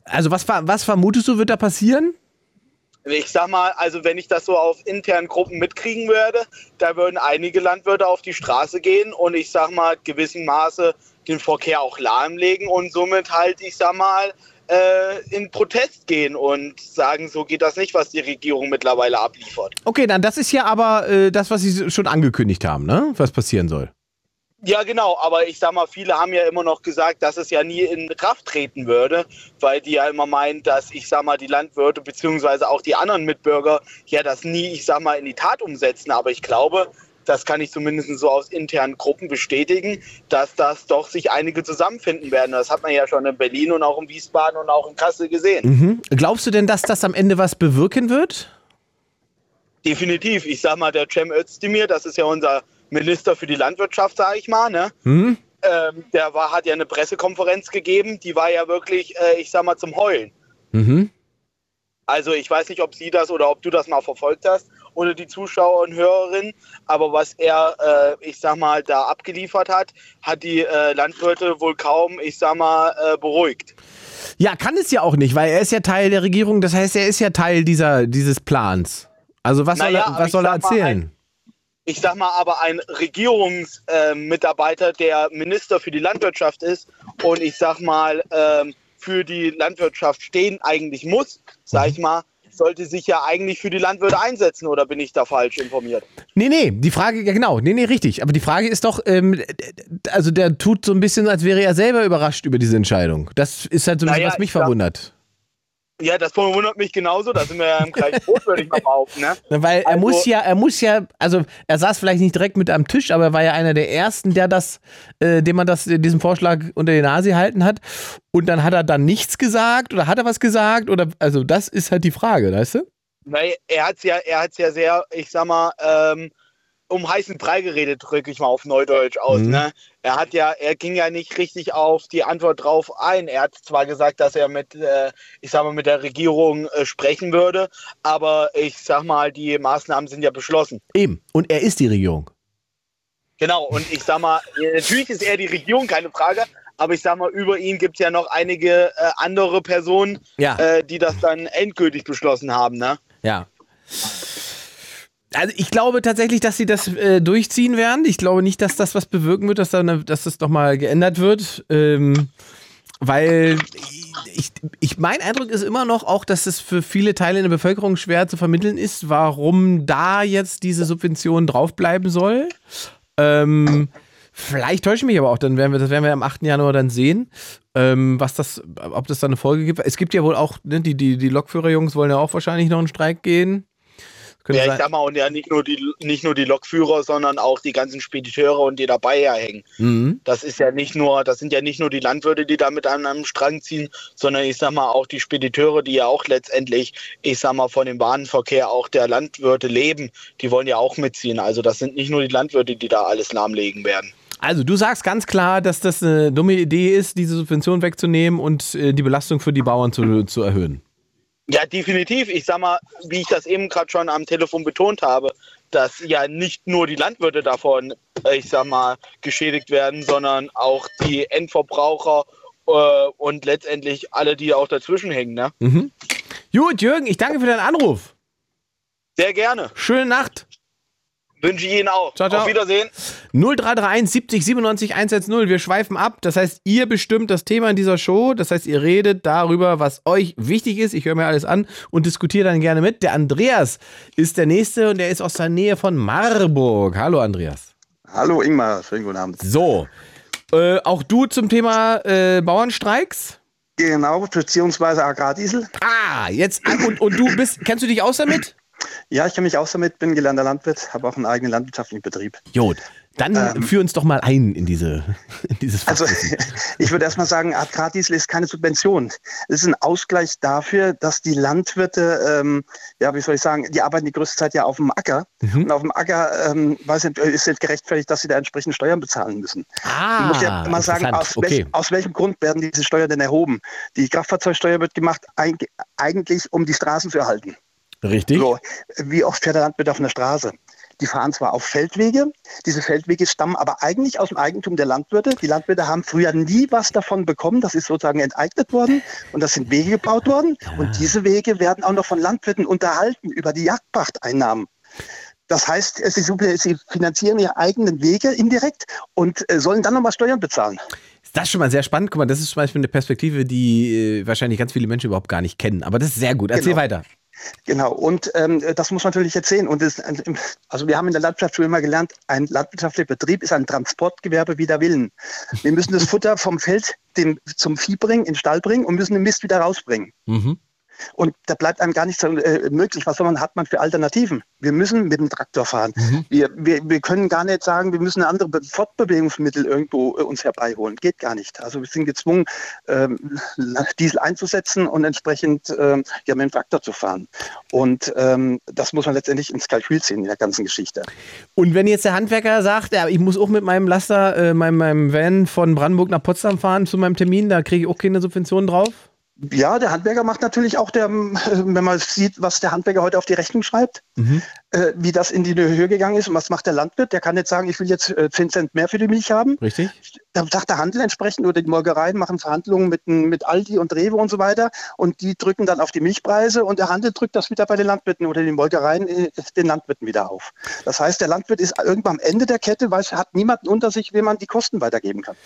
Also, was, was vermutest du, wird da passieren? Ich sag mal, also wenn ich das so auf internen Gruppen mitkriegen würde, da würden einige Landwirte auf die Straße gehen und ich sag mal, gewissem Maße den Verkehr auch lahmlegen und somit halt, ich sag mal, in Protest gehen und sagen, so geht das nicht, was die Regierung mittlerweile abliefert. Okay, dann das ist ja aber äh, das, was sie schon angekündigt haben, ne? Was passieren soll. Ja, genau, aber ich sag mal, viele haben ja immer noch gesagt, dass es ja nie in Kraft treten würde, weil die ja immer meinen, dass ich sag mal, die Landwirte beziehungsweise auch die anderen Mitbürger ja das nie, ich sag mal, in die Tat umsetzen. Aber ich glaube, das kann ich zumindest so aus internen Gruppen bestätigen, dass das doch sich einige zusammenfinden werden. Das hat man ja schon in Berlin und auch in Wiesbaden und auch in Kassel gesehen. Mhm. Glaubst du denn, dass das am Ende was bewirken wird? Definitiv. Ich sag mal, der Cem Özdemir, das ist ja unser Minister für die Landwirtschaft, sage ich mal, ne? Hm? ähm, der war, hat ja eine Pressekonferenz gegeben, die war ja wirklich, äh, ich sag mal, zum Heulen. Mhm. Also ich weiß nicht, ob sie das oder ob du das mal verfolgt hast oder die Zuschauer und Hörerinnen, aber was er, äh, ich sag mal, da abgeliefert hat, hat die äh, Landwirte wohl kaum, ich sag mal, äh, beruhigt. Ja, kann es ja auch nicht, weil er ist ja Teil der Regierung, das heißt, er ist ja Teil dieser, dieses Plans. Also was Naja, soll er, was soll er sag mal, erzählen? ich sag mal, aber ein Regierungsmitarbeiter, der Minister für die Landwirtschaft ist und ich sag mal, ähm, für die Landwirtschaft stehen eigentlich muss, sag ich mal, sollte sich ja eigentlich für die Landwirte einsetzen oder bin ich da falsch informiert? Nee, nee, die Frage, ja genau, nee, nee, richtig. Aber die Frage ist doch, ähm, also der tut so ein bisschen, als wäre er selber überrascht über diese Entscheidung. Das ist halt so ein bisschen, Naja, was mich verwundert. Ja, das verwundert mich genauso, da sind wir ja im gleichen Boot, würde ich mal behaupten. Ne? Weil er Also- muss ja, er muss ja, also er saß vielleicht nicht direkt mit am Tisch, aber er war ja einer der ersten, der das, äh, dem man das, diesen Vorschlag unter die Nase gehalten hat. Und dann hat er dann nichts gesagt oder hat er was gesagt oder, also das ist halt die Frage, weißt du? Nein, er hat es ja, er hat's ja sehr, ich sag mal, ähm, um heißen Brei geredet, drücke ich mal auf Neudeutsch aus. Mhm. Ne? Er hat ja, er ging ja nicht richtig auf die Antwort drauf ein. Er hat zwar gesagt, dass er mit, äh, ich sag mal, mit der Regierung äh, sprechen würde, aber ich sag mal, die Maßnahmen sind ja beschlossen. Eben. Und er ist die Regierung. Genau, und ich sag mal, natürlich ist er die Regierung, keine Frage, aber ich sag mal, über ihn gibt es ja noch einige äh, andere Personen, Ja. äh, die das dann endgültig beschlossen haben, ne? Ja. Also ich glaube tatsächlich, dass sie das äh, durchziehen werden. Ich glaube nicht, dass das was bewirken wird, dass, dann, dass das nochmal geändert wird. Ähm, weil ich, ich, mein Eindruck ist immer noch auch, dass es für viele Teile in der Bevölkerung schwer zu vermitteln ist, warum da jetzt diese Subvention draufbleiben soll. Ähm, vielleicht täusche ich mich aber auch, dann werden wir, das werden wir am 8. Januar dann sehen, ähm, was das, ob das da eine Folge gibt. Es gibt ja wohl auch, ne, die, die, die Lokführerjungs wollen ja auch wahrscheinlich noch einen Streik gehen. Könnte Ja, ich sein- sag mal, und ja nicht nur die nicht nur die Lokführer, sondern auch die ganzen Spediteure und die dabei herhängen. Mhm. Das ist ja nicht nur, das sind ja nicht nur die Landwirte, die da mit an einem Strang ziehen, sondern ich sag mal auch die Spediteure, die ja auch letztendlich, ich sag mal, von dem Warenverkehr auch der Landwirte leben, die wollen ja auch mitziehen. Also das sind nicht nur die Landwirte, die da alles lahmlegen werden. Also du sagst ganz klar, dass das eine dumme Idee ist, diese Subvention wegzunehmen und äh, die Belastung für die Bauern zu, zu erhöhen. Ja, definitiv. Ich sag mal, wie ich das eben gerade schon am Telefon betont habe, dass ja nicht nur die Landwirte davon, äh, ich sag mal, geschädigt werden, sondern auch die Endverbraucher äh, und letztendlich alle, die auch dazwischen hängen. Ne? Mhm. Gut, Jürgen, ich danke für deinen Anruf. Sehr gerne. Schöne Nacht. Wünsche ich Ihnen auch. Ciao, ciao. Auf Wiedersehen. 0331 70 97 110. Wir schweifen ab. Das heißt, ihr bestimmt das Thema in dieser Show. Das heißt, ihr redet darüber, was euch wichtig ist. Ich höre mir alles an und diskutiere dann gerne mit. Der Andreas ist der Nächste und der ist aus der Nähe von Marburg. Hallo, Andreas. Hallo Ingmar, schönen guten Abend. So, äh, auch du zum Thema äh, Bauernstreiks? Genau, beziehungsweise Agrardiesel. Ah, jetzt, und, und du bist, kennst du dich aus damit? Ja, ich kenne mich aus damit, bin gelernter Landwirt, habe auch einen eigenen landwirtschaftlichen Betrieb. Jod, dann führ uns doch mal ein in, diese, in dieses Also Fachwissen. ich würde erstmal sagen, Agrardiesel ist keine Subvention. Es ist ein Ausgleich dafür, dass die Landwirte, ähm, ja, wie soll ich sagen, die arbeiten die größte Zeit ja auf dem Acker. Mhm. Und auf dem Acker ähm, weiß nicht, ist nicht gerechtfertigt, dass sie da entsprechend Steuern bezahlen müssen. Ah, Ich muss ja mal sagen, aus, welch, okay. aus welchem Grund werden diese Steuern denn erhoben? Die Kraftfahrzeugsteuer wird gemacht eig- eigentlich, um die Straßen zu erhalten. Richtig? So, wie oft fährt der Landwirt auf einer Straße? Die fahren zwar auf Feldwege, diese Feldwege stammen aber eigentlich aus dem Eigentum der Landwirte. Die Landwirte haben früher nie was davon bekommen, das ist sozusagen enteignet worden und das sind Wege gebaut worden und diese Wege werden auch noch von Landwirten unterhalten über die Jagdpachteinnahmen. Das heißt, sie, finanzieren ihre eigenen Wege indirekt und äh, sollen dann nochmal Steuern bezahlen. Ist das schon mal sehr spannend? Guck mal, das ist zum Beispiel eine Perspektive, die äh, wahrscheinlich ganz viele Menschen überhaupt gar nicht kennen. Aber das ist sehr gut. Erzähl Genau. weiter. Genau, und ähm, das muss man natürlich jetzt sehen. Und es, also wir haben in der Landwirtschaftsschule immer gelernt, ein landwirtschaftlicher Betrieb ist ein Transportgewerbe wider Willen. Wir müssen das Futter vom Feld dem, zum Vieh bringen, in den Stall bringen und müssen den Mist wieder rausbringen. Mhm. Und da bleibt einem gar nichts so, äh, möglich. Was soll man, hat man für Alternativen? Wir müssen mit dem Traktor fahren. Wir, wir, wir können gar nicht sagen, wir müssen andere Be Fortbewegungsmittel irgendwo äh, uns herbeiholen. Geht gar nicht. Also wir sind gezwungen, ähm, Diesel einzusetzen und entsprechend ähm, ja, mit dem Traktor zu fahren. Und ähm, das muss man letztendlich ins Kalkül ziehen in der ganzen Geschichte. Und wenn jetzt der Handwerker sagt, ja, ich muss auch mit meinem Laster, äh, meinem, meinem Van von Brandenburg nach Potsdam fahren zu meinem Termin, da kriege ich auch keine Subvention drauf? Ja, der Handwerker macht natürlich auch, der, wenn man sieht, was der Handwerker heute auf die Rechnung schreibt, Mhm. Äh, wie das in die Höhe gegangen ist und was macht der Landwirt. Der kann nicht sagen, ich will jetzt äh, 10 Cent mehr für die Milch haben. Richtig? Da sagt der Handel entsprechend oder die Molkereien machen Verhandlungen mit, mit Aldi und Rewe und so weiter und die drücken dann auf die Milchpreise und der Handel drückt das wieder bei den Landwirten oder den Molkereien äh, den Landwirten wieder auf. Das heißt, der Landwirt ist irgendwann am Ende der Kette, weil er hat niemanden unter sich, wem man die Kosten weitergeben kann.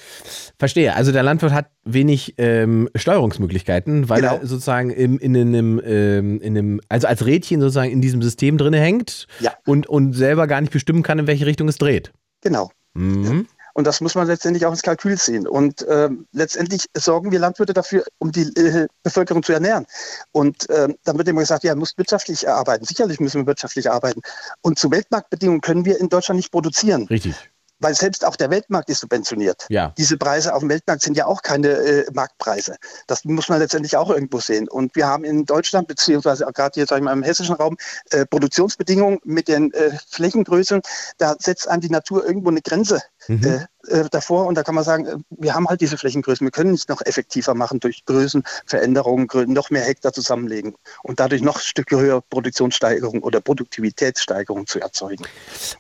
Verstehe. Also der Landwirt hat wenig ähm, Steuerungsmöglichkeiten, weil Genau. er sozusagen im, in, einem, ähm, in einem, also als Rädchen sozusagen in diesem System drin hängt Ja. und, und selber gar nicht bestimmen kann, in welche Richtung es dreht. Genau. Mhm. Und das muss man letztendlich auch ins Kalkül ziehen. Und ähm, letztendlich sorgen wir Landwirte dafür, um die äh, Bevölkerung zu ernähren. Und ähm, dann wird immer gesagt, ja, muss wirtschaftlich arbeiten. Sicherlich müssen wir wirtschaftlich arbeiten. Und zu Weltmarktbedingungen können wir in Deutschland nicht produzieren, Richtig. Weil selbst auch der Weltmarkt ist subventioniert. Ja. Diese Preise auf dem Weltmarkt sind ja auch keine äh, Marktpreise. Das muss man letztendlich auch irgendwo sehen. Und wir haben in Deutschland, beziehungsweise gerade hier sag ich mal, im hessischen Raum, äh, Produktionsbedingungen mit den äh, Flächengrößen. Da setzt einem die Natur irgendwo eine Grenze Mhm. äh, äh, davor. Und da kann man sagen, äh, wir haben halt diese Flächengrößen. Wir können nicht noch effektiver machen durch Größenveränderungen, grö- noch mehr Hektar zusammenlegen und dadurch noch Stücke höher Produktionssteigerung oder Produktivitätssteigerung zu erzeugen.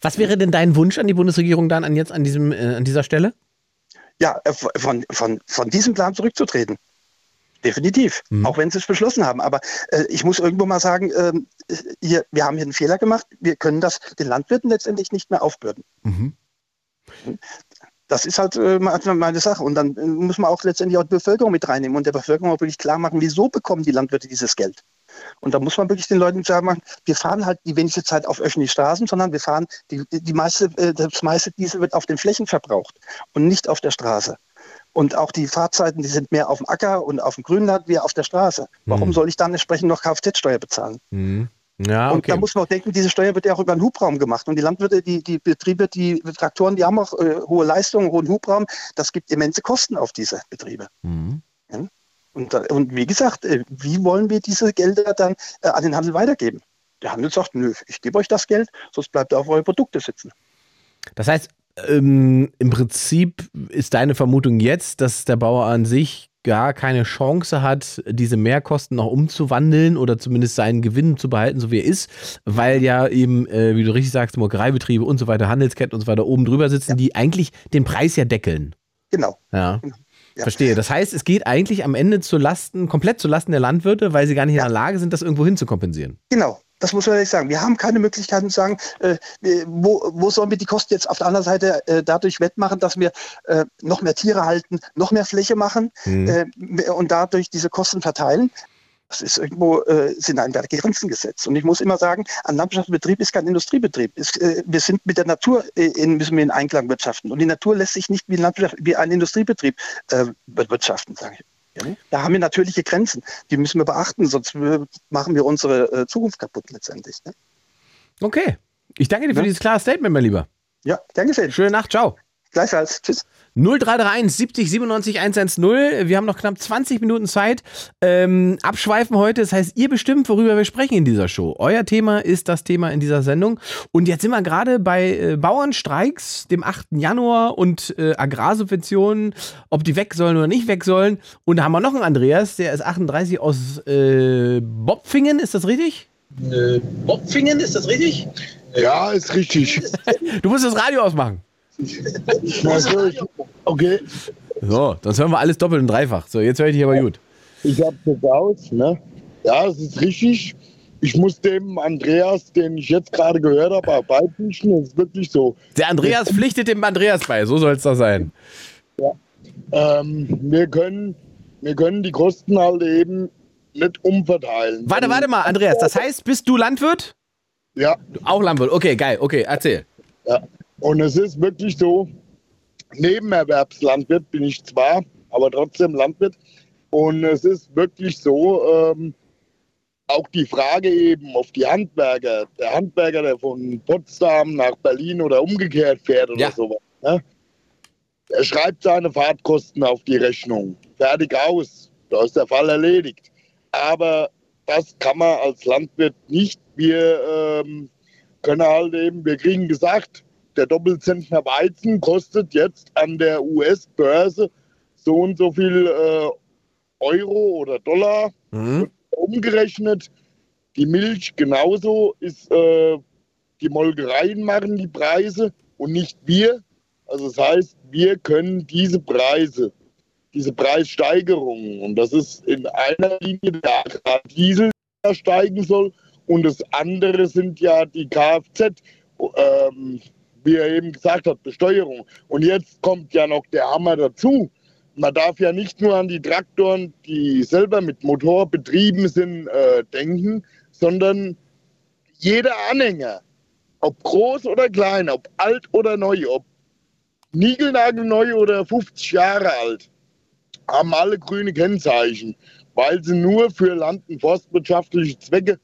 Was wäre denn dein Wunsch an die Bundesregierung dann an jetzt an diesem äh, an dieser Stelle? Ja, äh, von, von, von diesem Plan zurückzutreten. Definitiv, Mhm. auch wenn sie es beschlossen haben. Aber äh, ich muss irgendwo mal sagen, ähm, hier, wir haben hier einen Fehler gemacht. Wir können das den Landwirten letztendlich nicht mehr aufbürden. Mhm. Das ist halt äh, me- meine Sache. Und dann äh, muss man auch letztendlich auch die Bevölkerung mit reinnehmen und der Bevölkerung auch wirklich klar machen, wieso bekommen die Landwirte dieses Geld. Und da muss man wirklich den Leuten sagen, wir fahren halt die wenigste Zeit auf öffentliche Straßen, sondern wir fahren, die, die meiste, äh, das meiste Diesel wird auf den Flächen verbraucht und nicht auf der Straße. Und auch die Fahrzeiten, die sind mehr auf dem Acker und auf dem Grünland wie auf der Straße. Warum Mhm. soll ich dann entsprechend noch Kfz-Steuer bezahlen? Mhm. Ja, Und okay. da muss man auch denken, diese Steuer wird ja auch über den Hubraum gemacht. Und die Landwirte, die, die Betriebe, die Traktoren, die haben auch äh, hohe Leistungen, hohen Hubraum. Das gibt immense Kosten auf diese Betriebe. Mhm. Und, da- und wie gesagt, äh, wie wollen wir diese Gelder dann äh, an den Handel weitergeben? Der Handel sagt, nö, ich gebe euch das Geld, sonst bleibt ihr auf eure Produkte sitzen. Das heißt, ähm, im Prinzip ist deine Vermutung jetzt, dass der Bauer an sich gar keine Chance hat, diese Mehrkosten noch umzuwandeln oder zumindest seinen Gewinn zu behalten, so wie er ist, weil ja eben, äh, wie du richtig sagst, Molkereibetriebe und so weiter, Handelsketten und so weiter oben drüber sitzen, die eigentlich den Preis ja deckeln. Genau. Ja. Ja. Verstehe. Das heißt, es geht eigentlich am Ende zu Lasten, komplett zu Lasten der Landwirte, weil sie gar nicht in der Lage sind, das irgendwo hin zu kompensieren. Genau. Das muss man ehrlich sagen. Wir haben keine Möglichkeiten zu sagen, äh, wo, wo sollen wir die Kosten jetzt auf der anderen Seite äh, dadurch wettmachen, dass wir äh, noch mehr Tiere halten, noch mehr Fläche machen Mhm. äh, und dadurch diese Kosten verteilen. Das ist irgendwo, äh, sind ein Werk Grenzen gesetzt. Und ich muss immer sagen, ein Landwirtschaftsbetrieb ist kein Industriebetrieb. Es, äh, wir sind mit der Natur, in, müssen wir in Einklang wirtschaften. Und die Natur lässt sich nicht wie ein, Landwirtschaft, wie ein Industriebetrieb wirtschaften, sage ich. Ja? Da haben wir natürliche Grenzen, die müssen wir beachten, sonst machen wir unsere äh, Zukunft kaputt letztendlich. Ne? Okay. Ich danke dir für Ja. dieses klare Statement, mein Lieber. Ja, gern geschehen. Schöne Nacht, ciao. Gleichfalls. Tschüss. 0331 70 97 110. Wir haben noch knapp 20 Minuten Zeit. Ähm, abschweifen heute, das heißt, ihr bestimmt, worüber wir sprechen in dieser Show. Euer Thema ist das Thema in dieser Sendung. Und jetzt sind wir gerade bei äh, Bauernstreiks, dem 8. Januar und äh, Agrarsubventionen, ob die weg sollen oder nicht weg sollen. Und da haben wir noch einen Andreas, der ist 38 aus äh, Bopfingen, ist das richtig? Bopfingen, ist das richtig? Ja, ist richtig. Du musst das Radio ausmachen. Okay, So, sonst hören wir alles doppelt und dreifach. So, jetzt höre ich dich aber gut. ich hab's jetzt aus, ne? Ja, es ist richtig. Ich muss dem Andreas, den ich jetzt gerade gehört habe, beipflichten. Es ist wirklich so. Der Andreas pflichtet dem Andreas bei, so soll es doch sein. Ähm, wir, können, wir können die Kosten halt eben nicht umverteilen. Warte, warte mal, Andreas, das heißt, bist du Landwirt? Ja, Auch Landwirt, okay, geil, okay, erzähl. ja. Und es ist wirklich so, Nebenerwerbslandwirt bin ich zwar, aber trotzdem Landwirt. Und es ist wirklich so, ähm, auch die Frage eben auf die Handwerker, der Handwerker, der von Potsdam nach Berlin oder umgekehrt fährt oder Ja. sowas, ne? er schreibt seine Fahrtkosten auf die Rechnung. Fertig aus. Da ist der Fall erledigt. Aber das kann man als Landwirt nicht. Wir ähm, können halt eben, wir kriegen gesagt, der Doppelzentner Weizen kostet jetzt an der US-Börse so und so viel äh, Euro oder Dollar Mhm. umgerechnet. Die Milch genauso ist, äh, die Molkereien machen die Preise und nicht wir. Also das heißt, wir können diese Preise, diese Preissteigerungen, und das ist in einer Linie der Agrardiesel, der steigen soll, und das andere sind ja die Kfz, ähm, wie er eben gesagt hat, Besteuerung. Und jetzt kommt ja noch der Hammer dazu. Man darf ja nicht nur an die Traktoren, die selber mit Motor betrieben sind, äh, denken, sondern jeder Anhänger, ob groß oder klein, ob alt oder neu, ob niegelnagelneu oder 50 Jahre alt, haben alle grüne Kennzeichen, weil sie nur für land- und forstwirtschaftliche Zwecke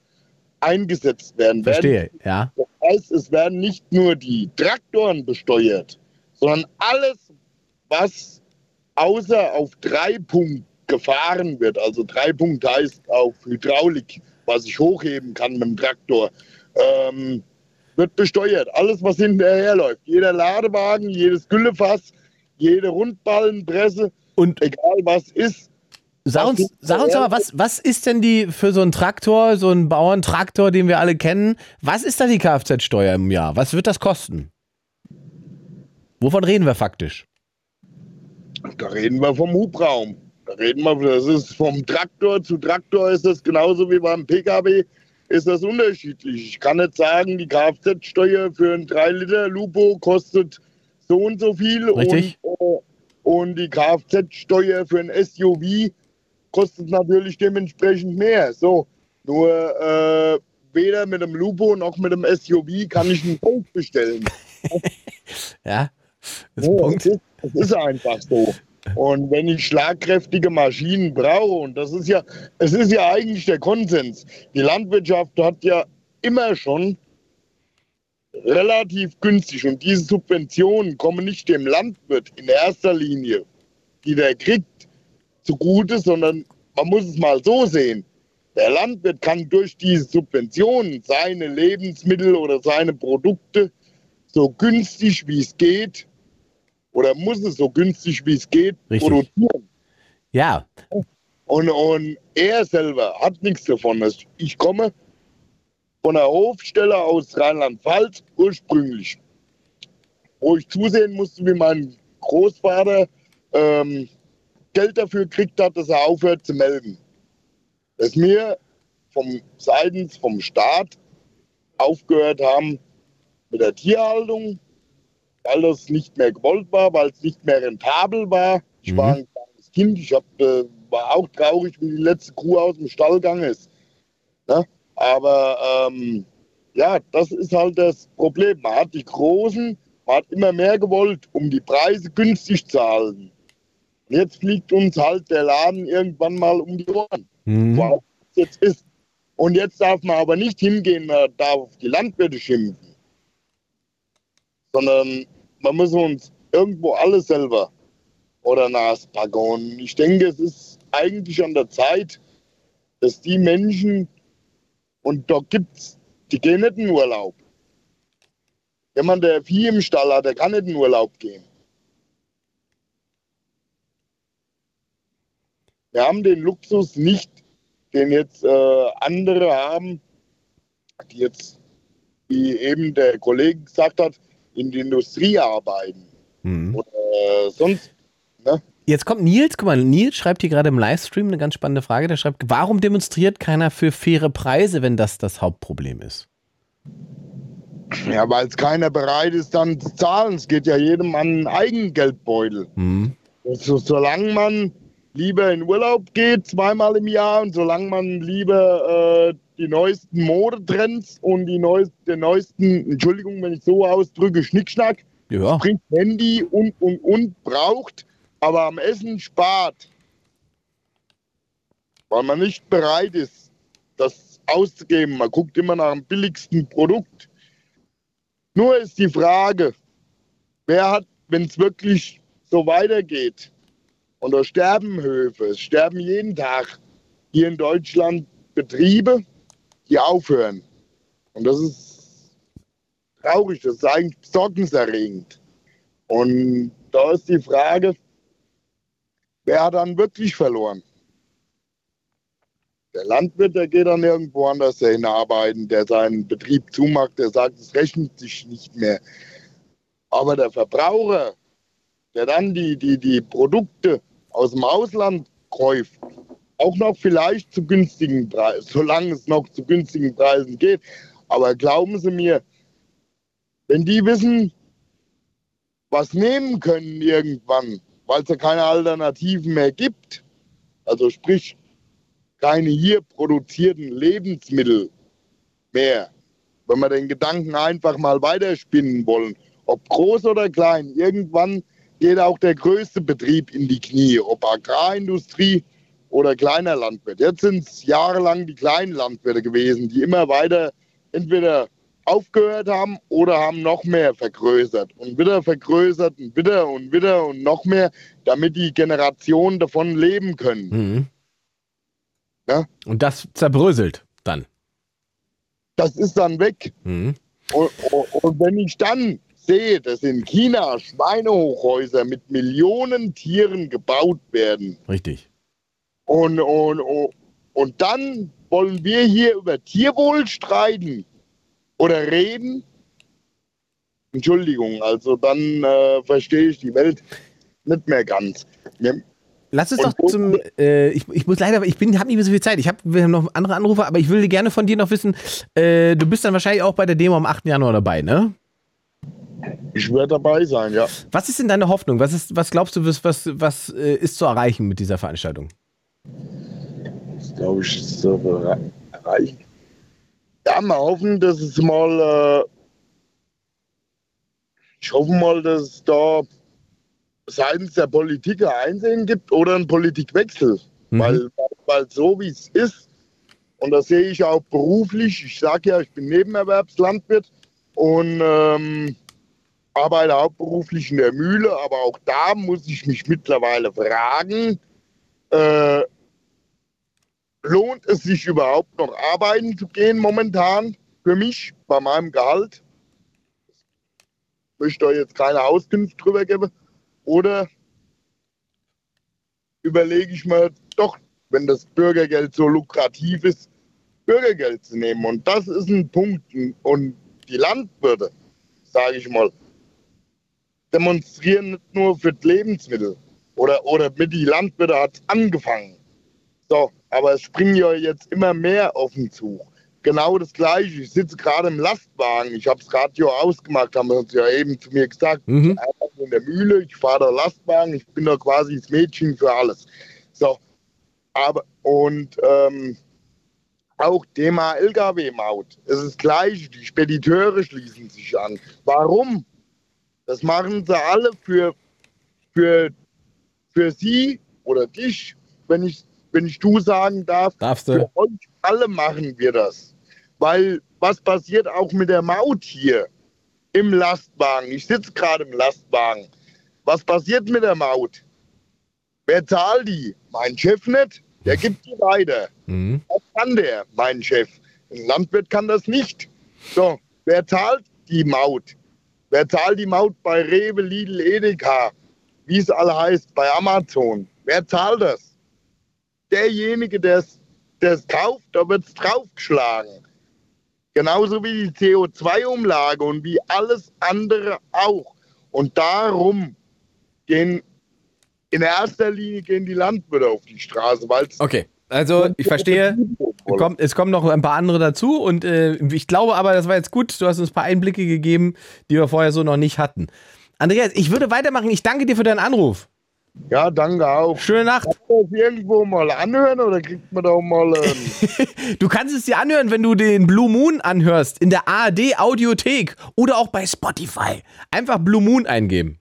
eingesetzt werden. Werden Verstehe, ja. Das heißt, es werden nicht nur die Traktoren besteuert, sondern alles, was außer auf Dreipunkt gefahren wird. Also Dreipunkt heißt auf Hydraulik, was ich hochheben kann mit dem Traktor, ähm, wird besteuert. Alles, was hinterherläuft. Jeder Ladewagen, jedes Güllefass, jede Rundballenpresse, Und egal was ist. Sag uns, sag uns aber, was, was ist denn die für so einen Traktor, so einen Bauerntraktor, den wir alle kennen, was ist da die Kfz-Steuer im Jahr? Was wird das kosten? Wovon reden wir faktisch? Da reden wir vom Hubraum. Da reden wir, das ist vom Traktor zu Traktor ist das genauso wie beim Pkw, ist das unterschiedlich. Ich kann nicht sagen, die Kfz-Steuer für ein 3-Liter Lupo kostet so und so viel Richtig. und, äh, und die Kfz-Steuer für ein SUV kostet natürlich dementsprechend mehr. So, nur äh, weder mit dem Lupo noch mit dem SUV kann ich einen Golf bestellen. Ja, das Ja, Punkt. Es ist, es ist einfach so. Und wenn ich schlagkräftige Maschinen brauche, und das ist ja, es ist ja eigentlich der Konsens. Die Landwirtschaft hat ja immer schon relativ günstig und diese Subventionen kommen nicht dem Landwirt in erster Linie, die der kriegt, zugute, sondern man muss es mal so sehen. Der Landwirt kann durch diese Subventionen seine Lebensmittel oder seine Produkte so günstig wie es geht oder muss es so günstig wie es geht Richtig. produzieren. Ja, Und, und er selber hat nichts davon. Ich komme von der Hofstelle aus Rheinland-Pfalz ursprünglich, wo ich zusehen musste, wie mein Großvater ähm, Geld dafür gekriegt hat, dass er aufhört zu melden. Dass wir vom, seitens vom Staat aufgehört haben mit der Tierhaltung, weil das nicht mehr gewollt war, weil es nicht mehr rentabel war. Ich Mhm. war ein kleines Kind, ich hab, äh, war auch traurig, wie die letzte Kuh aus dem Stall gegangen ist. Ne? Aber ähm, ja, das ist halt das Problem. Man hat die Großen, man hat immer mehr gewollt, um die Preise günstig zu halten. Und jetzt fliegt uns halt der Laden irgendwann mal um die Ohren, Mhm. es jetzt ist. Und jetzt darf man aber nicht hingehen, man darf auf die Landwirte schimpfen, sondern man muss uns irgendwo alles selber oder Nas packen. Und ich denke, es ist eigentlich an der Zeit, dass die Menschen, und da gibt's, die gehen nicht in Urlaub. Jemand, der Vieh im Stall hat, der kann nicht in Urlaub gehen. Wir haben den Luxus nicht, den jetzt äh, andere haben, die jetzt, wie eben der Kollege gesagt hat, in der Industrie arbeiten Mhm. oder äh, sonst. Ne? Jetzt kommt Nils, guck mal, Nils schreibt hier gerade im Livestream eine ganz spannende Frage. Der schreibt, warum demonstriert keiner für faire Preise, wenn das das Hauptproblem ist? Ja, weil es keiner bereit ist, dann zu zahlen. Es geht ja jedem an einen Eigengeldbeutel. Mhm. So, solange man lieber in Urlaub geht, zweimal im Jahr, und solange man lieber äh, die neuesten Modetrends und die neues, den neuesten, Entschuldigung, wenn ich so ausdrücke, Schnickschnack, Ja, bringt Handy und, und, und braucht, aber am Essen spart, weil man nicht bereit ist, das auszugeben. Man guckt immer nach dem billigsten Produkt. Nur ist die Frage, wer hat, wenn es wirklich so weitergeht, und da sterben Höfe, es sterben jeden Tag hier in Deutschland Betriebe, die aufhören. Und das ist traurig, das ist eigentlich besorgniserregend. Und da ist die Frage, wer hat dann wirklich verloren? Der Landwirt, der geht dann irgendwo anders hin arbeiten, der seinen Betrieb zumacht, der sagt, es rechnet sich nicht mehr. Aber der Verbraucher, der dann die, die, die Produkte aus dem Ausland kauft, auch noch vielleicht zu günstigen Preisen, solange es noch zu günstigen Preisen geht. Aber glauben Sie mir, wenn die wissen, was nehmen können irgendwann, weil es ja keine Alternativen mehr gibt, also sprich keine hier produzierten Lebensmittel mehr, wenn wir den Gedanken einfach mal weiterspinnen wollen, ob groß oder klein, irgendwann geht auch der größte Betrieb in die Knie, ob Agrarindustrie oder kleiner Landwirt. Jetzt sind es jahrelang die kleinen Landwirte gewesen, die immer weiter entweder aufgehört haben oder haben noch mehr vergrößert und wieder vergrößert und wieder und wieder und noch mehr, damit die Generationen davon leben können. Mhm. Ja? Und das zerbröselt dann. Das ist dann weg. Mhm. Und, und, und wenn ich dann sehe, dass in China Schweinehochhäuser mit Millionen Tieren gebaut werden Richtig. und, und, und, und dann wollen wir hier über Tierwohl streiten oder reden, Entschuldigung, also dann äh, verstehe ich die Welt nicht mehr ganz. Wir, Lass es doch zum. Äh, ich, ich muss leider, ich bin, habe nicht mehr so viel Zeit. Ich habe, wir haben noch andere Anrufe, aber ich würde gerne von dir noch wissen. Äh, du bist dann wahrscheinlich auch bei der Demo am 8. Januar dabei, ne? Ich werde dabei sein, ja. Was ist denn deine Hoffnung? Was ist, was glaubst du, was, was, was äh, ist zu erreichen mit dieser Veranstaltung? Das glaube ich ist bere- erreicht. Ja, mal hoffen, dass es mal. Äh, ich hoffe mal, dass es da seitens der Politik ein Einsehen gibt oder einen Politikwechsel. Mhm. Weil, weil so wie es ist, und das sehe ich auch beruflich, ich sage ja, ich bin Nebenerwerbslandwirt und ähm, arbeite hauptberuflich in der Mühle, aber auch da muss ich mich mittlerweile fragen, äh, lohnt es sich überhaupt noch arbeiten zu gehen momentan für mich bei meinem Gehalt? Ich möchte euch jetzt keine Auskunft drüber geben. Oder überlege ich mir doch, wenn das Bürgergeld so lukrativ ist, Bürgergeld zu nehmen. Und das ist ein Punkt. Und die Landwirte, sage ich mal, demonstrieren nicht nur für Lebensmittel. Oder, oder mit die Landwirte hat es angefangen. So, aber es springen ja jetzt immer mehr auf den Zug. Genau das Gleiche. Ich sitze gerade im Lastwagen. Ich habe das Radio ausgemacht, haben sie ja eben zu mir gesagt. Mhm. Ich in der Mühle, ich fahre da Lastwagen, ich bin da quasi das Mädchen für alles. So, aber und ähm, auch Thema Lkw-Maut. Es ist gleich, die Spediteure schließen sich an. Warum? Das machen sie alle für, für, für sie oder dich, wenn ich, wenn ich du sagen darf. Darfst du? Für euch alle machen wir das. Weil was passiert auch mit der Maut hier im Lastwagen? Ich sitze gerade im Lastwagen. Was passiert mit der Maut? Wer zahlt die? Mein Chef nicht. Der gibt die weiter. Mhm. Was kann der, mein Chef? Ein Landwirt kann das nicht. So, wer zahlt die Maut? Wer zahlt die Maut bei Rewe, Lidl, Edeka? Wie es alle heißt, bei Amazon? Wer zahlt das? Derjenige, der es kauft, da wird es draufgeschlagen. Genauso wie die CO2-Umlage und wie alles andere auch. Und darum gehen in erster Linie gehen die Landwirte auf die Straße, weil es Okay, also ich verstehe. Kommt, es kommen noch ein paar andere dazu und äh, ich glaube aber, das war jetzt gut. Du hast uns ein paar Einblicke gegeben, die wir vorher so noch nicht hatten. Andreas, ich würde weitermachen. Ich danke dir für deinen Anruf. Ja, danke auch. Schöne Nacht. Kann man das irgendwo mal anhören oder kriegt man da auch mal. Ähm, Du kannst es dir anhören, wenn du den Blue Moon anhörst in der ARD Audiothek oder auch bei Spotify. Einfach Blue Moon eingeben.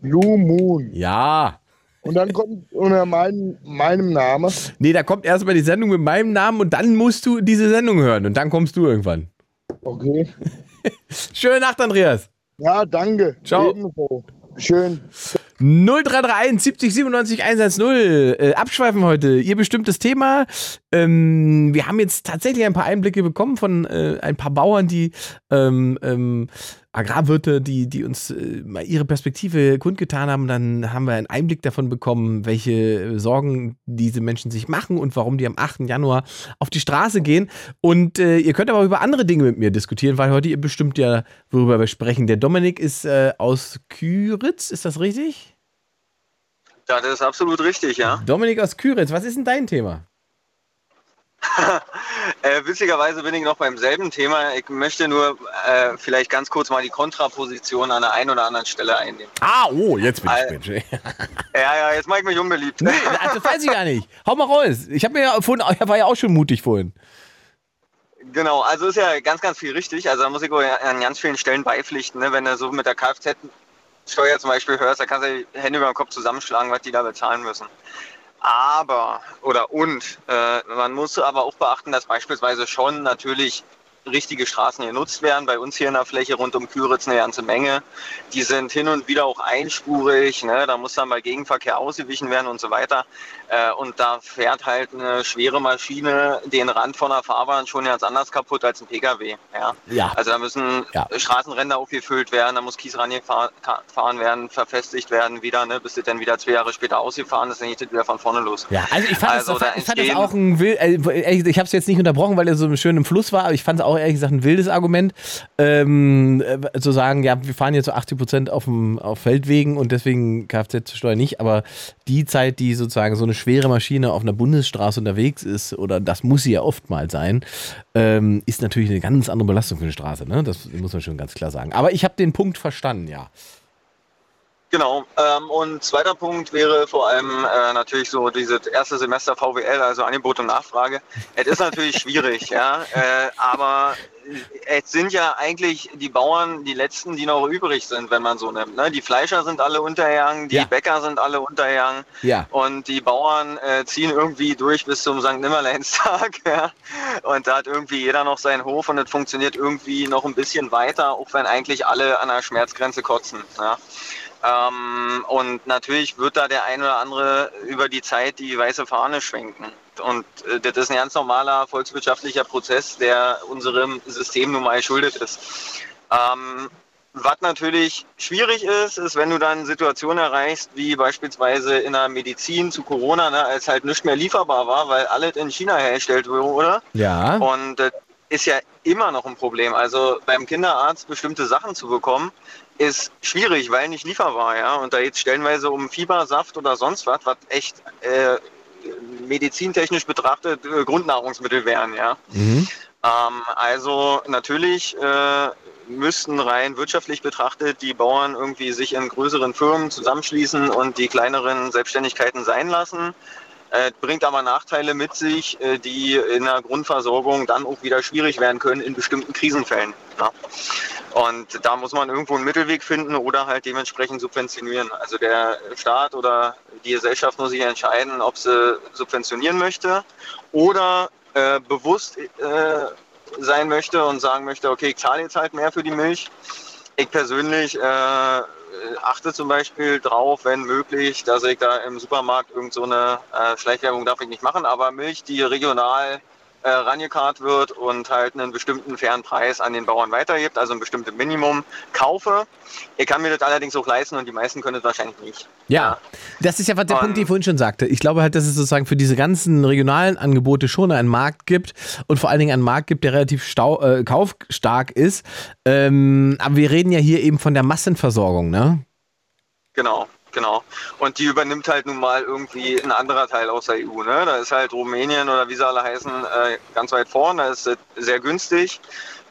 Blue Moon. Ja. Und dann kommt unter mein, meinem Namen. Nee, da kommt erstmal die Sendung mit meinem Namen und dann musst du diese Sendung hören und dann kommst du irgendwann. Okay. Schöne Nacht, Andreas. Ja, danke. Ciao. Ebenso. Schön. 0331 70 97 110. Äh, abschweifen heute. Ihr bestimmtes Thema. Ähm, wir haben jetzt tatsächlich ein paar Einblicke bekommen von äh, ein paar Bauern, die ähm, ähm, Agrarwirte, die, die uns äh, mal ihre Perspektive kundgetan haben. Dann haben wir einen Einblick davon bekommen, welche Sorgen diese Menschen sich machen und warum die am 8. Januar auf die Straße gehen. Und äh, ihr könnt aber über andere Dinge mit mir diskutieren, weil heute ihr bestimmt ja, worüber wir sprechen. Der Dominik ist äh, aus Küritz, ist das richtig? Ja, das ist absolut richtig, ja. Dominik aus Küritz, was ist denn dein Thema? Äh, witzigerweise bin ich noch beim selben Thema. Ich möchte nur äh, vielleicht ganz kurz mal die Kontraposition an der einen oder anderen Stelle einnehmen. Ah, oh, jetzt bin ich äh, Ja, ja, jetzt mache ich mich unbeliebt. Nee, das weiß ich gar nicht. Hau mal raus. Ich habe mir ja vorhin, war ja auch schon mutig vorhin. Genau, also ist ja ganz, ganz viel richtig. Also da muss ich an ganz vielen Stellen beipflichten. Ne? Wenn du so mit der Kfz-Steuer zum Beispiel hörst, da kannst du die Hände über den Kopf zusammenschlagen, was die da bezahlen müssen. Aber oder und äh, man muss aber auch beachten, dass beispielsweise schon natürlich richtige Straßen genutzt werden. Bei uns hier in der Fläche rund um Küritz eine ganze Menge. Die sind hin und wieder auch einspurig. Ne? Da muss dann mal Gegenverkehr ausgewichen werden und so weiter. Äh, und da fährt halt eine schwere Maschine den Rand von der Fahrbahn schon ganz anders kaputt als ein Pkw. Ja. ja. Also da müssen ja. Straßenränder aufgefüllt werden, da muss Kies rangefahren werden, verfestigt werden wieder, ne? bis sie dann wieder zwei Jahre später ausgefahren ist, dann geht es wieder von vorne los. Ja, also ich fand, also das, da ich fand das auch ein wild, äh, ich habe es jetzt nicht unterbrochen, weil er so schön im Fluss war, aber ich fand es auch ehrlich gesagt ein wildes Argument, ähm, äh, zu sagen, ja, wir fahren jetzt so 80 Prozent auf, auf Feldwegen und deswegen Kfz-Steuer nicht, aber die Zeit, die sozusagen so eine schwere Maschine auf einer Bundesstraße unterwegs ist, oder das muss sie ja oft mal sein, ähm, ist natürlich eine ganz andere Belastung für eine Straße. Ne? Das muss man schon ganz klar sagen. Aber ich habe den Punkt verstanden, ja. Genau. Ähm, und zweiter Punkt wäre vor allem äh, natürlich so dieses erste Semester VWL, also Angebot und Nachfrage. Es ist natürlich schwierig, ja, äh, aber es sind ja eigentlich die Bauern die letzten, die noch übrig sind, wenn man so nimmt. Ne? Die Fleischer sind alle untergegangen, die ja. Bäcker sind alle untergegangen ja. und die Bauern äh, ziehen irgendwie durch bis zum St. Nimmerleinstag. Ja? Und da hat irgendwie jeder noch seinen Hof und es funktioniert irgendwie noch ein bisschen weiter, auch wenn eigentlich alle an der Schmerzgrenze kotzen. Ja? Ähm, und natürlich wird da der eine oder andere über die Zeit die weiße Fahne schwenken. Und äh, das ist ein ganz normaler volkswirtschaftlicher Prozess, der unserem System nun mal geschuldet ist. Ähm, was natürlich schwierig ist, ist, wenn du dann Situationen erreichst, wie beispielsweise in der Medizin zu Corona, ne, als halt nichts mehr lieferbar war, weil alles in China hergestellt wurde. Ja. Und das ist ja immer noch ein Problem. Also beim Kinderarzt bestimmte Sachen zu bekommen, ist schwierig, weil nicht lieferbar, ja. Und da jetzt stellenweise um Fiebersaft oder sonst was, was echt äh, medizintechnisch betrachtet äh, Grundnahrungsmittel wären, ja. Mhm. Ähm, also natürlich äh, müssten rein wirtschaftlich betrachtet die Bauern irgendwie sich in größeren Firmen zusammenschließen und die kleineren Selbstständigkeiten sein lassen. Äh, bringt aber Nachteile mit sich, äh, die in der Grundversorgung dann auch wieder schwierig werden können in bestimmten Krisenfällen. Ja. Und da muss man irgendwo einen Mittelweg finden oder halt dementsprechend subventionieren. Also der Staat oder die Gesellschaft muss sich entscheiden, ob sie subventionieren möchte oder äh, bewusst äh, sein möchte und sagen möchte, okay, ich zahle jetzt halt mehr für die Milch. Ich persönlich äh, achte zum Beispiel drauf, wenn möglich, dass ich da im Supermarkt irgend so eine äh, Schleichwerbung darf ich nicht machen, aber Milch, die regional äh, rangekarrt wird und halt einen bestimmten fairen Preis an den Bauern weitergibt, also ein bestimmtes Minimum kaufe. Ich kann mir das allerdings auch leisten und die meisten können es wahrscheinlich nicht. Ja, das ist ja was der und, Punkt, den ich vorhin schon sagte. Ich glaube halt, dass es sozusagen für diese ganzen regionalen Angebote schon einen Markt gibt und vor allen Dingen einen Markt gibt, der relativ stau, äh, kaufstark ist. Ähm, aber wir reden ja hier eben von der Massenversorgung, ne? Genau. Genau. Und die übernimmt halt nun mal irgendwie ein anderer Teil aus der EU. Ne? Da ist halt Rumänien oder wie sie alle heißen, äh, ganz weit vorne. Da ist es sehr günstig.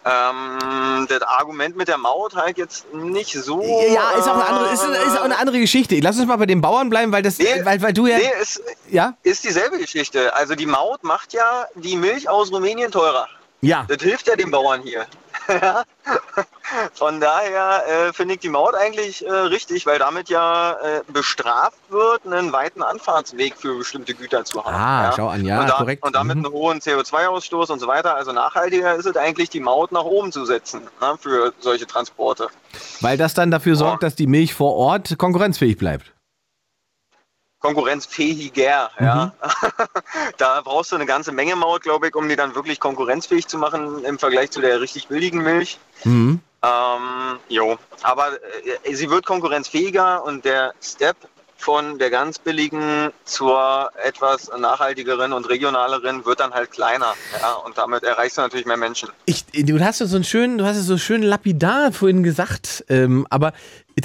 Ähm, das Argument mit der Maut halt jetzt nicht so. Ja, ist auch eine andere, ist, ist auch eine andere Geschichte. Lass uns mal bei den Bauern bleiben, weil das, nee, weil, weil du ja. Nee, ist, ja? ist dieselbe Geschichte. Also die Maut macht ja die Milch aus Rumänien teurer. Ja. Das hilft ja den Bauern hier. Von daher äh, finde ich die Maut eigentlich äh, richtig, weil damit ja äh, bestraft wird, einen weiten Anfahrtsweg für bestimmte Güter zu haben. Ah, ja? schau an, ja, und da, korrekt. Und damit mhm. einen hohen CO2-Ausstoß und so weiter. Also nachhaltiger ist es eigentlich, die Maut nach oben zu setzen ne, für solche Transporte. Weil das dann dafür sorgt, dass die Milch vor Ort konkurrenzfähig bleibt konkurrenzfähiger. Mhm. Ja. da brauchst du eine ganze Menge Maut, glaube ich, um die dann wirklich konkurrenzfähig zu machen im Vergleich zu der richtig billigen Milch. Mhm. Ähm, jo, aber äh, sie wird konkurrenzfähiger und der Step von der ganz billigen zur etwas nachhaltigeren und regionaleren wird dann halt kleiner. Ja, und damit erreichst du natürlich mehr Menschen. Ich, du hast so einen schönen, du hast es so schön lapidar vorhin gesagt, ähm, aber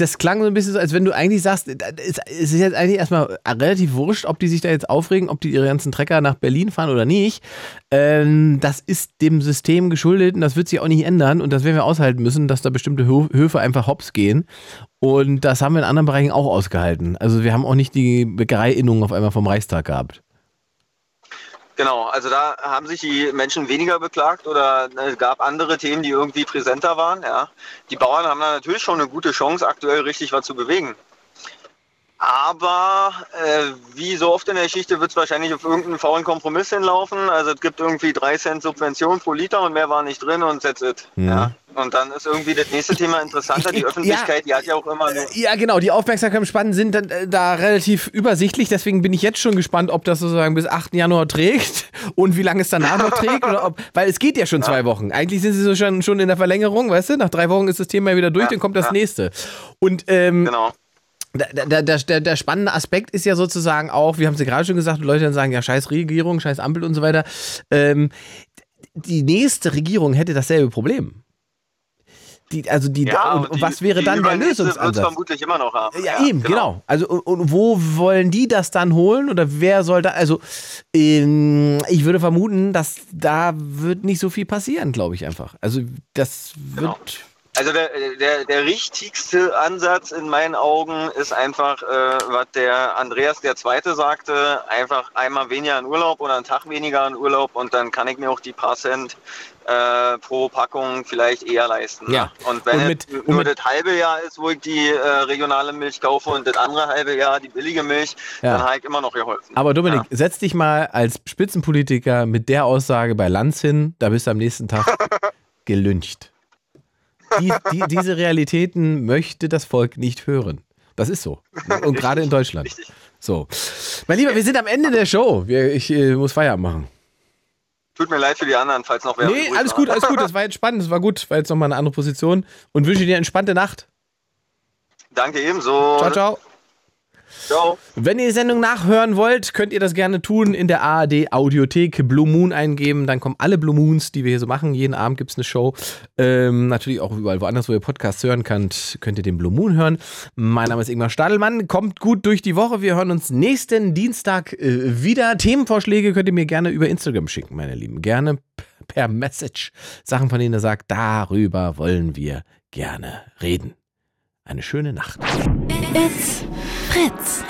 das klang so ein bisschen so, als wenn du eigentlich sagst, es ist jetzt eigentlich erstmal relativ wurscht, ob die sich da jetzt aufregen, ob die ihre ganzen Trecker nach Berlin fahren oder nicht. Ähm, das ist dem System geschuldet und das wird sich auch nicht ändern und das werden wir aushalten müssen, dass da bestimmte Höfe einfach hops gehen. Und das haben wir in anderen Bereichen auch ausgehalten. Also wir haben auch nicht die Bäckereiinnung auf einmal vom Reichstag gehabt. Genau, also da haben sich die Menschen weniger beklagt oder es gab andere Themen, die irgendwie präsenter waren. Ja. Die Bauern haben da natürlich schon eine gute Chance, aktuell richtig was zu bewegen. Aber äh, wie so oft in der Geschichte wird es wahrscheinlich auf irgendeinen faulen Kompromiss hinlaufen. Also es gibt irgendwie 3 Cent Subvention pro Liter und mehr war nicht drin und that's it. Mhm. Ja. Und dann ist irgendwie das nächste Thema interessanter. Die Öffentlichkeit, ja, die hat ja auch immer. Nur ja, genau. Die Aufmerksamkeitsspannen sind da, da, relativ übersichtlich. Deswegen bin ich jetzt schon gespannt, ob das sozusagen bis 8. Januar trägt und wie lange es danach noch trägt. Oder ob, weil es geht ja schon ja. zwei Wochen. Eigentlich sind sie so schon, schon in der Verlängerung, weißt du? Nach drei Wochen ist das Thema wieder durch, ja, dann kommt das nächste. Und ähm, genau. Der, der, der, der, spannende Aspekt ist ja sozusagen auch, wir haben es ja gerade schon gesagt, Leute dann sagen, ja, scheiß Regierung, scheiß Ampel und so weiter. Ähm, die nächste Regierung hätte dasselbe Problem. Die, also die, ja, und, und die, was wäre dann der Lösungsansatz? vermutlich immer noch haben. Ja, ja eben, genau. genau. Also und, und, wo wollen die das dann holen oder wer soll da? Also ähm, ich würde vermuten, dass da wird nicht so viel passieren, glaube ich einfach. Also das wird. Genau. Also der, der, der richtigste Ansatz in meinen Augen ist einfach, äh, was der Andreas der Zweite sagte, einfach einmal weniger in Urlaub oder einen Tag weniger in Urlaub und dann kann ich mir auch die paar Cent äh, pro Packung vielleicht eher leisten. Ja. Und wenn und mit, es nur das halbe Jahr ist, wo ich die äh, regionale Milch kaufe und das andere halbe Jahr die billige Milch, ja. dann habe ich immer noch geholfen. Aber Dominik, ja. setz dich mal als Spitzenpolitiker mit der Aussage bei Lanz hin, da bist du am nächsten Tag gelüncht die, die, diese Realitäten möchte das Volk nicht hören. Das ist so. Und gerade in Deutschland. So. Mein Lieber, wir sind am Ende der Show. Ich äh, muss Feierabend machen. Tut mir leid für die anderen, falls noch wer. Nee, alles gut, alles gut. Das war jetzt spannend, das war gut. War jetzt nochmal eine andere Position. Und wünsche dir eine entspannte Nacht. Danke ebenso. Ciao, ciao. Ciao. Wenn ihr die Sendung nachhören wollt, könnt ihr das gerne tun in der ARD Audiothek Blue Moon eingeben. Dann kommen alle Blue Moons, die wir hier so machen. Jeden Abend gibt es eine Show. Ähm, natürlich auch überall woanders, wo ihr Podcasts hören könnt, könnt ihr den Blue Moon hören. Mein Name ist Ingmar Stadelmann. Kommt gut durch die Woche. Wir hören uns nächsten Dienstag äh, wieder. Themenvorschläge könnt ihr mir gerne über Instagram schicken, meine Lieben. Gerne per Message. Sachen, von denen ihr sagt, darüber wollen wir gerne reden. Eine schöne Nacht. It's Fritz.